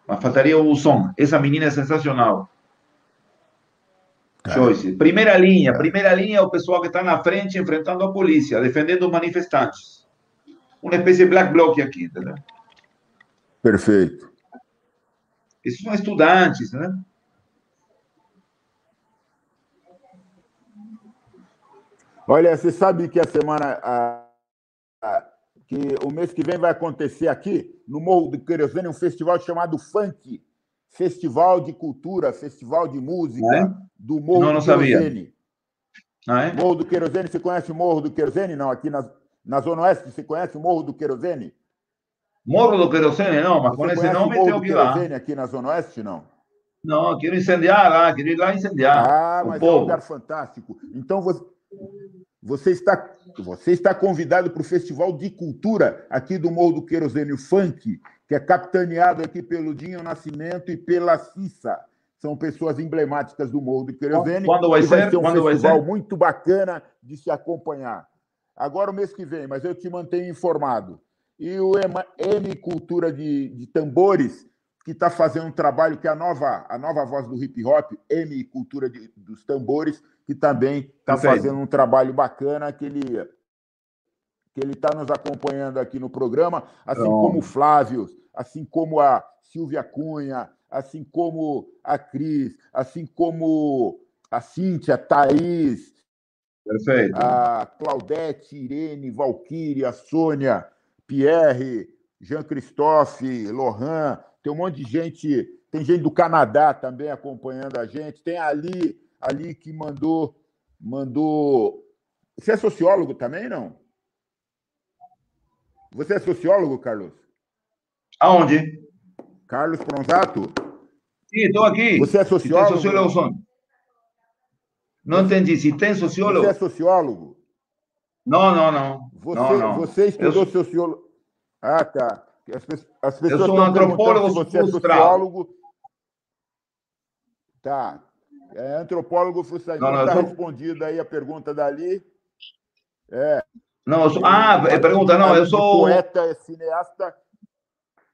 Mas faltaria o som. Essa menina é sensacional. Joyce. Primeira linha, primeira linha é o pessoal que está na frente enfrentando a polícia, defendendo os manifestantes. Uma espécie de black bloc aqui, entendeu? Perfeito. Esses são estudantes, né? Olha, você sabe que a semana. a- a- que o mês que vem vai acontecer aqui, no Morro do Querosene, um festival chamado Funk. Festival de Cultura, Festival de Música é? do Morro Não, do não sabia. Querosene. Ah, é? Morro do Querosene, você conhece o Morro do Querosene? Não, aqui na, na Zona Oeste, você conhece o Morro do Querosene? Morro do Querosene, não, mas Você com esse conhece o nome Morro tenho do que lá. Querosene aqui na Zona Oeste, não? Não, quero incendiar lá, quero ir lá incendiar. Ah, o mas é um povo. lugar fantástico. Então você, você está você está convidado para o Festival de Cultura aqui do Morro do Querosene, o Funk, que é capitaneado aqui pelo Dinho Nascimento e pela Cissa. São pessoas emblemáticas do Morro do Querosene. Quando vai ser? ser um Quando vai festival ser? muito bacana de se acompanhar. Agora o mês que vem, mas eu te mantenho informado. E o M Cultura de, de Tambores, que está fazendo um trabalho que é a nova, a nova voz do hip hop, M Cultura de- dos Tambores, que também está fazendo um trabalho bacana, que ele que ele está nos acompanhando aqui no programa, assim Pronto. como o Flávio, assim como a Silvia Cunha, assim como a Cris, assim como a Cíntia, a Thaís, Perfeito. a Claudete, Irene, Valquíria, Sônia, Pierre, Jean-Christophe, Lohan, tem um monte de gente, tem gente do Canadá também acompanhando a gente, tem ali, ali que mandou, mandou. Você é sociólogo também, não? Você é sociólogo, Carlos? Aonde? Carlos Pronzato? Sim, estou aqui. Você é Se tem sociólogo? Não entendi. Se tem sociólogo? Você é sociólogo? Não, não, não. Você, não, não. você estudou Eu sou- sociólogo. Ah, tá. As, as pessoas sou um antropólogo você é sociólogo. Tá. É antropólogo frustrado. Não, Então não, eu está sou- respondida aí a pergunta dali. É. Não, eu sou... Ah, é pergunta, não, eu sou... Poeta, é cineasta.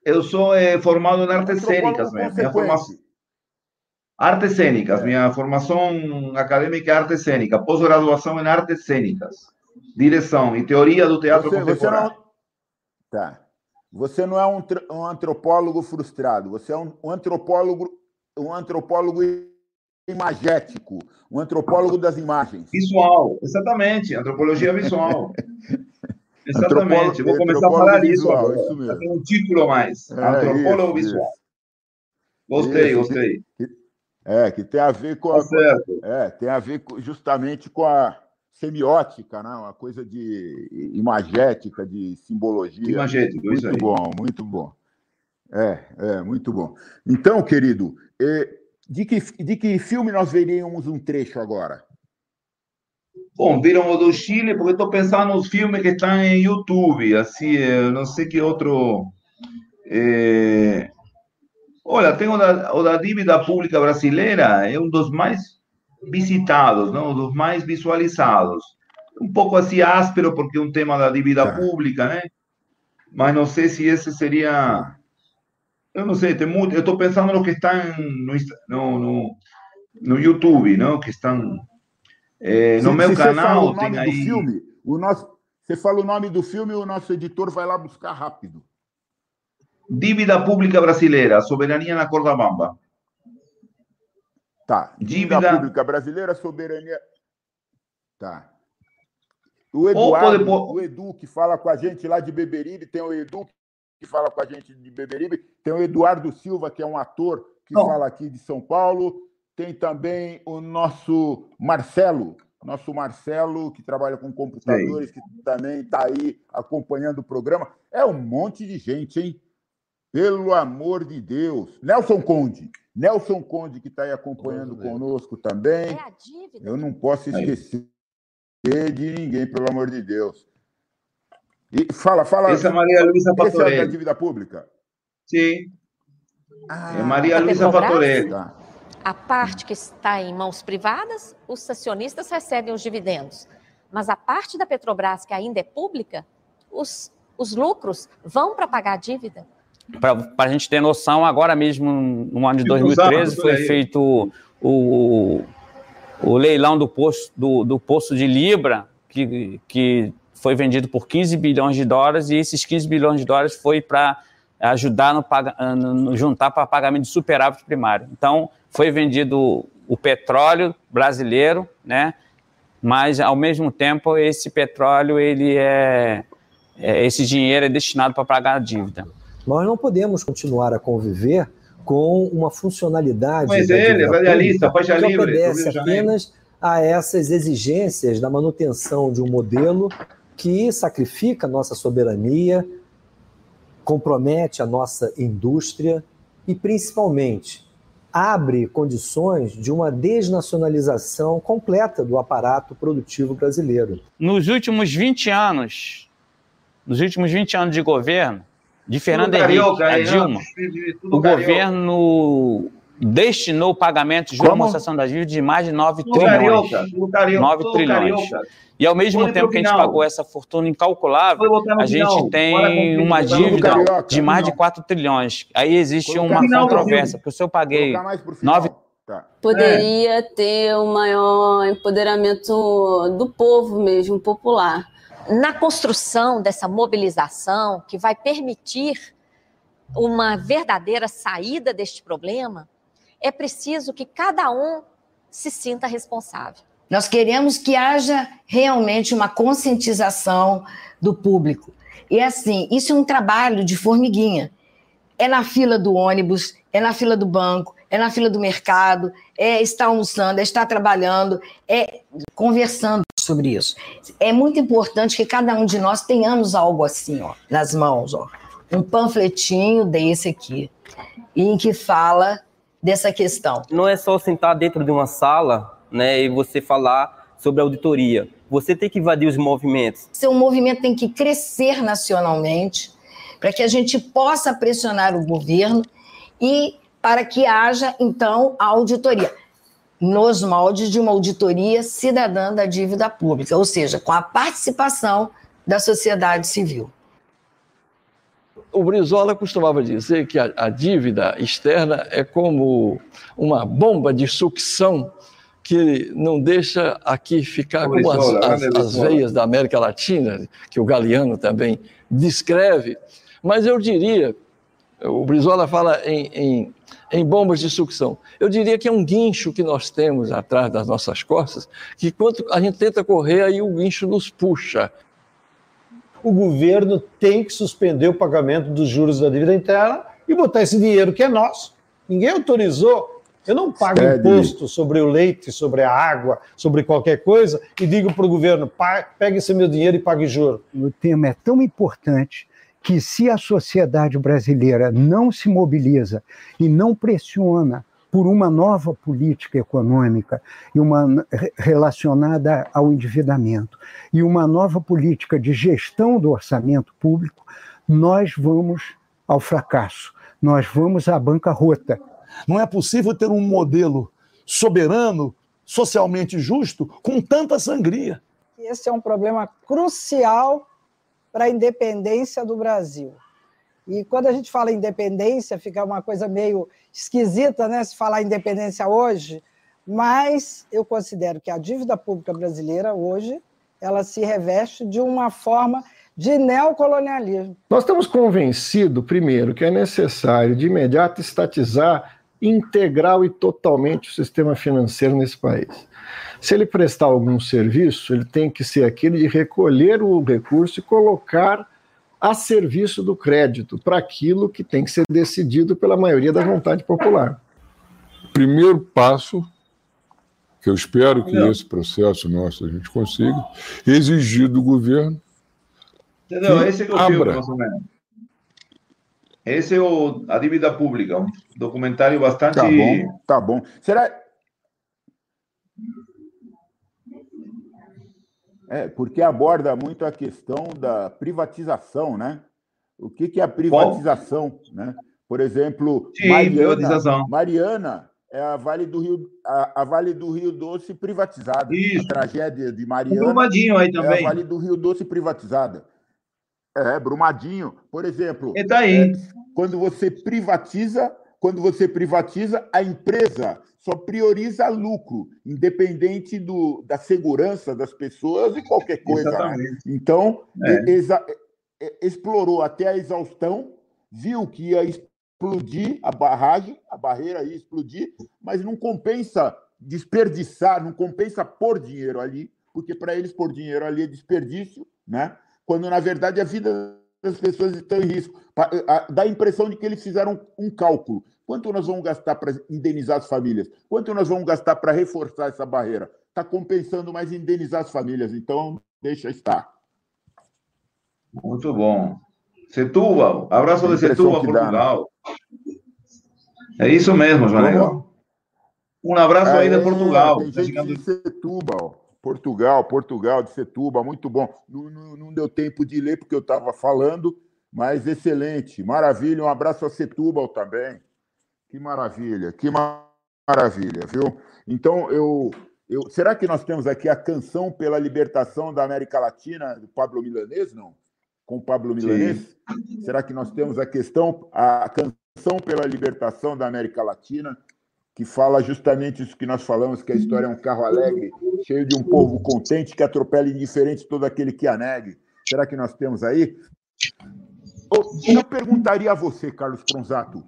Eu sou eh, formado em artes cênicas, mesmo. Minha formação... Artes cênicas, minha formação acadêmica é arte cênica, pós-graduação em artes cênicas, direção e teoria do teatro Você, você contemporâneo. não. Tá. Você não é um, um antropólogo frustrado, você é um, um antropólogo, um antropólogo imagético, um antropólogo das imagens. Visual, exatamente, antropologia visual. Exatamente, vou começar a falar disso visual, agora. isso mesmo. Tem um título mais, É, antropólogo isso, visual. isso. Gostei, Isso, gostei. É, que tem a ver com a, Tá certo. é, tem a ver justamente com a semiótica, né? uma coisa de imagética, de simbologia. Imagético, muito isso aí. bom, muito bom. É, é, muito bom. Então, querido, de que, de que filme nós veríamos um trecho agora? Bom, viram o do Chile, porque estou pensando nos filmes que estão em YouTube, assim, não sei que outro... eh, Olha, tem o da, o da dívida pública brasileira, é um dos mais visitados, não? dos mais visualizados. Um pouco assim áspero, porque é um tema da dívida pública, né? Mas não sei se esse seria... Eu não sei, tem muito... Eu estou pensando no que estão no, no, no, YouTube, não? Que estão... eh, no Se- meu se você fala canal o nome tem do aí... filme, o nosso, você fala o nome do filme, o nosso editor vai lá buscar rápido. Dívida pública brasileira, soberania na corda bamba. Tá. Dívida, dívida pública brasileira, soberania. Tá. O Eduardo, o Edu que fala com a gente lá de Beberibe, tem o Edu que fala com a gente de Beberibe, tem o Eduardo Silva, que é um ator que Não. fala aqui de São Paulo, tem também o nosso Marcelo, nosso Marcelo, que trabalha com computadores, Sim. que também está aí acompanhando o programa. É um monte de gente, hein? Pelo amor de Deus. Nelson Conde. Nelson Conde, que está aí acompanhando conosco também. É a dívida. Eu não posso esquecer aí. de ninguém, pelo amor de Deus. E fala, fala. Essa é Maria Luísa Fatorelli. Essa é da dívida pública? Sim. Ah, é Maria Luísa Fatorelli. Tá. A parte que está em mãos privadas, os acionistas recebem os dividendos. Mas a parte da Petrobras, que ainda é pública, os, os lucros vão para pagar a dívida. Para a gente ter noção, agora mesmo, no ano de 2013, foi feito o, o leilão do posto, do, do posto de Libra, que, que foi vendido por 15 bilhões de dólares, e esses 15 bilhões de dólares foi para ajudar no, no juntar para pagamento de superávit primário. Então, foi vendido o petróleo brasileiro, né? Mas ao mesmo tempo esse petróleo ele é, é esse dinheiro é destinado para pagar a dívida. Nós não podemos continuar a conviver com uma funcionalidade Mas ele, é que livre, obedece apenas a essas exigências da manutenção de um modelo que sacrifica a nossa soberania, compromete a nossa indústria e, principalmente, abre condições de uma desnacionalização completa do aparato produtivo brasileiro. Nos últimos 20 anos, nos últimos 20 anos de governo, de Fernando Henrique a Dilma, o governo destinou pagamentos de amortização das dívidas de mais de 9 trilhões. 9 trilhões. E ao mesmo tempo que a gente pagou essa fortuna incalculável, a gente tem uma dívida de mais de 4 trilhões. Aí existe uma controvérsia, porque se eu paguei 9 Tá. Poderia ter um maior empoderamento do povo mesmo, popular na construção dessa mobilização que vai permitir uma verdadeira saída deste problema, é preciso que cada um se sinta responsável. Nós queremos que haja realmente uma conscientização do público. E assim, isso é um trabalho de formiguinha. É na fila do ônibus, é na fila do banco, é na fila do mercado, é estar almoçando, é estar trabalhando, é conversando sobre isso. É muito importante que cada um de nós tenhamos algo assim, ó, nas mãos, ó. Um panfletinho desse aqui, em que fala dessa questão. Não é só sentar dentro de uma sala, né, e você falar sobre auditoria. Você tem que invadir os movimentos. Seu movimento tem que crescer nacionalmente para que a gente possa pressionar o governo e para que haja, então, a auditoria, nos moldes de uma auditoria cidadã da dívida pública, ou seja, com a participação da sociedade civil. O Brizola costumava dizer que a, a dívida externa é como uma bomba de sucção que não deixa aqui ficar com as, as, as, veias da América Latina, que o Galeano também descreve. Mas eu diria, o Brizola fala em, em em bombas de sucção. Eu diria que é um guincho que nós temos atrás das nossas costas, que quando a gente tenta correr, aí o guincho nos puxa. O governo tem que suspender o pagamento dos juros da dívida interna e botar esse dinheiro que é nosso. Ninguém autorizou. Eu não pago imposto sobre o leite, sobre a água, sobre qualquer coisa e digo para o governo: pegue esse meu dinheiro e pague juro. O tema é tão importante que se a sociedade brasileira não se mobiliza e não pressiona por uma nova política econômica e uma relacionada ao endividamento e uma nova política de gestão do orçamento público, nós vamos ao fracasso, nós vamos à bancarrota. Não é possível ter um modelo soberano, socialmente justo, com tanta sangria. Esse é um problema crucial para a independência do Brasil. E quando a gente fala independência, fica uma coisa meio esquisita, né, se falar independência hoje, mas eu considero que a dívida pública brasileira hoje, ela se reveste de uma forma de neocolonialismo. Nós estamos convencidos, primeiro, que é necessário de imediato estatizar integral e totalmente o sistema financeiro nesse país. Se ele prestar algum serviço, ele tem que ser aquele de recolher o recurso e colocar a serviço do crédito para aquilo que tem que ser decidido pela maioria da vontade popular. Primeiro passo, que eu espero que esse processo nosso a gente consiga, exigir do governo. Que Esse é o abra. filme, mais ou menos. Esse é o A Dívida Pública, um documentário bastante. Tá bom, tá bom. Será. É, porque aborda muito a questão da privatização, né? O que, que é a privatização, né? Por exemplo, Sim, Mariana. Mariana é a Vale do Rio, a, a Vale do Rio Doce privatizada. A tragédia de Mariana. Brumadinho aí É também. a Vale do Rio Doce privatizada. É, Brumadinho, por exemplo. E tá aí. é, quando você privatiza, quando você privatiza, a empresa só prioriza lucro, independente do, da segurança das pessoas e qualquer coisa. né? Então, É. exa- explorou até a exaustão, viu que ia explodir a barragem, a barreira ia explodir, mas não compensa desperdiçar, não compensa pôr dinheiro ali, porque para eles pôr dinheiro ali é desperdício, né? quando na verdade a vida das pessoas está em risco. Dá a impressão de que eles fizeram um cálculo. Quanto nós vamos gastar para indenizar as famílias? Quanto nós vamos gastar para reforçar essa barreira? Está compensando mais indenizar as famílias, então deixa estar. Muito bom. Setúbal, abraço de Setúbal, dá, Portugal. É isso mesmo, Negão. Um abraço aí de Portugal. Tem Tá chegando- de Setúbal. Portugal, Portugal, de Setúbal, muito bom. Não, não- não deu tempo de ler porque eu estava falando, mas excelente. Maravilha. Um abraço a Setúbal também. Que maravilha, que ma- maravilha, viu? Então, eu, eu. Será que nós temos aqui a canção pela libertação da América Latina do Pablo Milanês, não? Com o Pablo Milanês? Será que nós temos a questão, a canção pela libertação da América Latina? que fala justamente isso que nós falamos, que a história é um carro alegre, cheio de um povo contente que atropela indiferente todo aquele que a negue. Será que nós temos aí? Eu perguntaria a você, Carlos Pronzato,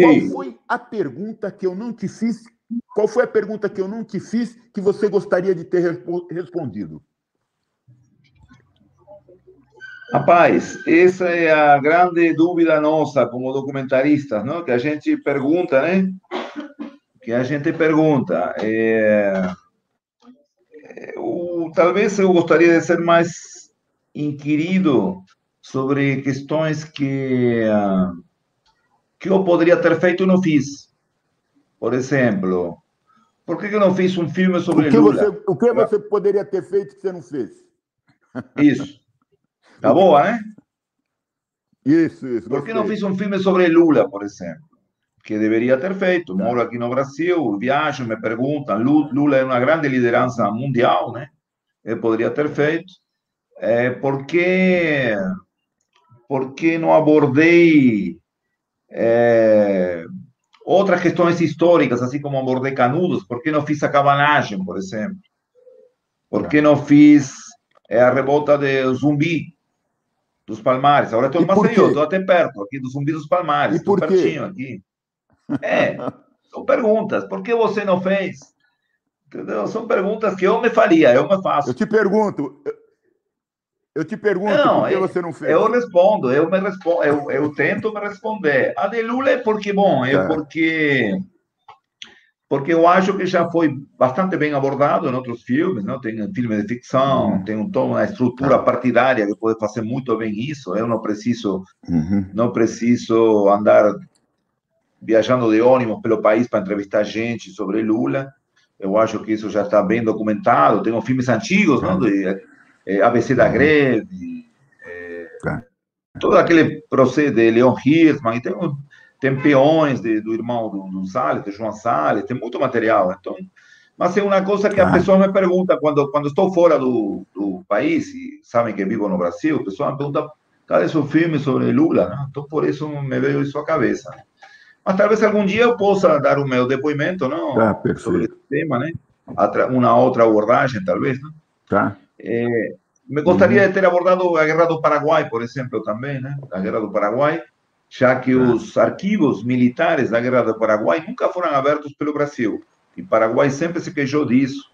qual foi a pergunta que eu não te fiz? Qual foi a pergunta que eu não te fiz que você gostaria de ter respo- respondido? Rapaz, essa é a grande dúvida nossa como documentaristas, não? Que a gente pergunta, né? Que a gente pergunta. É... é, o- Talvez eu gostaria de ser mais inquirido sobre questões que que eu poderia ter feito e não fiz. Por exemplo, por que eu não fiz um filme O sobre que, Lula? você, o que você poderia ter feito que você não fez? Isso. Tá boa, né? Isso, isso. Por que não fiz um filme sobre Lula, por exemplo? Que deveria ter feito. Moro aqui no Brasil, viajo, me perguntam. Lu- Lula é uma grande liderança mundial, né? Eu poderia ter feito. É, por que, por que não abordei é, outras questões históricas, assim como abordei Canudos? Por que não fiz a cabanagem, por exemplo? Por que não fiz é, a revolta de Zumbi, dos Palmares? Agora estou em Maceió, estou até perto, aqui do Zumbi dos Palmares, E por estou quê? pertinho aqui. É, são perguntas. Por que você não fez? Entendeu? São perguntas que eu me faria, eu me faço. Eu te pergunto, eu- eu te pergunto, Não, por que é- você não fez? Eu respondo, eu me respondo, eu, eu tento me responder. A de Lula é porque, bom, é Tá. porque porque eu acho que já foi bastante bem abordado em outros filmes, não? Tem um filme de ficção, Uhum. tem um tom, uma estrutura partidária que pode fazer muito bem isso. Eu não preciso Uhum. não preciso andar viajando de ônibus pelo país para entrevistar gente sobre Lula. Eu acho que isso já está bem documentado. Tem filmes antigos, não? De eh, ABC da Greve, eh, todo aquele processo de Leon Hirschman, e tem, tem peões de- do irmão do, do Salles, de João Salles, tem muito material. Então, mas é uma coisa que a pessoa me pergunta quando quando estou fora do, do país e sabem que vivo no Brasil, a pessoa me pergunta cadê seu filme sobre Lula? Não? Então, por isso me veio isso à cabeça. Mas talvez algum dia eu possa dar o meu depoimento, não? Tá, sobre esse tema, né? Uma outra abordagem, talvez, não? Tá. É, Me gostaria de ter abordado a Guerra do Paraguai, por exemplo, também, né? A Guerra do Paraguai, já que os arquivos militares da Guerra do Paraguai nunca foram abertos pelo Brasil. E Paraguai sempre se queixou disso.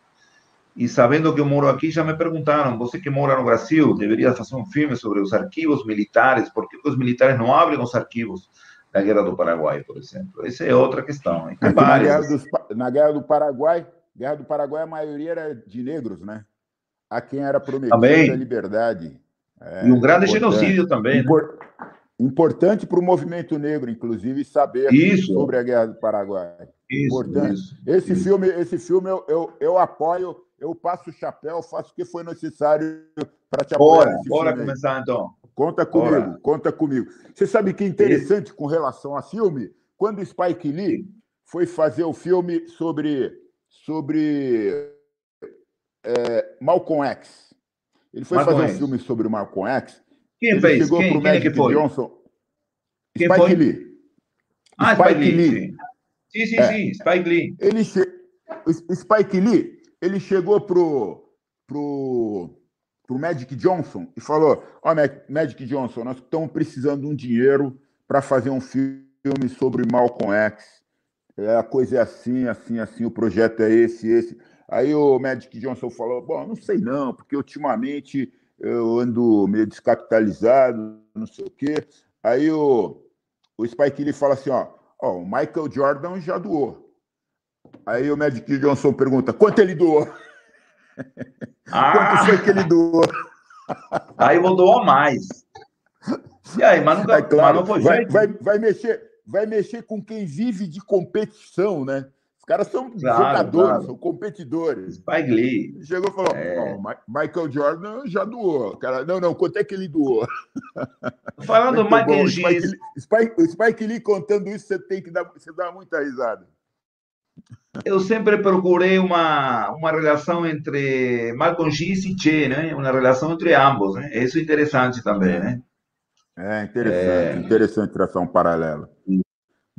E sabendo que eu moro aqui, já me perguntaram: você que mora no Brasil, deveria fazer um filme sobre os arquivos militares? Por que os militares não abrem os arquivos da Guerra do Paraguai, por exemplo? Essa é outra questão. Na, guerra dos, na Guerra do Paraguai, Guerra do Paraguai, a maioria era de negros, né? A quem era prometida a liberdade. É, e um grande genocídio também. Impor, né? Importante para o movimento negro, inclusive, saber isso. sobre a Guerra do Paraguai. Isso, Importante. Isso, esse filme, esse filme eu, eu, eu apoio eu passo o chapéu, faço o que foi necessário para te apoiar. Bora, bora começar então. Conta comigo, bora. conta comigo. Você sabe que interessante Isso. com relação a filme? Quando Spike Lee foi fazer o filme sobre, sobre é, Malcolm X, ele foi Malcolm fazer X. um filme sobre o Malcolm X. Quem ele fez? Chegou quem, pro quem é Magic que foi? Johnson. Quem Spike foi? Lee. Ah, Spike, Spike Lee. Lee. Sim, sim, é. sim, Spike Lee. Ele che... Spike Lee ele chegou pro, pro, pro Magic Johnson e falou: Ó, oh, Magic Johnson, nós estamos precisando de um dinheiro para fazer um filme sobre Malcolm X. É, a coisa é assim, assim, assim, o projeto é esse, esse. Aí o Magic Johnson falou: Bom, não sei não, porque ultimamente eu ando meio descapitalizado, não sei o quê. Aí o, o Spike Lee fala assim: Ó, ó o Michael Jordan já doou. Aí o Magic Johnson pergunta: quanto ele doou? Ah. Quanto foi que ele doou? Aí vou doar mais. E aí, mas, nunca, é claro, mas não vai, vai, vai, mexer, vai mexer com quem vive de competição, né? Os caras são claro, jogadores, claro. são competidores. Spike Lee. Chegou e falou: é... Michael Jordan já doou. Cara, não, não, quanto é que ele doou? Falando do Michael Spike, Spike, Spike Lee contando isso, você tem que dar, você dá muita risada eu sempre procurei uma, uma relação entre Malcolm X e Che, né? Uma relação entre ambos, né? Isso é interessante também, né? É interessante, é... interessante traçar um paralelo.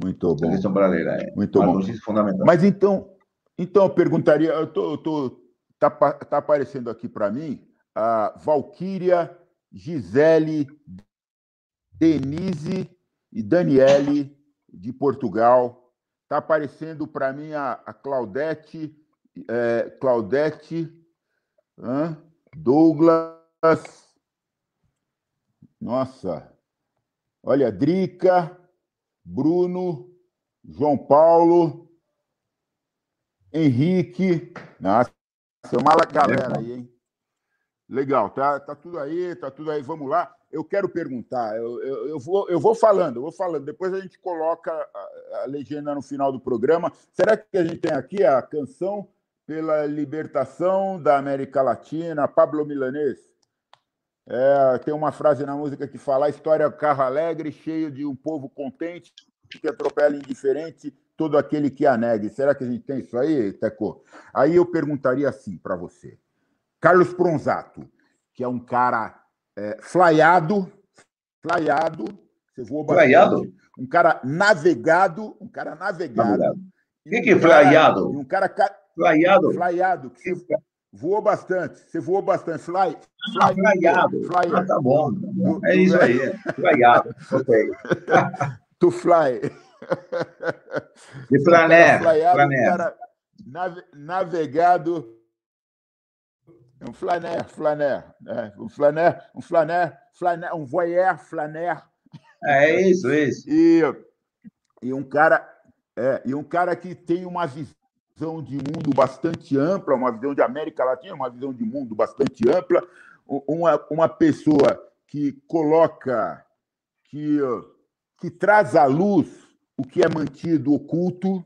Muito bom. Tração paralela, é. Muito Malcolm bom. Fundamental. Mas então, então eu perguntaria, eu tô, tô tá, tá aparecendo aqui para mim a Valquíria, Gisele, Denise e Daniele de Portugal Está aparecendo para mim a, a Claudete, é, Claudete, Douglas, nossa, olha, Drica, Bruno, João Paulo, Henrique, nossa, uma galera aí, hein? Legal, tá, tá tudo aí, tá tudo aí, vamos lá eu quero perguntar, eu, eu, eu, vou, eu vou falando, eu vou falando, depois a gente coloca a, a, legenda no final do programa. Será que a gente tem aqui a canção pela libertação da América Latina, Pablo Milanês? É, tem uma frase na música que fala: a história é um carro alegre, cheio de um povo contente, que atropela indiferente todo aquele que a negue. Será que a gente tem isso aí, Teco? Aí eu perguntaria assim para você: Carlos Pronzato, que é um cara é, flyado, flyado, você voou bastante. Um cara navegado, um cara navegado. O que, que é flyado? Um cara flyado. Flyado, que voou bastante. Você voou bastante. Fly, fly, ah, flyado. Fly, ah, tá bom. é isso aí. Flyado. ok. to fly. De flané. Um cara navegado um flaner, flaner, né? um flaner, um flaner, flaner, um voyeur, flaner. É isso, isso. E, e um cara, é, e um cara que tem uma visão de mundo bastante ampla, uma visão de América Latina, uma visão de mundo bastante ampla, uma, uma pessoa que coloca, que, que traz à luz o que é mantido oculto.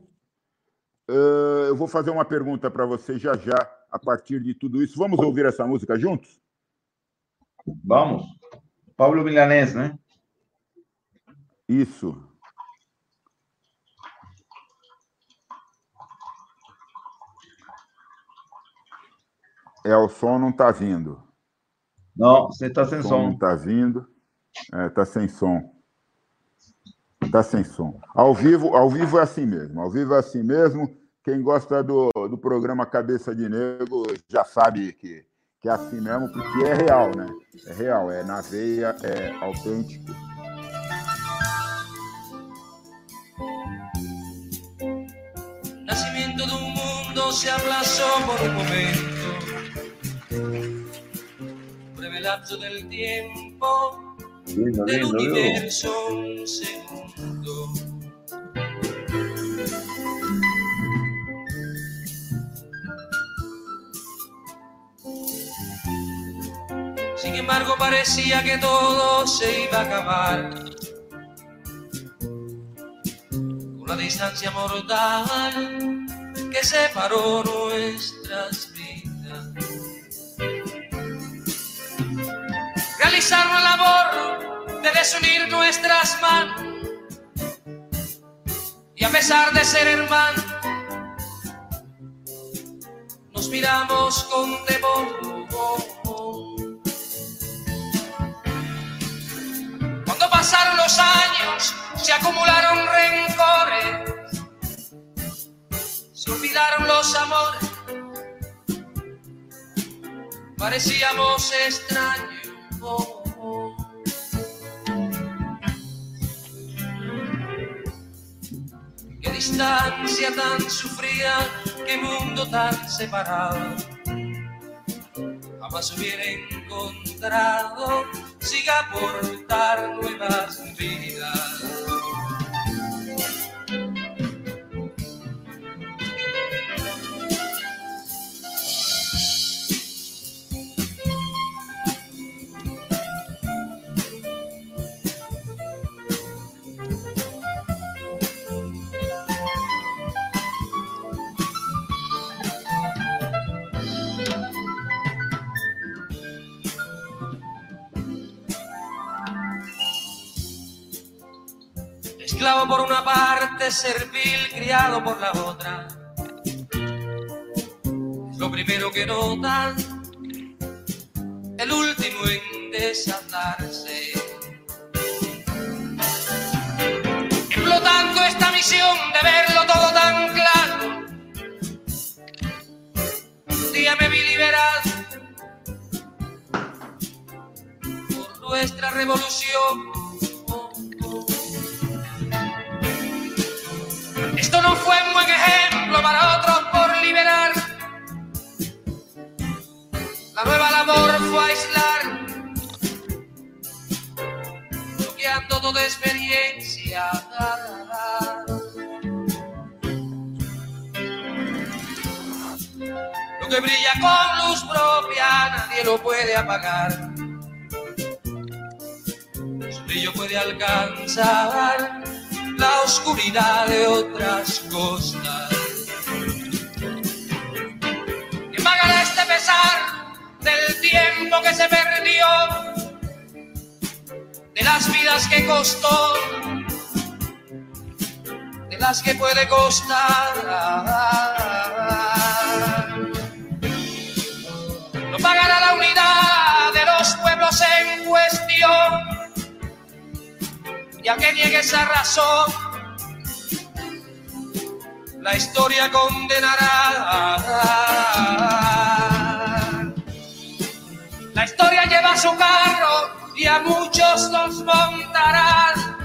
eu vou fazer uma pergunta para você já já a partir de tudo isso. Vamos ouvir essa música juntos? Vamos. Pablo Milanés, né? Isso. É, o som não está vindo. Não, você está sem som. som. Não está vindo. É, está sem som. Está sem som. Ao vivo, ao vivo é assim mesmo. Ao vivo é assim mesmo. Quem gosta do, do programa Cabeça de Negro já sabe que, que é assim mesmo, porque é real, né? É real, é na veia, é autêntico. Nacimiento de un mundo se aplazó por un momento. Lapso del tiempo Lindo, del lindo, lindo. universo un segundo. Sin embargo parecía que todo se iba a acabar con la distancia mortal que separó nuestras vidas. Realizar la labor de desunir nuestras manos y a pesar de ser hermanos nos miramos con temor. Cuando pasaron los años, se acumularon rencores, se olvidaron los amores, parecíamos extraños. Qué distancia tan sufrida, qué mundo tan separado. Jamás hubiera encontrado, siga por dar nuevas vidas. Esclavo por una parte, servil, criado por la otra. Lo primero que notan, el último en desatarse. Explotando esta misión de verlo todo tan claro. Un día me vi liberado por nuestra revolución. No fue un buen ejemplo para otros por liberar. La nueva labor fue aislar, bloqueando toda experiencia. Lo que brilla con luz propia nadie lo puede apagar. Su brillo puede alcanzar la oscuridad de otras costas. ¿Quién pagará este pesar del tiempo que se perdió? De las vidas que costó, de las que puede costar. No pagará la unidad de los pueblos en cuestión y que niegue esa razón, la historia condenará. La historia lleva su carro y a muchos los montarán,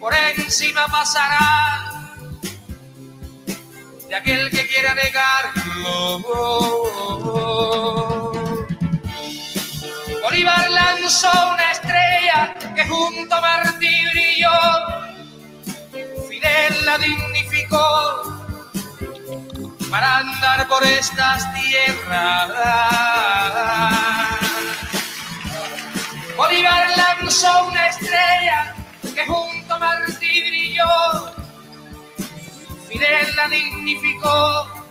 por encima pasará de aquel que quiera negarlo. Bolívar lanzó una estrella que junto a Martí brilló. Fidel la dignificó para andar por estas tierras. Bolívar lanzó una estrella que junto a Martí brilló. Fidel la dignificó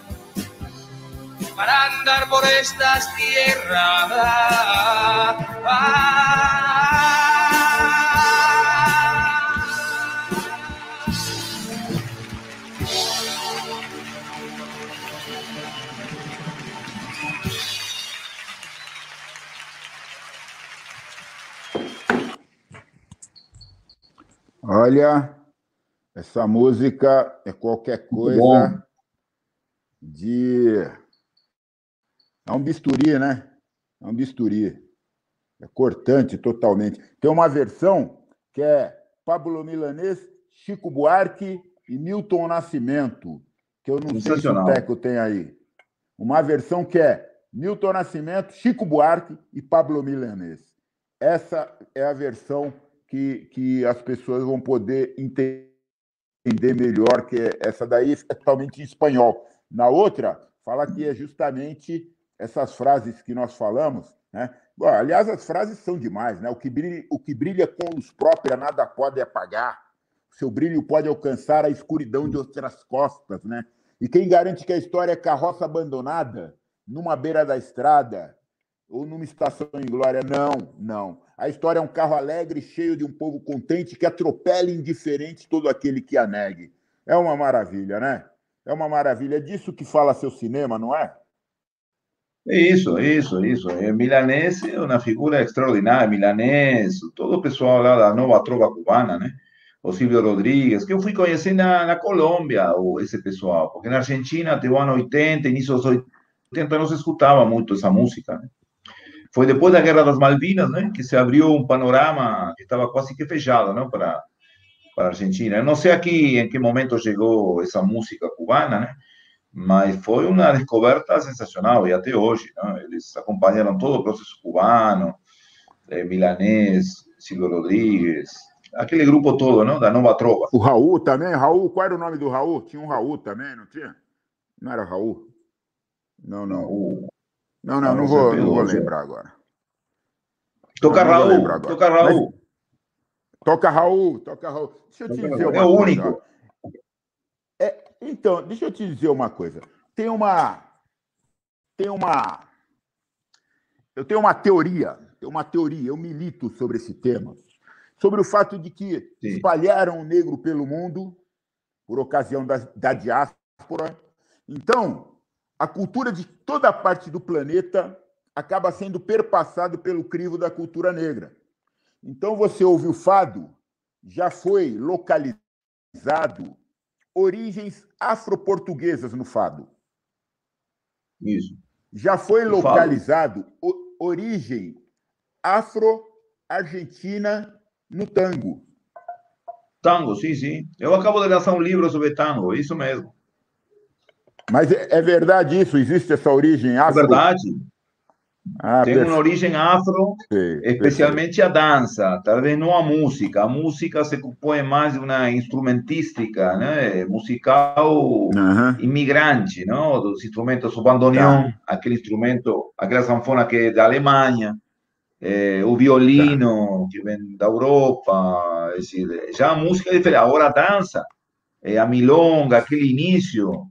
para andar por estas tierras. Olha, essa música é qualquer coisa bom. de É um bisturi, né? É um bisturi. É cortante totalmente. Tem uma versão que é Pablo Milanês, Chico Buarque e Milton Nascimento, que eu não sei se o Teco tem aí. Uma versão que é Milton Nascimento, Chico Buarque e Pablo Milanês. Essa é a versão que, que as pessoas vão poder entender melhor, que é essa daí é totalmente em espanhol. Na outra, fala que é justamente essas frases que nós falamos, né? Bom, aliás, as frases são demais, né? O que brilha, o que brilha com luz própria nada pode apagar. Seu brilho pode alcançar a escuridão de outras costas, né? E quem garante que a história é carroça abandonada numa beira da estrada ou numa estação em glória? Não, não. A história é um carro alegre, cheio de um povo contente que atropela indiferente todo aquele que a negue. É uma maravilha, né? É uma maravilha. É disso que fala seu cinema, não é? Isso, isso, isso. É, Milanés é uma figura extraordinária. Milanés, todo o pessoal lá da nova trova cubana, né? O Silvio Rodrigues, que eu fui conhecer na, Colômbia, o, esse pessoal, porque na Argentina, até o ano 80, início dos 80, não se escutava muito essa música, né? Foi depois da Guerra das Malvinas, né, que se abriu um panorama que estava quase que fechado, não, para para a Argentina. Eu não sei aqui em que momento chegou essa música cubana, né? Mas foi uma descoberta sensacional e até hoje, né? eles acompanharam todo o processo cubano, eh, milanês, Silvio Rodrigues, aquele grupo todo, não? da Nova Trova. O Raul também, Raul, qual era o nome do Raul? Tinha um Raul também, não tinha? Não era Raul? Não, não. Raul. Não, não, não, vou, não vou lembrar agora. Toca não, Raul, agora. toca Raul. Mas... Toca Raul, toca Raul. Deixa eu te dizer É o único. É, então, deixa eu te dizer uma coisa. Tem uma. Tem uma. Eu tenho uma teoria, tenho uma teoria, eu milito sobre esse tema, sobre o fato de que Sim. espalharam o negro pelo mundo por ocasião da, da diáspora. Então, a cultura de toda parte do planeta acaba sendo perpassado pelo crivo da cultura negra. Então, você ouve o fado, já foi localizado origens afro-portuguesas no fado. Isso. Já foi localizado o, origem afro-argentina no tango. Tango, sim, sim. Eu acabo de lançar um livro sobre tango, isso mesmo. Mas é, é verdade isso? Existe essa origem afro? É verdade. Ah, tem uma origem afro, Sim, especialmente perfeito. a dança, talvez não a música. A música se compõe mais de uma instrumentística, né? musical imigrante, não? dos instrumentos, o bandoneon, tá. aquele instrumento, aquela sanfona que é da Alemanha, é, o violino, tá. que vem da Europa. já a música é diferente. Agora a dança, é, a milonga, aquele início,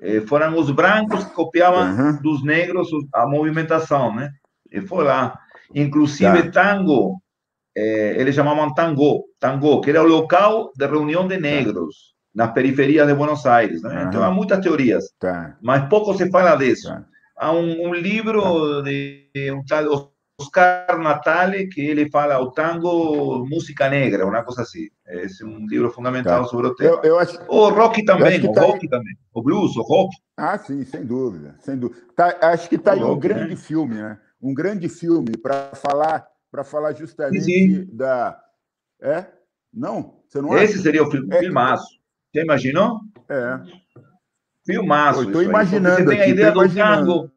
eh, foram os brancos que copiavam uhum. dos negros a movimentação, né? E foi lá. Inclusive, tá. tango, eh, eles chamavam tango, tango, que era o local de reunião de negros nas periferias de Buenos Aires, né? Uhum. Então, há muitas teorias, tá. mas pouco se fala disso. Tá. Há um, um livro de um tal Oscar Natale, que ele fala o tango, música negra, uma coisa assim. Esse é um livro fundamental tá. sobre o tema. Eu, eu acho, o rock também, o tá rock aí... também. O blues, o rock. Ah, sim, sem dúvida. Sem dúvida. Tá, acho que está aí um grande né? filme, né? Um grande filme para falar, para falar justamente sim. da. É? Não? Você não Esse acha? seria o filme, é... filmaço. Você imaginou? É. Filmaço. Estou imaginando. Você tem a ideia do tango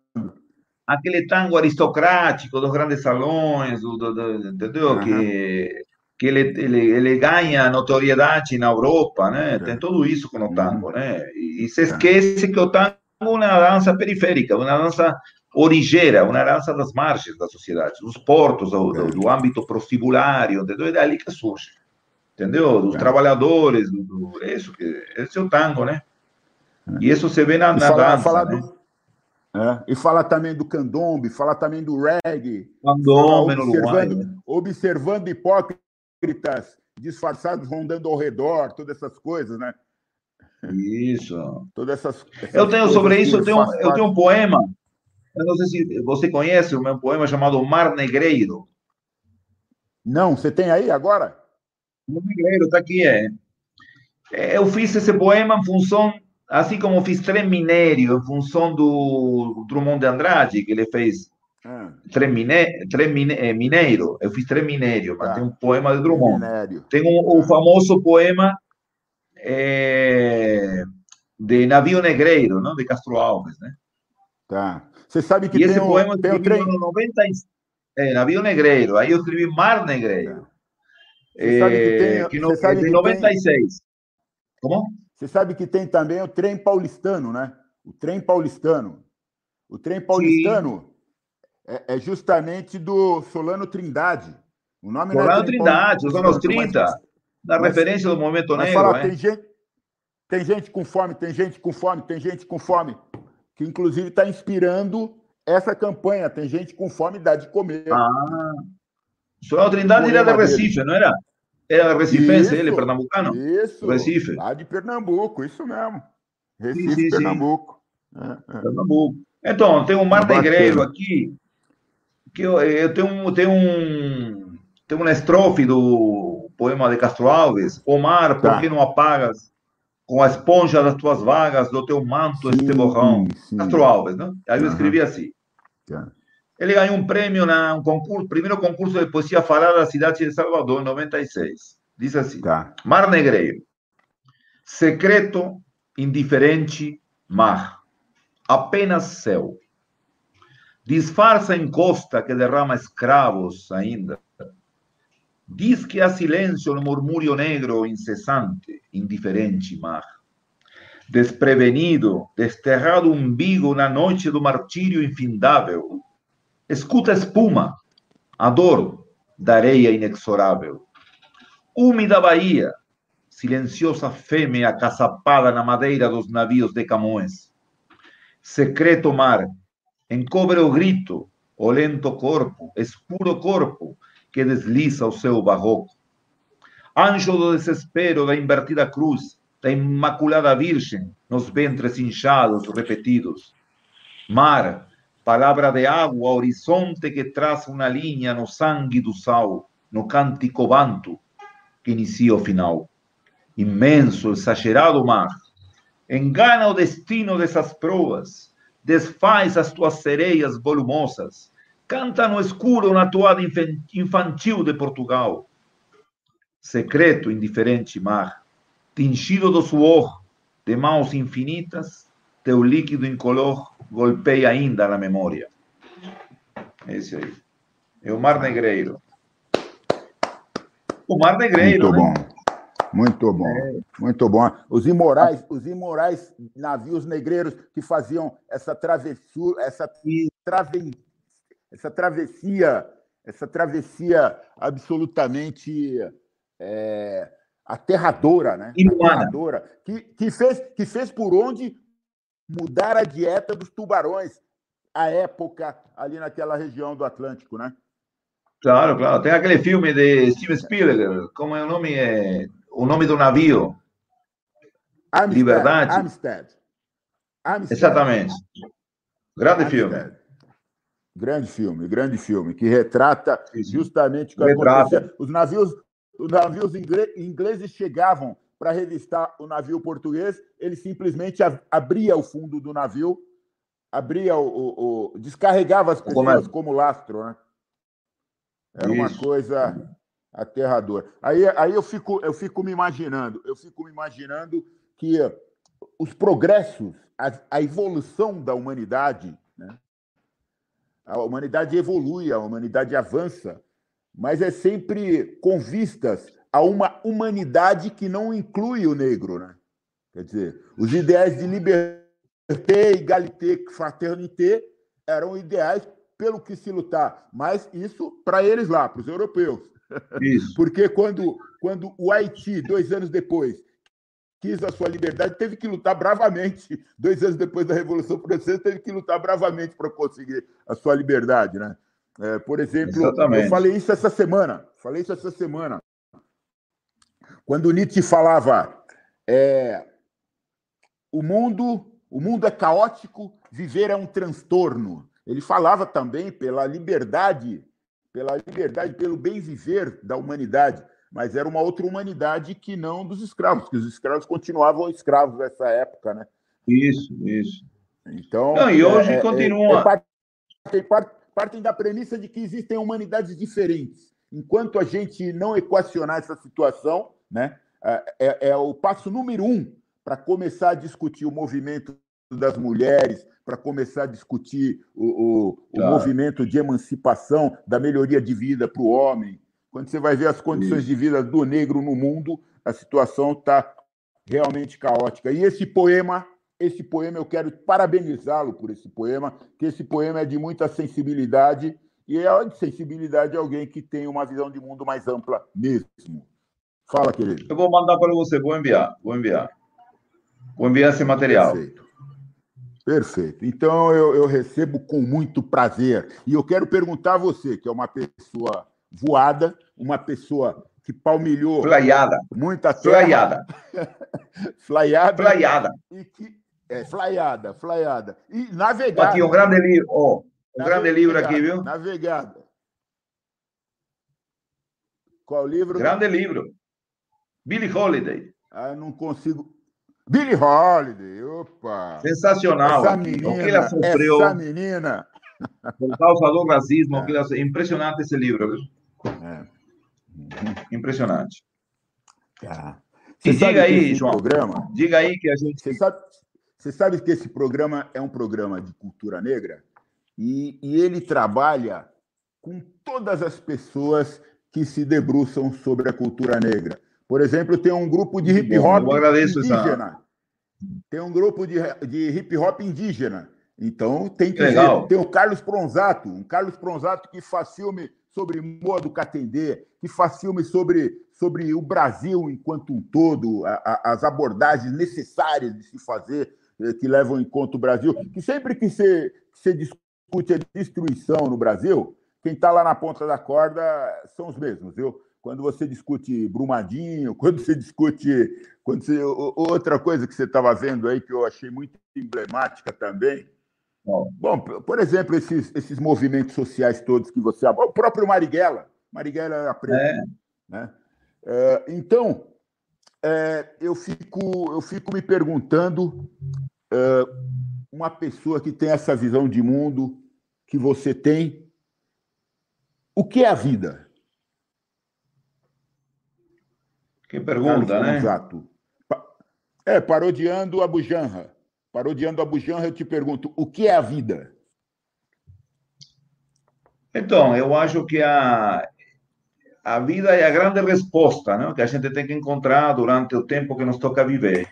aquele tango aristocrático dos grandes salões, do, do, do, entendeu? Que, que ele, ele, ele ganha notoriedade na Europa, né? Tem tudo isso com o tango, né? E, e se esquece que o tango é uma dança periférica, uma dança origeira, uma dança das margens da sociedade, dos portos, do, do, âmbito prostibulário, entendeu? É dali que surge, entendeu? Dos trabalhadores, do, do, isso, esse é o tango, né? E isso se vê na, na falar, dança, falar né? do, é, e fala também do candombe, fala também do reggae. Candombe observando. Observando hipócritas disfarçados rondando ao redor, todas essas coisas, né? Isso. Todas essas, essas eu tenho sobre isso, eu tenho, eu tenho um poema. Eu não sei se você conhece o meu poema chamado Mar Negreiro. Não, você tem aí agora? Mar Negreiro, está aqui, é. é. Eu fiz esse poema em função assim como fiz trem minério em função do Drummond de Andrade, que ele fez Ah, trem, mine, trem mine, eh, mineiro, eu fiz trem minério, mas Tá. tem um poema de Drummond. minério. Tem um, o famoso poema eh, de Navio Negreiro, não? de Castro Alves, né? Tá. Você sabe que E esse tem, um, poema eu tem um escrevi trem. no 90, e- é, Navio Negreiro, aí eu escrevi Mar Negreiro, Você sabe que eh, tem- que no, você sabe é que tem- 96. Como? Você sabe que tem também o trem paulistano, né? O trem paulistano. O trem paulistano é, é justamente do Solano Trindade. O nome não é Solano trem Trindade, os anos paulistano, 30, mas- da mas- referência do movimento mas negro, fala, né? tem gente, tem gente com fome, tem gente com fome, tem gente com fome, que inclusive está inspirando essa campanha. Tem gente com fome, dá de comer. Ah, Solano Trindade era de dele. Recife, não era? Era recifense, Isso, ele, pernambucano? Isso, Recife. lá de Pernambuco, isso mesmo. Recife, sim, sim. Pernambuco. É, é. Pernambuco. Então, tem um Mar Bacana. Negreiro aqui, que eu, eu tenho, um, tenho, um, tenho uma estrofe do poema de Castro Alves. O mar, por Tá. que não apagas com a esponja das tuas vagas do teu manto este borrão? Castro Alves, não? Aí eu escrevi assim. Tá. Ele ganhou um prêmio na um concurso, primeiro concurso de poesia falada da cidade de Salvador, em 96. Diz assim: Tá. Mar Negreiro, secreto, indiferente, mar, apenas céu. Disfarça encosta que derrama escravos ainda. Diz que há silêncio no murmúrio negro incessante, indiferente mar. Desprevenido, desterrado umbigo na noite do martírio infindável, escuta a espuma, a dor da areia inexorável. Úmida Bahia, silenciosa fêmea caçapada na madeira dos navios de Camões. Secreto mar, encobre o grito, o lento corpo, escuro corpo que desliza o seu barroco. Anjo do desespero da invertida cruz, da imaculada virgem, nos ventres inchados repetidos. Mar, palavra de água, horizonte que traça uma linha no sangue do sal, no cântico banto que inicia o final. Imenso, exagerado mar, engana o destino dessas proas, desfaz as tuas sereias volumosas, canta no escuro na toada infantil de Portugal. Secreto, indiferente mar, tingido do suor, de mãos infinitas, teu líquido incolor golpeia ainda na memória. Esse aí. É o Mar Negreiro. O Mar Negreiro, Muito né? bom. Muito bom. Muito bom. Os imorais, os imorais navios negreiros que faziam essa travessura, essa, traven, essa travessia, essa travessia absolutamente é, aterradora, né? Inumana. Aterradora, que, que, fez, que fez por onde mudar a dieta dos tubarões à época ali naquela região do Atlântico, né? Claro, claro. Tem aquele filme de Steven Spielberg, como é o nome? É, o nome do navio. Amistad, Liberdade. Amistad. Amistad. Exatamente. Grande Amistad. filme. Grande filme, grande filme, que retrata justamente o que Retrata. Os navios, os navios ingleses chegavam para revistar o navio português, ele simplesmente abria o fundo do navio, abria o, o- o- descarregava as pessoas como lastro, né? Era uma Isso. coisa aterradora. Aí, aí eu fico, eu fico me imaginando, eu fico me imaginando que os progressos, a, a evolução da humanidade, né? A humanidade evolui, a humanidade avança, mas é sempre com vistas a uma humanidade que não inclui o negro, né? Quer dizer, os ideais de liberté, égalité, fraternité eram ideais pelo que se lutar, mas isso para eles lá, para os europeus. Isso. Porque quando, quando o Haiti, dois anos depois, quis a sua liberdade, teve que lutar bravamente. Dois anos depois da Revolução Francesa, teve que lutar bravamente para conseguir a sua liberdade. Né? É, por exemplo, Exatamente. eu falei isso essa semana. Falei isso essa semana. Quando Nietzsche falava é, o mundo, o mundo é caótico, viver é um transtorno. Ele falava também pela liberdade, pela liberdade, pelo bem viver da humanidade, mas era uma outra humanidade que não dos escravos, que os escravos continuavam escravos nessa época, né? Isso, isso. Então, Não, e hoje é, é, continua. é, partem, partem- partem da premissa de que existem humanidades diferentes. Enquanto a gente não equacionar essa situação, né, é, é- é o passo número um para começar a discutir o movimento das mulheres, para começar a discutir o, o- o Claro. movimento de emancipação, da melhoria de vida para o homem. Quando você vai ver as condições de vida do negro no mundo, a situação está realmente caótica. E esse poema, esse poema eu quero parabenizá-lo por esse poema, que esse poema é de muita sensibilidade e é de sensibilidade de alguém que tem uma visão de mundo mais ampla mesmo. Fala, querido. Eu vou mandar para você, vou enviar, vou enviar. Vou enviar esse material. Perfeito. Perfeito. Então eu, eu recebo com muito prazer. E eu quero perguntar a você, que é uma pessoa voada, uma pessoa que palmilhou Flaiada. muita terra. Flaiada. Flaiada. Flaiada. E que, é, flaiada, flaiada. E navegada. Aqui um grande livro, ó, um grande livro aqui, viu? Navegada. Qual livro? Grande livro. Billy Holiday. Ah, eu não consigo. Billy Holiday, opa! Sensacional. Essa O que menina, ela sofreu. essa menina. Por causa do racismo. o que ela- Impressionante esse livro, viu? É. Impressionante. Tá. E Você diga aí, João. Programa, Diga aí que a gente. você, sabe, você sabe que esse programa é um programa de cultura negra e, e ele trabalha com todas as pessoas que se debruçam sobre a cultura negra. Por exemplo, tem um grupo de hip hop indígena. Tem um grupo de, de hip hop indígena. Então tem que Que legal. ver. Tem o Carlos Pronzato, um Carlos Pronzato que faz filme sobre Moa do Catendê, que faz filme sobre, sobre o Brasil enquanto um todo, a- a- as abordagens necessárias de se fazer, eh, que levam em conta o Brasil. Que sempre que que você discute a destruição no Brasil, quem está lá na ponta da corda são os mesmos, viu? Quando você discute Brumadinho, quando você discute. Quando você, outra coisa que você estava vendo aí, que eu achei muito emblemática também. Bom, por exemplo, esses, esses movimentos sociais todos que você. O próprio Marighella. Marighella era preto. É. Né? É, então, é, eu, fico, eu fico me perguntando, é, uma pessoa que tem essa visão de mundo que você tem, o que é a vida? Que pergunta, Carlos né? Pa- É, parodiando a Bujanra. Parodiando a Bujanra, eu te pergunto, o que é a vida? Então, eu acho que a, a vida é a grande resposta né, que a gente tem que encontrar durante o tempo que nos toca viver.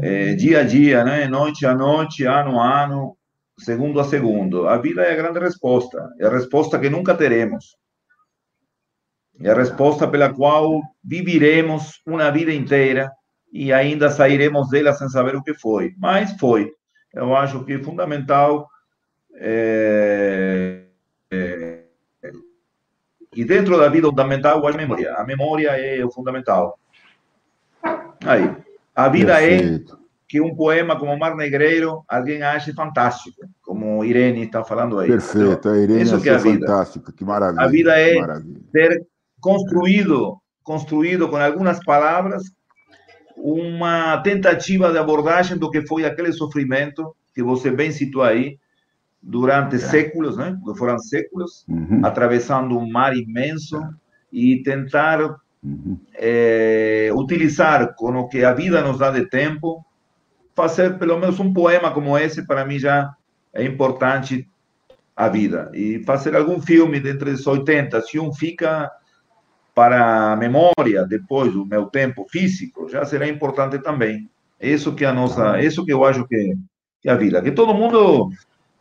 É, dia a dia, né, noite a noite, ano a ano, segundo a segundo. A vida é a grande resposta. É a resposta que nunca teremos. É a resposta pela qual viviremos uma vida inteira e ainda sairemos dela sem saber o que foi. Mas foi. Eu acho que é fundamental. é, é, e dentro da vida fundamental a memória. A memória é o fundamental. Aí, a vida Perfeito. é que um poema como Mar Negreiro alguém ache fantástico, como Irene está falando aí. Perfeito, a Irene Isso que é fantástica, que maravilha. A vida é maravilha. ter construído, construído com algumas palavras, uma tentativa de abordagem do que foi aquele sofrimento que você bem citou aí, durante séculos, né? Porque foram séculos, Uhum. atravessando um mar imenso e tentar eh, utilizar com o que a vida nos dá de tempo, fazer pelo menos um poema como esse, para mim já é importante a vida. E fazer algum filme dentro dos 80, se um fica para a memória depois do meu tempo físico, já será importante também. Isso que a nossa, isso que eu acho que, que é a vida, que todo mundo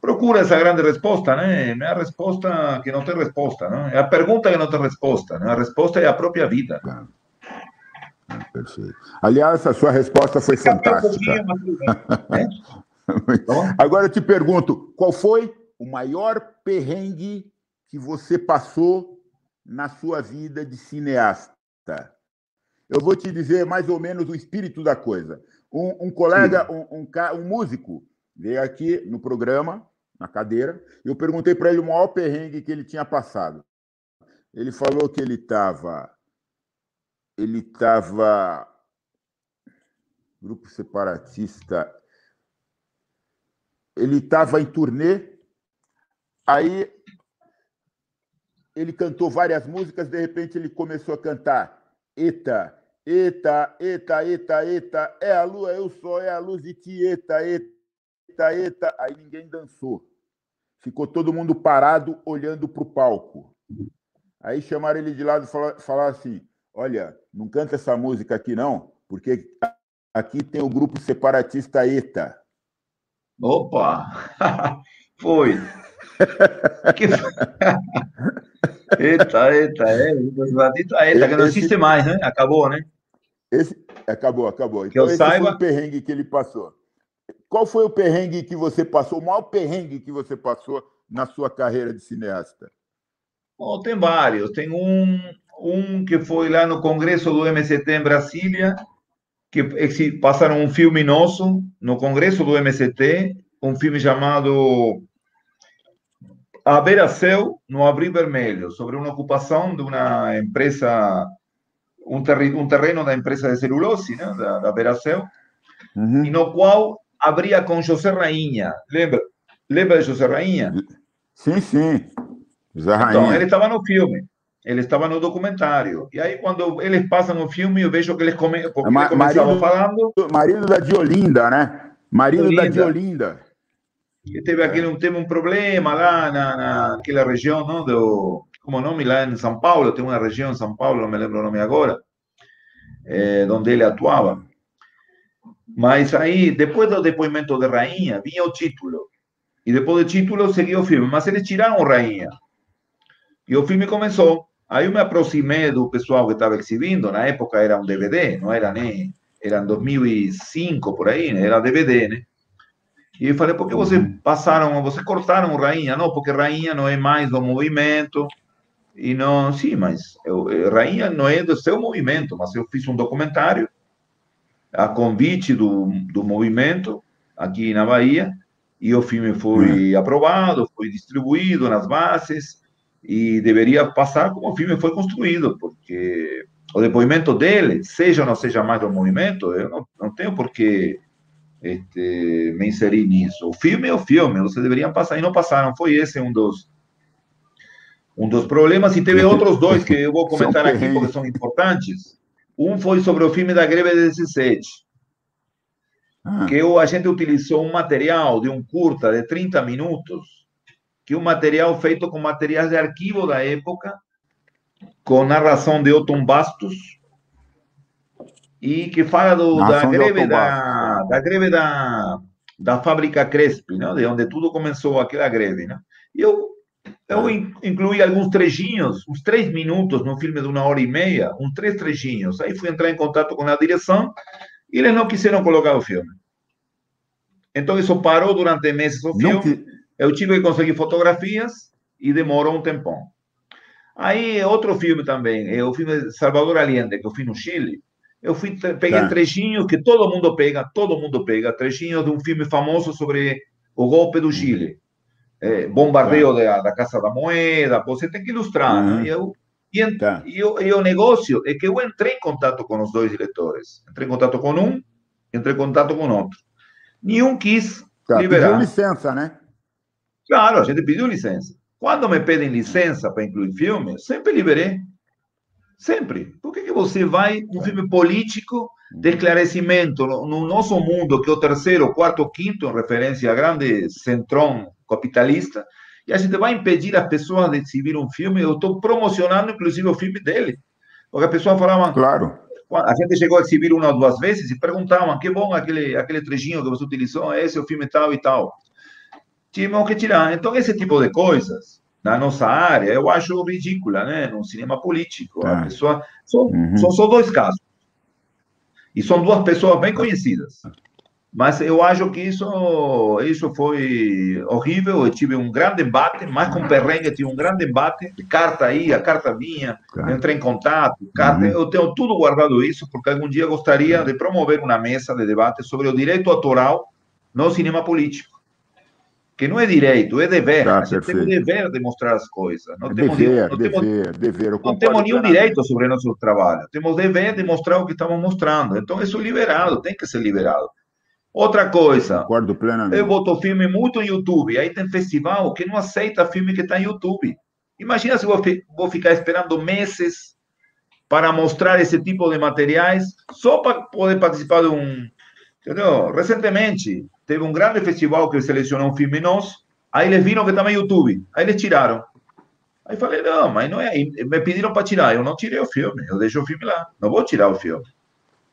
procura essa grande resposta, né? Não é a resposta que não tem resposta, né? É a pergunta que não tem resposta, né? A resposta é a própria vida. Perfeito. Aliás, a sua resposta foi fantástica. Agora eu te pergunto, qual foi o maior perrengue que você passou na sua vida de cineasta? Eu vou te dizer mais ou menos o espírito da coisa. Um, um colega, um, um, um músico, veio aqui no programa, na cadeira, e eu perguntei para ele o maior perrengue que ele tinha passado. Ele falou que ele estava. Ele estava. Grupo separatista. ele estava em turnê, aí ele cantou várias músicas, de repente ele começou a cantar Eta, Eta, Eta, Eta, Eta, é a lua, eu sou, é a luz de ti, Eta, Eta, Eta. Aí ninguém dançou. Ficou todo mundo parado olhando para o palco. Aí chamaram ele de lado e falaram assim: Olha, não canta essa música aqui não, porque aqui tem o grupo separatista ETA. Opa! Foi! que... eita, eita, é. Separatista ETA, que não existe mais, né? Acabou, né? Esse... Acabou, acabou. Então, esse saiba... foi o perrengue que ele passou. Qual foi o perrengue que você passou, o maior perrengue que você passou na sua carreira de cineasta? Bom, tem vários. Tem um, um que foi lá no Congresso do MST em Brasília, que passaram um filme nosso no Congresso do MST, um filme chamado A Beira Céu no Abril Vermelho, sobre uma ocupação de uma empresa, um, terreno, um terreno da empresa de celulose, né, da, da Beira Céu, uhum. e no qual abria com José Rainha. Lembra? Lembra de José Rainha? Sim, sim. José Rainha. Então, ele estava no filme. Ele estava no documentário. E aí, quando eles passam o filme, eu vejo que eles, come... porque eles marido, falando. Marido da Diolinda, né? Marido Diolinda. da Diolinda. E teve aquele um, teve um problema lá na, naquela região, não? Do, como o nome lá em São Paulo, tem uma região em São Paulo, não me lembro o nome agora, é, onde ele atuava. Mas aí, depois do depoimento de Rainha, vinha o título. E depois do título seguia o filme. Mas eles tiraram Rainha. E o filme começou. Aí eu me aproximei do pessoal que estava exibindo. Na época era um DVD, não era nem. Era em 2005 por aí, né? era DVD, né? E eu falei, por que vocês passaram, vocês cortaram Rainha? Não, porque Rainha não é mais do movimento. E não, sim, mas eu, Rainha não é do seu movimento, mas eu fiz um documentário a convite do, do movimento aqui na Bahia, e o filme foi aprovado, foi distribuído nas bases, e deveria passar como o filme foi construído, porque o depoimento dele, seja ou não seja mais do movimento, eu não, não tenho por que este, me inserir nisso. O filme é o filme, você deveria passar, e não passaram, foi esse um dos um dos problemas, e teve outros dois que eu vou comentar aqui, porque são importantes. Um foi sobre o filme da greve de 17, ah. que a gente utilizou um material de um curta de 30 minutos, que é um material feito com materiais de arquivo da época, com narração de Otton Bastos, e que fala do, da, greve da, da greve da, da fábrica Crespi, né? de onde tudo começou aquela greve. Né? E eu eu incluí alguns trechinhos, uns três minutos no filme de uma hora e meia, uns três trechinhos. Aí fui entrar em contato com a direção e eles não quiseram colocar o filme. Então isso parou durante meses o filme. Eu tive que conseguir fotografias e demorou um tempão. Aí outro filme também, é o filme Salvador Allende, que eu fiz no Chile. Eu fui, peguei tá. trechinhos que todo mundo pega, todo mundo pega, trechinhos de um filme famoso sobre o golpe do Chile é, bombardeio da, da, Casa da Moeda, você tem que ilustrar. Uhum. Né? E, eu, e, tá. e, o, e, o negócio é que eu entrei em contato com os dois diretores. Entrei em contato com um, entrei em contato com outro. Nenhum quis tá, liberar. Pediu licença, né? Claro, a gente pediu licença. Quando me pedem licença para incluir filme, sempre liberei. Sempre. Por que, que você vai, um filme político, de esclarecimento, no, no nosso mundo, que é o terceiro, quarto, quinto, em referência a grande centrão capitalista, e a gente vai impedir as pessoas de exibir um filme. Eu estou promocionando, inclusive, o filme dele. Porque a pessoa falava. Claro. A gente chegou a exibir uma ou duas vezes e perguntavam: que bom aquele, aquele trechinho que você utilizou, esse é o filme tal e tal. Tivemos que tirar. Então, esse tipo de coisas, na nossa área, eu acho ridícula, né? No cinema político. A pessoa. São, uhum. são só dois casos. E são duas pessoas bem conhecidas. Mas eu acho que isso, isso foi horrível. Eu tive um grande embate, mais com perrengue, tive um grande embate. Carta aí, a carta minha, claro. entrei em contato. Carta, uhum. Eu tenho tudo guardado isso, porque algum dia gostaria de promover uma mesa de debate sobre o direito autoral no cinema político. Que não é direito, é dever. Tá, a gente tem o dever de mostrar as coisas. Não é temos, dever, não dever, temos, dever. Não temos nenhum direito sobre nosso trabalho. Temos dever de mostrar o que estamos mostrando. Então, isso é liberado, tem que ser liberado. Outra coisa. Concordo plenamente. Eu boto filme muito no YouTube. Aí tem festival que não aceita filme que está em YouTube. Imagina se vou, vou ficar esperando meses para mostrar esse tipo de materiais só para poder participar de um. Entendeu? Recentemente, teve um grande festival que selecionou um filme nosso. Aí eles viram que estava no YouTube. Aí eles tiraram. Aí falei, não, mas não é. Me pediram para tirar. Eu não tirei o filme. Eu deixo o filme lá. Não vou tirar o filme.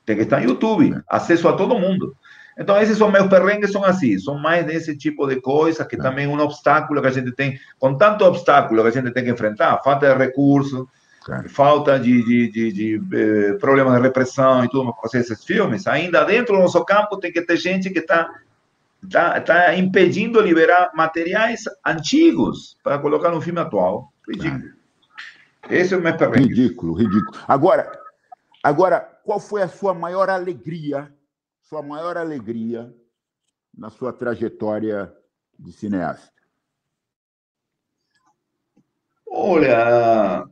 Tem que estar no YouTube. Acesso a todo mundo. Então, esses são meus perrengues, são assim, são mais desse tipo de coisa, que também é um obstáculo que a gente tem, com tanto obstáculo que a gente tem que enfrentar, falta de recursos, falta de, de, de, de eh, problemas de repressão e tudo, para fazer esses filmes, ainda dentro do nosso campo tem que ter gente que está tá, tá impedindo liberar materiais antigos para colocar no filme atual. Ridículo. Esse é o meu perrengue. Ridículo, ridículo. Agora, agora, qual foi a sua maior alegria sua maior alegria na sua trajetória de cineasta? Olha,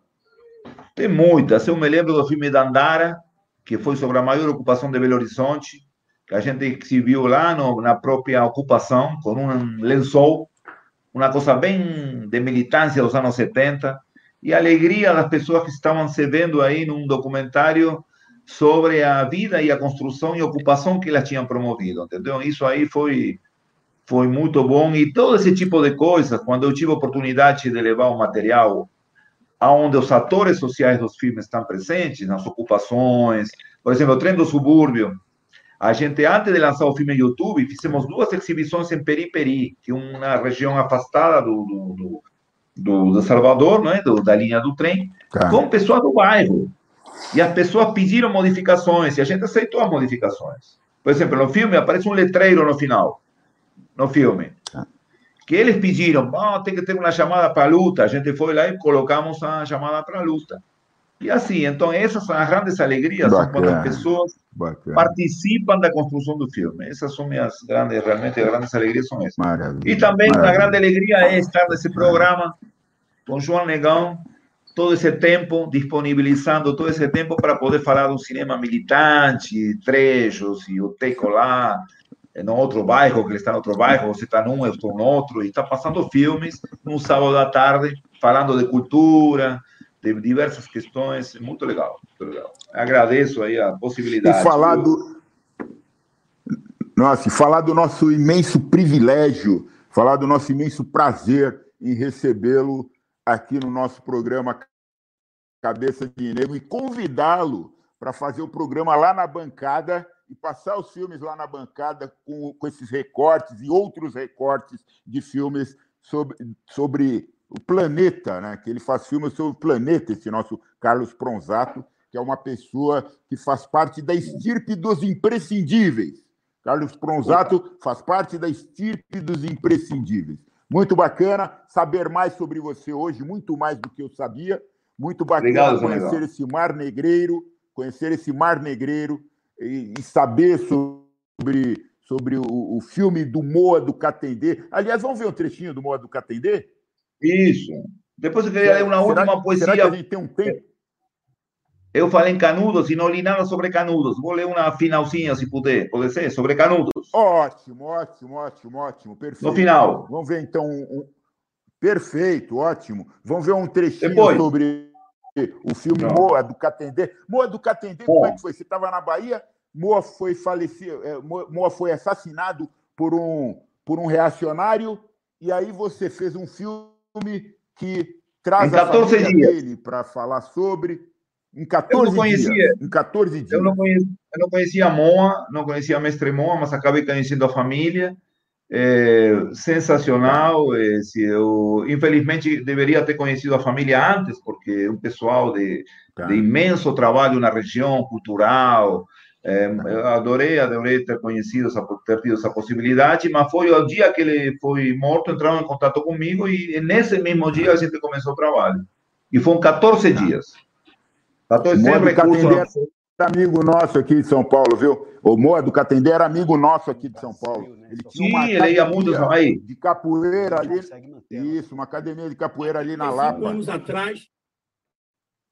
tem muitas. Eu me lembro do filme Dandara, que foi sobre a maior ocupação de Belo Horizonte, que a gente exibiu lá no, na própria ocupação, com um lençol, uma coisa bem de militância dos anos 70, e a alegria das pessoas que estavam se vendo aí num documentário sobre a vida e a construção e ocupação que elas tinham promovido, entendeu? Isso aí foi foi muito bom e todo esse tipo de coisa, quando eu tive a oportunidade de levar o material aonde os atores sociais dos filmes estão presentes, nas ocupações, por exemplo, o Trem do Subúrbio, a gente, antes de lançar o filme no YouTube, fizemos duas exibições em Periperi, que é uma região afastada do, do, do, do Salvador, não é? Do, da linha do trem, tá. com pessoas do bairro. E as pessoas pediram modificações e a gente aceitou as modificações. Por exemplo, no filme aparece um letreiro no final, no filme, que eles pediram, oh, tem que ter uma chamada para a luta. A gente foi lá e colocamos a chamada para luta. E assim, então essas são as grandes alegrias, são quando as pessoas Bacana. participam da construção do filme. Essas são minhas grandes, realmente grandes alegrias são essas. Maravilha. E também Maravilha. uma grande alegria é estar nesse programa com João Negão, todo esse tempo, disponibilizando todo esse tempo para poder falar do cinema militante, trechos, e o Teco lá, no outro bairro, que ele está no outro bairro, você está num, eu estou no outro, e está passando filmes num sábado à tarde, falando de cultura, de diversas questões, muito legal, muito legal. Agradeço aí a possibilidade. E falar do... Nossa, e falar do nosso imenso privilégio, falar do nosso imenso prazer em recebê-lo aqui no nosso programa Cabeça de Negro e convidá-lo para fazer o programa lá na bancada e passar os filmes lá na bancada com, com esses recortes e outros recortes de filmes sobre, sobre o planeta, né? Que ele faz filmes sobre o planeta, esse nosso Carlos Pronzato, que é uma pessoa que faz parte da estirpe dos imprescindíveis. Carlos Pronzato faz parte da estirpe dos imprescindíveis. Muito bacana saber mais sobre você hoje, muito mais do que eu sabia. Muito bacana Obrigado, conhecer legal. esse mar negreiro, conhecer esse mar negreiro e, e saber sobre, sobre o, o, filme do Moa do Catendê. Aliás, vamos ver um trechinho do Moa do Catendê? Isso. Depois eu queria ler uma será, última poesia. Será que a gente tem um tempo? Eu falei em Canudos e não li nada sobre Canudos. Vou ler uma finalzinha, se puder. Pode ser? Sobre Canudos. Ótimo, ótimo, ótimo, ótimo. Perfeito. No final. Vamos ver, então, um... Perfeito, ótimo. Vamos ver um trechinho Depois. sobre o filme Não. Moa do Catendê. Moa do Catendê, como é que foi? Você estava na Bahia, Moa foi falecido, é, Moa foi assassinado por um, por um reacionário, e aí você fez um filme que traz Em 14 a família dias. dele para falar sobre. Em Eu 14 não conhecia. dias. Em 14 dias. Eu não conhecia, eu não conhecia a Moa, não conhecia a Mestre Moa, mas acabei conhecendo a família. É, sensacional. é, se eu, infelizmente, deveria ter conhecido a família antes, porque é um pessoal de, de imenso trabalho na região cultural. É, eu adorei, adorei ter conhecido, essa, ter tido essa possibilidade, mas foi o dia que ele foi morto, entraram em contato comigo e nesse mesmo dia a gente começou o trabalho. E foram 14 dias. 14 sem Moa do recurso. Amigo nosso aqui de São Paulo, viu? O Moa do Catendê era amigo nosso aqui de São Paulo. Ele tinha uma Sim, ele ia muito aí. de capoeira ali. Isso, uma academia de capoeira ali na Cinco Lapa. anos atrás,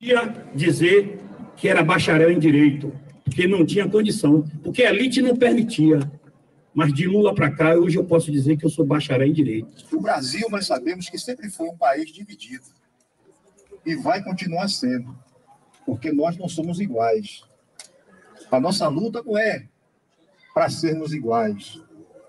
ia dizer que era bacharel em direito, que não tinha condição, porque a elite não permitia. Mas de Lula para cá, hoje eu posso dizer que eu sou bacharel em direito. O Brasil, nós sabemos que sempre foi um país dividido. E vai continuar sendo. Porque nós não somos iguais. A nossa luta não é para sermos iguais.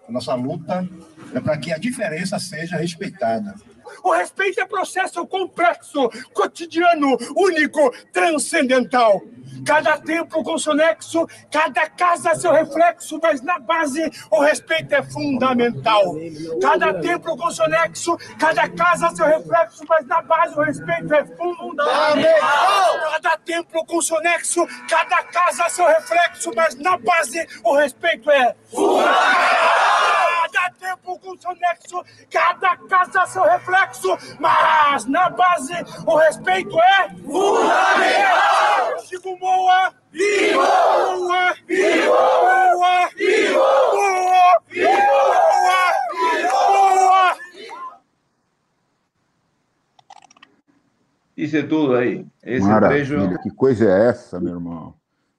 A nossa luta é para que a diferença seja respeitada. O respeito é processo complexo, cotidiano, único, transcendental. Cada templo com seu nexo, cada casa seu reflexo, mas na base o respeito é fundamental. Cada templo com seu nexo, cada casa seu reflexo, mas na base o respeito é fundamental. Cada templo com seu nexo, cada casa seu reflexo, mas na base o respeito é fundamental. Cada tempo com seu nexo, cada casa seu reflexo, mas na base o respeito é fundamental. Chico Moa, vivo! Moa, vivo! Moa, vivo! Moa, vivo! Moa, Moa. Isso é tudo aí. Esse Maravilha, trecho que coisa é essa, meu irmão?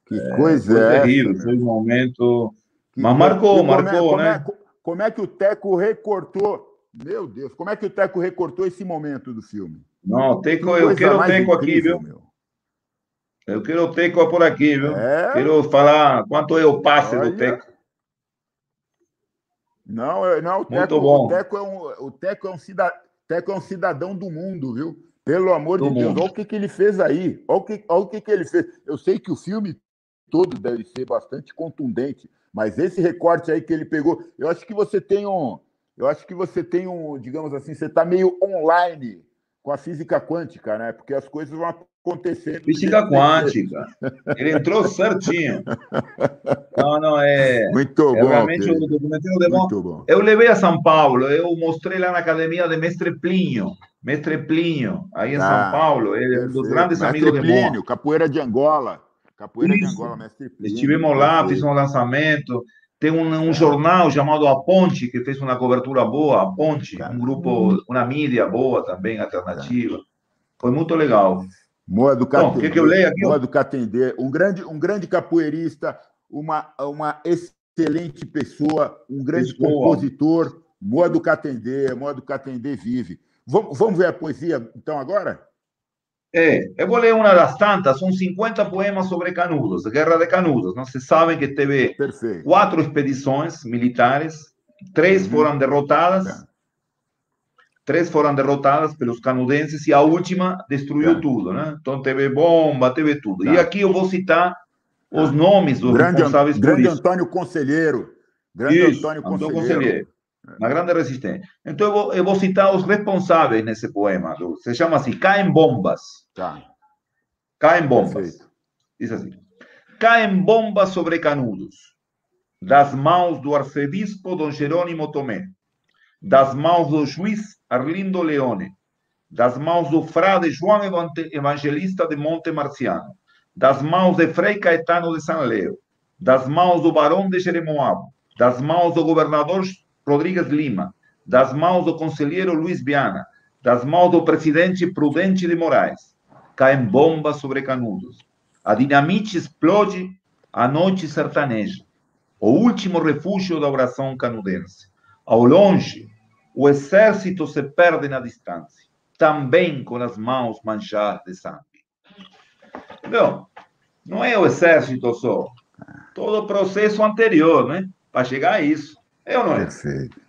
Que é, coisa foi é terrível, essa? foi um momento. Que Mas co- marcou, que como é- marcou, como né? Como é que o Teco recortou? Meu Deus, como é que o Teco recortou esse momento do filme? Não, Teco, Que eu quero o Teco aqui, viu? Eu quero o Teco por aqui, viu? É? Quero falar quanto é o passe Olha. do Teco. Não, eu- não, o Muito Teco, bom. o Teco é um, o Teco é um cidadão, Teco é um cidadão do mundo, viu? Pelo amor Do de Deus, mundo. olha o que, que ele fez aí. Olha o, que, olha o que, que ele fez. Eu sei que o filme todo deve ser bastante contundente, mas esse recorte aí que ele pegou, eu acho que você tem um, eu acho que você tem um, digamos assim, você está meio online com a física quântica, né? Porque as coisas vão acontecendo. do Física quântica. Ele entrou certinho. Não, não, é. Muito é bom, realmente o documentário de bom. Muito bom. Eu levei a São Paulo, eu mostrei lá na academia de Mestre Plinio. Mestre Plinio, aí em Ah, São Paulo. Ele é um dos grandes Mestre amigos de Plínio, Moa. capoeira de Angola. Capoeira de Isso. Angola, mestre Plínio. Estivemos lá, fiz um lançamento. Tem um, um jornal chamado A Ponte, que fez uma cobertura boa, A Ponte, um grupo, uma mídia boa também, alternativa. Foi muito legal. Moa do Bom, Catendê. quer que eu leia aqui? Moa do Catendê, um grande, um grande capoeirista, uma, uma excelente pessoa, um grande Pessoa. compositor. Moa do Catendê, Moa do Catendê vive. Vamos, vamos ver a poesia, então, agora? É, eu vou ler uma das tantas, são 50 poemas sobre Canudos, Guerra de Canudos. Não se sabem que teve Perfeito. quatro expedições militares, três foram derrotadas, três foram derrotadas pelos canudenses e a última destruiu tudo, né? Então teve bomba, teve tudo. E Tá. aqui eu vou citar os nomes dos Grande, responsáveis por grande isso. Antônio Conselheiro. Grande Isso, Antônio Antônio Conselheiro. Conselheiro. Uma grande resistência. Então eu vou, eu vou citar os responsáveis nesse poema. do- Se chama assim, Caem Bombas. Tá. Caem bombas. Diz assim: Caem bombas sobre Canudos, das mãos do arcebispo Dom Jerônimo Tomé, das mãos do juiz Arlindo Leone, das mãos do frade João Evangelista de Monte Marciano, das mãos de Frei Caetano de San Leo, das mãos do barão de Jeremoabo, das mãos do governador Rodrigues Lima, das mãos do conselheiro Luiz Viana, das mãos do presidente Prudente de Moraes. Caem bombas sobre Canudos. A dinamite explode a noite sertaneja, o último refúgio da oração canudense. Ao longe, o exército se perde na distância, também com as mãos manchadas de sangue. Então, não é o exército só, todo o processo anterior, né? Para chegar a isso. É ou não é? Perfeito.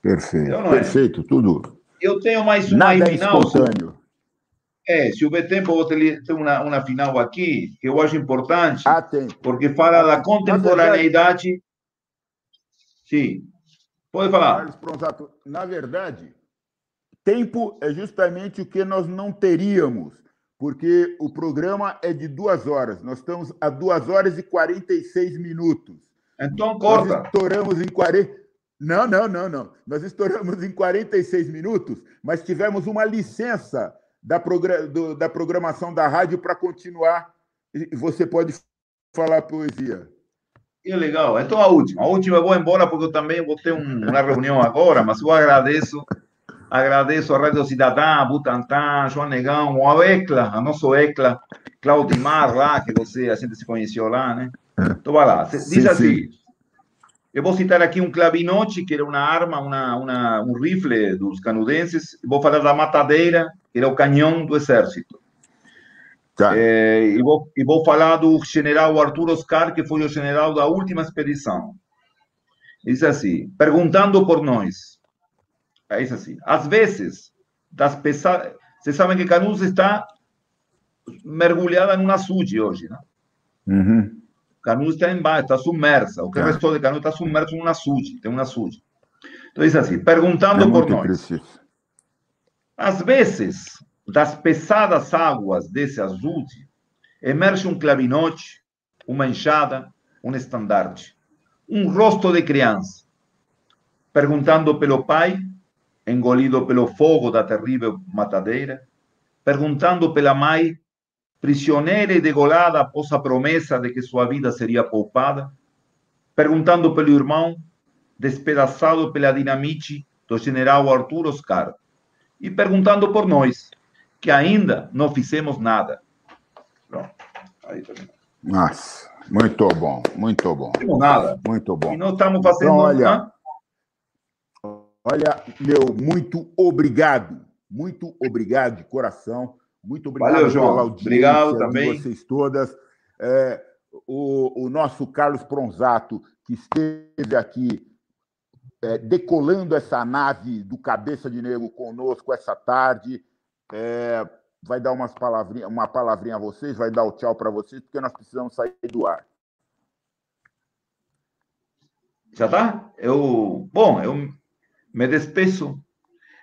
Perfeito. Eu não é. Perfeito, tudo. Eu tenho mais uma Nada é final. espontâneo. É, se houver tempo, eu vou ter ter uma, uma final aqui, que eu acho importante, Ah, porque fala da contemporaneidade. Sim. Pode falar. Na verdade, tempo é justamente o que nós não teríamos, porque o programa é de duas horas. Nós estamos a duas horas e 46 minutos. Então corta. Nós estouramos em 40. Não, não, não, não. Nós estouramos em 46 minutos, mas tivemos uma licença da, progra- do- da programação da rádio para continuar. E Você pode falar poesia. Que legal. Então a última. A última eu vou embora porque eu também vou ter um- uma reunião agora, mas eu agradeço. Agradeço a Rádio Cidadã, a Butantan, João Negão, o Ecla, a nosso Ecla, Claudimar lá, que você, a gente se conheceu lá, né? Então vai lá. Diz Sim, assim. Eu vou citar aqui um clavinote, que era uma arma, uma, uma, um rifle dos canadenses. Vou falar da matadeira, que era o canhão do exército. É, e, vou, e vou falar do general Arthur Oscar, que foi o general da última expedição. Diz assim, perguntando por nós. É isso assim. Às vezes, das pesadas... Vocês sabem que Canudos está mergulhada num açude hoje, né? Uhum. Canudos está embaixo, está submersa. O que É. restou de Canudos está submerso num açude, tem um açude. Então, diz assim, perguntando É por nós. preciso. Às vezes, das pesadas águas desse açude, emerge um clavinote, uma enxada, um estandarte, um rosto de criança, perguntando pelo pai, engolido pelo fogo da terrível matadeira, perguntando pela mãe, prisioneira e degolada após a promessa de que sua vida seria poupada, perguntando pelo irmão, despedaçado pela dinamite do general Arthur Oscar, e perguntando por nós, que ainda não fizemos nada. Pronto. Aí também. Nossa, muito bom, muito bom. Não nada. Muito bom. E não estamos fazendo Então, olha, nada. olha, meu, muito obrigado. Muito obrigado de coração. Muito obrigado Valeu, João. pela audiência Obrigado de também. vocês todas. É, o, o nosso Carlos Pronzato, que esteve aqui é, decolando essa nave do Cabeça de Negro conosco essa tarde, é, vai dar umas palavrinha, uma palavrinha a vocês, vai dar o tchau para vocês, porque nós precisamos sair do ar. Já tá? Eu, bom, eu me despeço.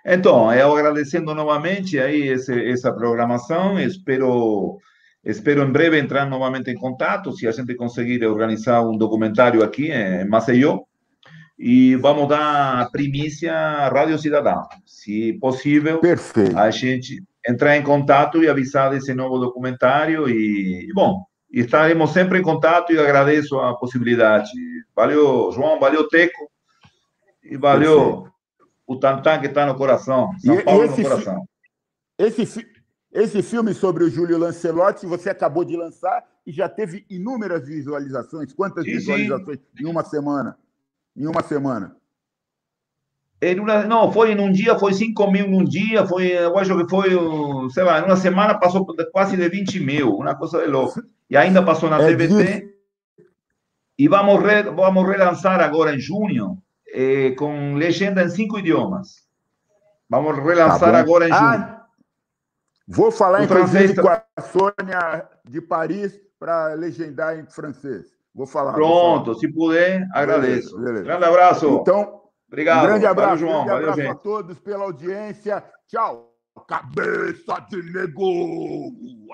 Então, eu agradecendo novamente aí esse, essa programação, espero espero em breve entrar novamente em contato, se a gente conseguir organizar um documentário aqui em Maceió, e vamos dar a primícia à Rádio Cidadã. Se possível, Perfeito. a gente entrar em contato e avisar desse novo documentário e, bom, estaremos sempre em contato e agradeço a possibilidade. Valeu, João, valeu, Teco, e valeu o Tantan que está no coração, São E- e Paulo esse no coração. Esse, esse filme sobre o Júlio Lancelotti, você acabou de lançar e já teve inúmeras visualizações. Quantas Sim, sim. visualizações em uma semana? Em uma semana. Em uma, não, foi em um dia, foi 5 mil num dia, foi, eu acho que foi, sei lá, em uma semana passou quase de 20 mil, uma coisa de louco. E ainda passou na É TVT. E vamos, re, vamos relançar agora em junho, eh, com legenda em cinco idiomas. Vamos relançar Tá agora em. Ah, Vou falar, O inclusive, francês com a Sônia de Paris para legendar em francês. Vou falar. vou Pronto, falar. se puder, agradeço. Beleza, beleza. Grande abraço. Então, Obrigado. Um grande abraço, Valeu, João. grande Valeu, abraço a gente. todos pela audiência. Tchau. Cabeça de negro.